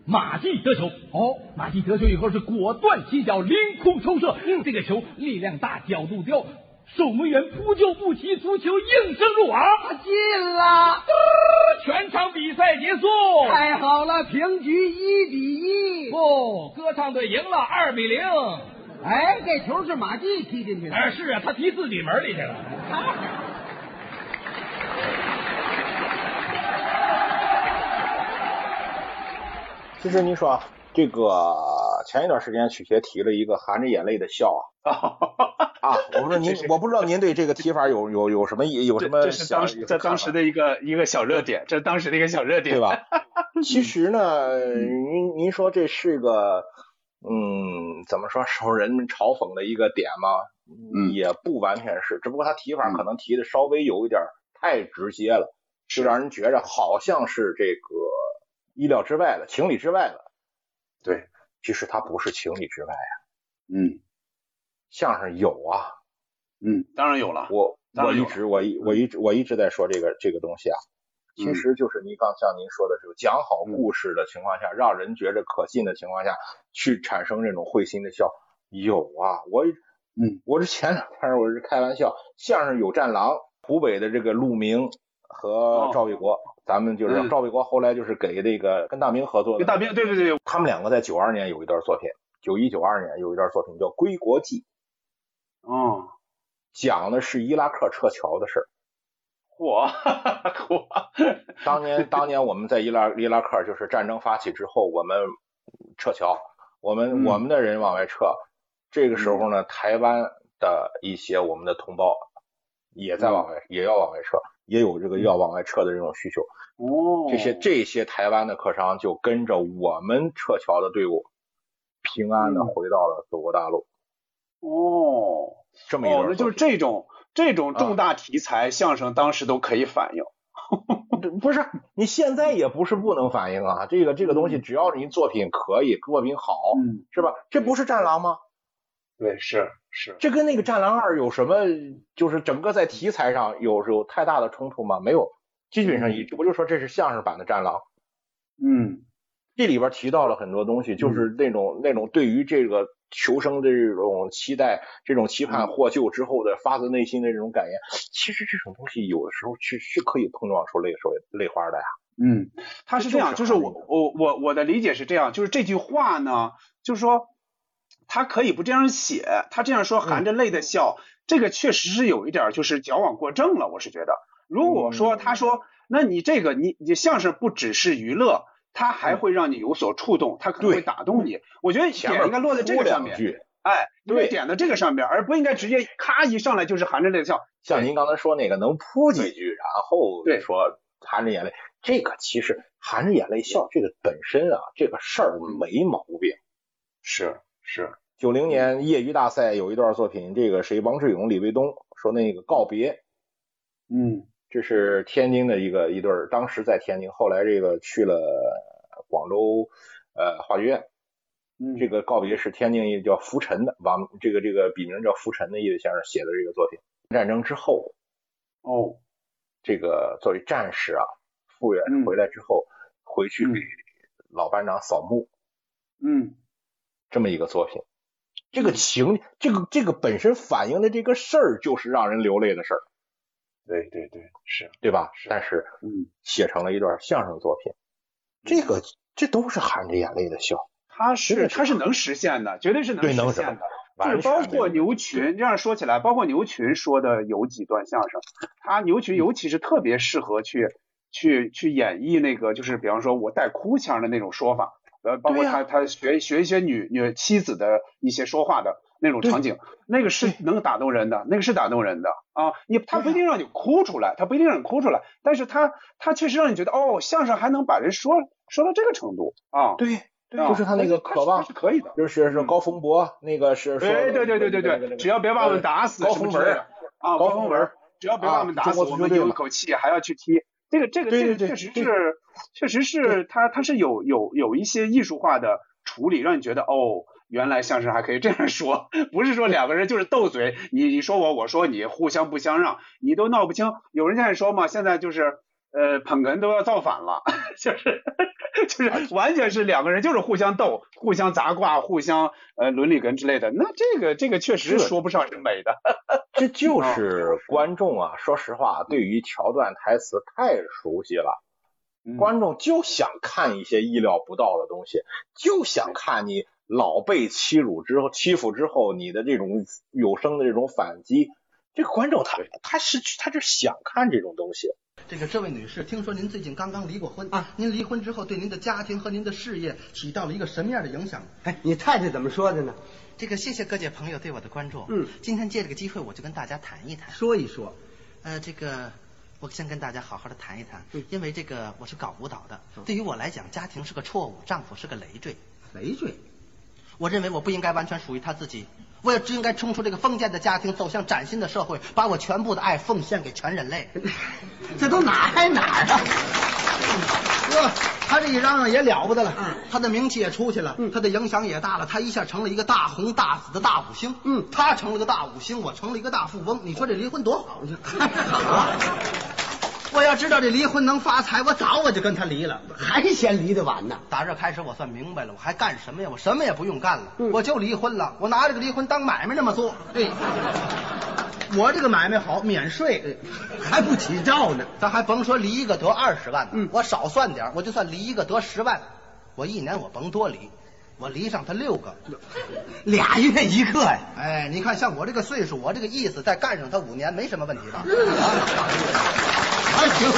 马季得球。哦，马季得球以后是果断起脚，凌空抽射。嗯，这个球力量大，角度刁。守门员扑救不及，足球应声入网，进了！全场比赛结束，太好了，平局一比一。不，歌唱队赢了二比零。哎，这球是马季踢进去的。哎，是啊，他踢自己门里去了。其实您说这个前一段时间曲协提了一个含着眼泪的笑啊。啊，我不知道您，我不知道您对这个提法有有有什么有什么这是当时在当时的一个一个小热点，这是当时的一个小热点，对吧？*laughs* 其实呢，您您说这是个嗯，怎么说受人们嘲讽的一个点吗？嗯，也不完全是，只不过他提法可能提的稍微有一点太直接了，就让人觉着好像是这个意料之外的、情理之外的。对，其实他不是情理之外呀。嗯，相声有啊。嗯，当然有了。我我一直我一我一直我一直在说这个这个东西啊，其实就是您刚像您说的这个讲好故事的情况下，让人觉着可信的情况下去产生这种会心的笑，有啊。我嗯，我是前两天我是开玩笑，相声有战狼，湖北的这个陆明和赵卫国，咱们就是赵卫国后来就是给那个跟大明合作大明对对对，他们两个在九二年有一段作品，九一九二年有一段作品叫《归国记》。哦。讲的是伊拉克撤侨的事儿。嚯嚯！*laughs* 当年 *laughs* 当年我们在伊拉伊拉克就是战争发起之后，我们撤侨，我们、嗯、我们的人往外撤。这个时候呢，台湾的一些我们的同胞也在往外，嗯、也要往外撤，也有这个要往外撤的这种需求。哦。这些这些台湾的客商就跟着我们撤侨的队伍，平安的回到了祖国大陆。哦。这么一段、哦，那就是这种这种重大题材，相声当时都可以反映。*laughs* 不是，你现在也不是不能反映啊。这个这个东西，只要你作品可以，作品好，嗯，是吧？这不是战狼吗？对，是是。这跟那个战狼二有什么？就是整个在题材上有有太大的冲突吗？没有，基本上一我就说这是相声版的战狼。嗯，这里边提到了很多东西，就是那种、那种对于这个。求生的这种期待，这种期盼获救之后的发自内心的这种感言，其实这种东西有的时候是是可以碰撞出泪水泪花的呀。嗯，他是这样，就是我我我我的理解是这样，就是这句话呢，就是说他可以不这样写，他这样说含着泪的笑，嗯、这个确实是有一点就是矫枉过正了，我是觉得。如果说他说，那你这个你你像是不只是娱乐。它还会让你有所触动，它可能会打动你。我觉得点应该落在这个上面，哎，对，点到这个上面，而不应该直接咔一上来就是含着泪笑。像您刚才说那个能扑几句，然后说含着眼泪，这个其实含着眼泪笑这个本身啊，这个事儿没毛病。是是，九零年业余大赛有一段作品，这个谁？王志勇、李卫东说那个告别，嗯。这是天津的一个一对儿，当时在天津，后来这个去了广州呃话剧院。嗯，这个告别是天津一个叫浮尘的王，这个这个笔名叫浮尘的一位先生写的这个作品。战争之后，哦，这个作为战士啊，复员回来之后，回去给老班长扫墓。嗯，这么一个作品，这个情，这个这个本身反映的这个事儿，就是让人流泪的事儿。对对对，是对吧？但是，嗯，写成了一段相声作品，这个这都是含着眼泪的笑。他是他是能实现的，绝对是能实现的。就是包括牛群这样说起来，包括牛群说的有几段相声，他牛群尤其是特别适合去去去演绎那个，就是比方说我带哭腔的那种说法，呃，包括他他学学一些女女妻子的一些说话的。那种场景，那个是能打动人的，那个是打动人的啊！你他不一定让你哭出来，他不一定让你哭出来，但是他他确实让你觉得哦，相声还能把人说说到这个程度啊！对，对，就是他那个渴望是可以的，就是是高峰博那个是说，对对对对对对，只要别把我们打死，高峰文啊，高峰文，只要别把我们打死，我们有一口气还要去踢。这个这个这个确实是，确实是他他是有有有一些艺术化的处理，让你觉得哦。原来相声还可以这样说，*laughs* 不是说两个人就是斗嘴，你你说我，我说你，互相不相让，你都闹不清。有人在说嘛，现在就是呃捧哏都要造反了，*laughs* 就是 *laughs* 就是完全是两个人就是互相斗，互相砸挂，互相呃伦理哏之类的。那这个这个确实说不上是美的。这就是观众啊，说实话，对于桥段台词太熟悉了。观众就想看一些意料不到的东西，就想看你老被欺辱之后、欺负之后，你的这种有声的这种反击。这个观众他他是他就想看这种东西。这个这位女士，听说您最近刚刚离过婚啊？您离婚之后，对您的家庭和您的事业起到了一个什么样的影响？哎，你太太怎么说的呢？这个谢谢各界朋友对我的关注。嗯，今天借这个机会，我就跟大家谈一谈，说一说。呃，这个我先跟大家好好的谈一谈，嗯因为这个我是搞舞蹈的，对于我来讲，家庭是个错误，丈夫是个累赘。累赘。我认为我不应该完全属于他自己，我也只应该冲出这个封建的家庭，走向崭新的社会，把我全部的爱奉献给全人类。*laughs* 这都哪挨哪儿啊？呵，他这一嚷嚷也了不得了，他的名气也出去了，他的影响也大了，他一下成了一个大红大紫的大五星。嗯，他成了个大五星，我成了一个大富翁。你说这离婚多好？*laughs* *laughs* 我要知道这离婚能发财，我早我就跟他离了。还嫌离得晚呢。打这开始，我算明白了，我还干什么呀？我什么也不用干了，我就离婚了。我拿这个离婚当买卖那么做。对，我这个买卖好，免税，还不起照呢。咱还甭说离一个得二十万呢，我少算点，我就算离一个得十万，我一年我甭多离，我离上他六个，俩月一个呀。哎，你看像我这个岁数，我这个意思，再干上他五年没什么问题吧？啊行。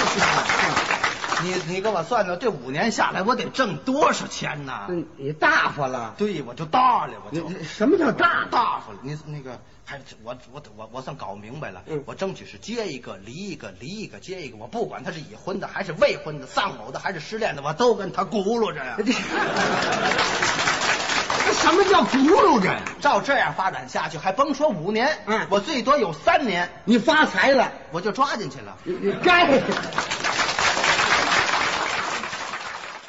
你你给我算算，这五年下来我得挣多少钱呢？嗯，你大发了。对，我就大了，我就你什么叫大大发了？你那个还我我我我算搞明白了，嗯我争取是接一个离一个，离一个接一个，我不管他是已婚的还是未婚的，丧偶的还是失恋的，我都跟他轱辘着呀。*laughs* 什么叫轱辘着呀？照这样发展下去，还甭说五年，嗯我最多有三年，你发财了，我就抓进去了。你你该。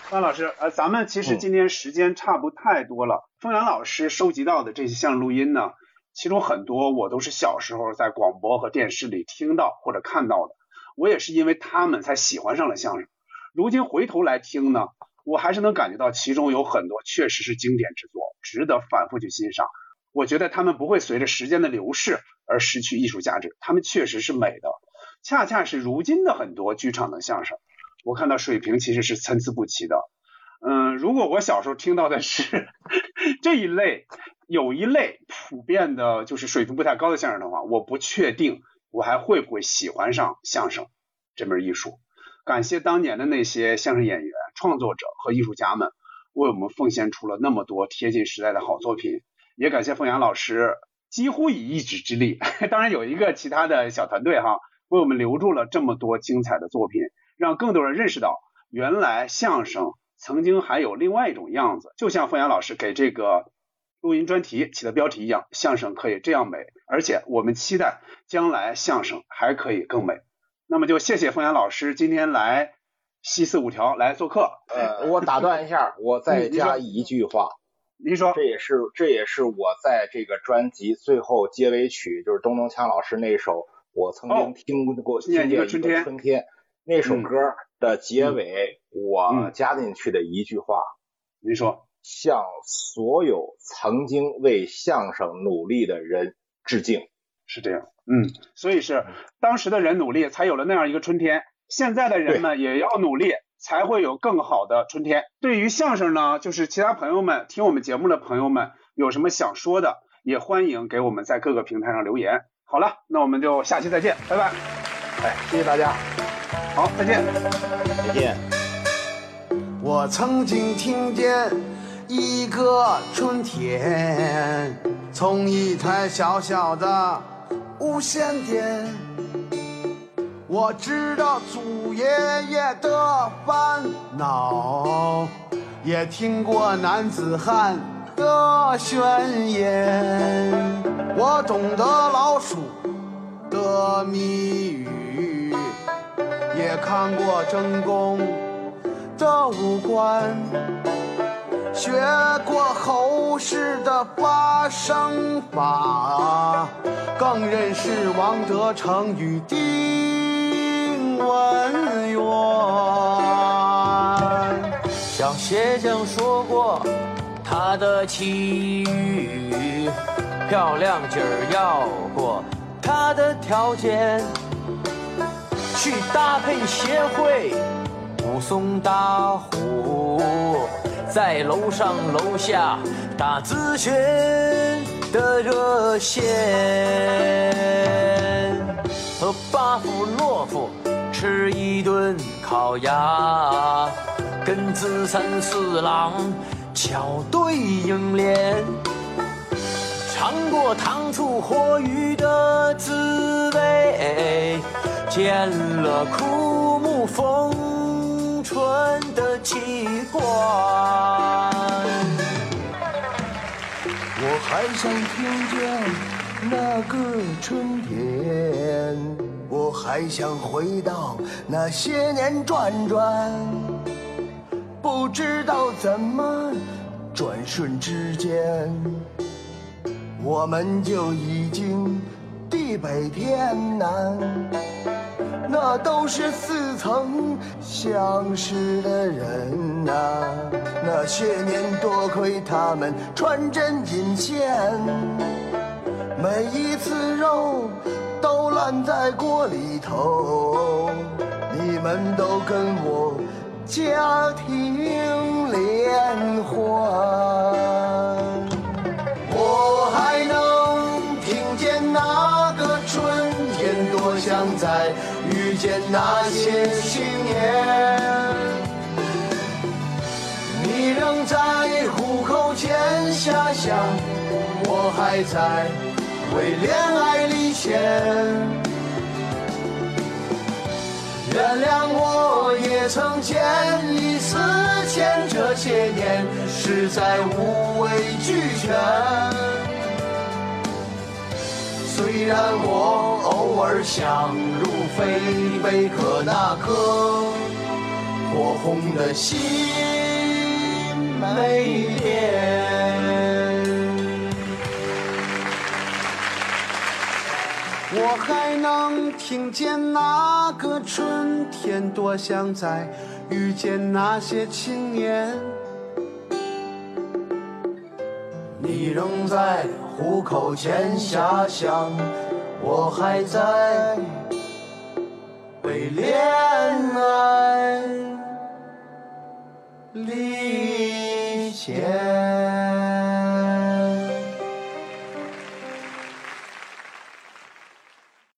范老师，呃，咱们其实今天时间差不太多了。凤阳老师收集到的这些项录音呢，其中很多我都是小时候在广播和电视里听到或者看到的。我也是因为他们才喜欢上了相声。如今回头来听呢，我还是能感觉到其中有很多确实是经典之作，值得反复去欣赏。我觉得他们不会随着时间的流逝而失去艺术价值，他们确实是美的。恰恰是如今的很多剧场的相声，我看到水平其实是参差不齐的。嗯，如果我小时候听到的是 *laughs* 这一类，有一类普遍的就是水平不太高的相声的话，我不确定我还会不会喜欢上相声这门艺术。感谢当年的那些相声演员、创作者和艺术家们，为我们奉献出了那么多贴近时代的好作品。也感谢凤阳老师几乎以一己之力，*laughs* 当然有一个其他的小团队哈，为我们留住了这么多精彩的作品，让更多人认识到原来相声曾经还有另外一种样子。就像凤阳老师给这个录音专题起的标题一样，相声可以这样美，而且我们期待将来相声还可以更美。那么就谢谢凤阳老师今天来西四五条来做客。呃，我打断一下，*laughs* 我再加一句话。您说，这也是这也是我在这个专辑最后结尾曲，就是东东锵老师那首我曾经听过、听念一见一个个春天。春天。那首嗯。歌的结尾，我嗯。加进去的一句话，您说，向所有曾经为相声努力的人致敬。是这样，嗯，所以是当时的人努力，才有了那样一个春天。现在的人们也要努力，才会有更好的春天。对于相声呢，就是其他朋友们听我们节目的朋友们有什么想说的，也欢迎给我们在各个平台上留言。好了，那我们就下期再见，拜拜。哎，谢谢大家，好，再见。再见。我曾经听见一个春天，从一台小小的无线电，我知道祖爷爷的烦恼，也听过男子汉的宣言，我懂得老鼠的谜语，也看过正宫。的五官，学过后世的发声法，更认识王德成与丁文元。小鞋匠说过他的奇遇，漂亮劲儿要过他的条件，去搭配协会。武松打虎，在楼上楼下打咨询的热线，和巴甫洛夫吃一顿烤鸭，跟资三四郎巧对影联。尝过糖醋活鱼的滋味，见了枯木逢春的奇观。我还想听见那个春天，我还想回到那些年转转，不知道怎么转瞬之间，我们就已经地北天南。那都是似曾相识的人呐、那些年多亏他们穿针引线，每一次肉都烂在锅里头，你们都跟我家庭联欢。我还能听见那个春天，多想在见那，些青年。你仍在虎口前下乡，我还在为恋爱离弦。原谅我也曾见异思迁，这些年实在无谓俱全。虽然我偶尔想入非非，可那颗火红的心没变。我还能听见那个春天，多想再遇见那些青年。你仍在虎口前遐想，我还在为恋爱历险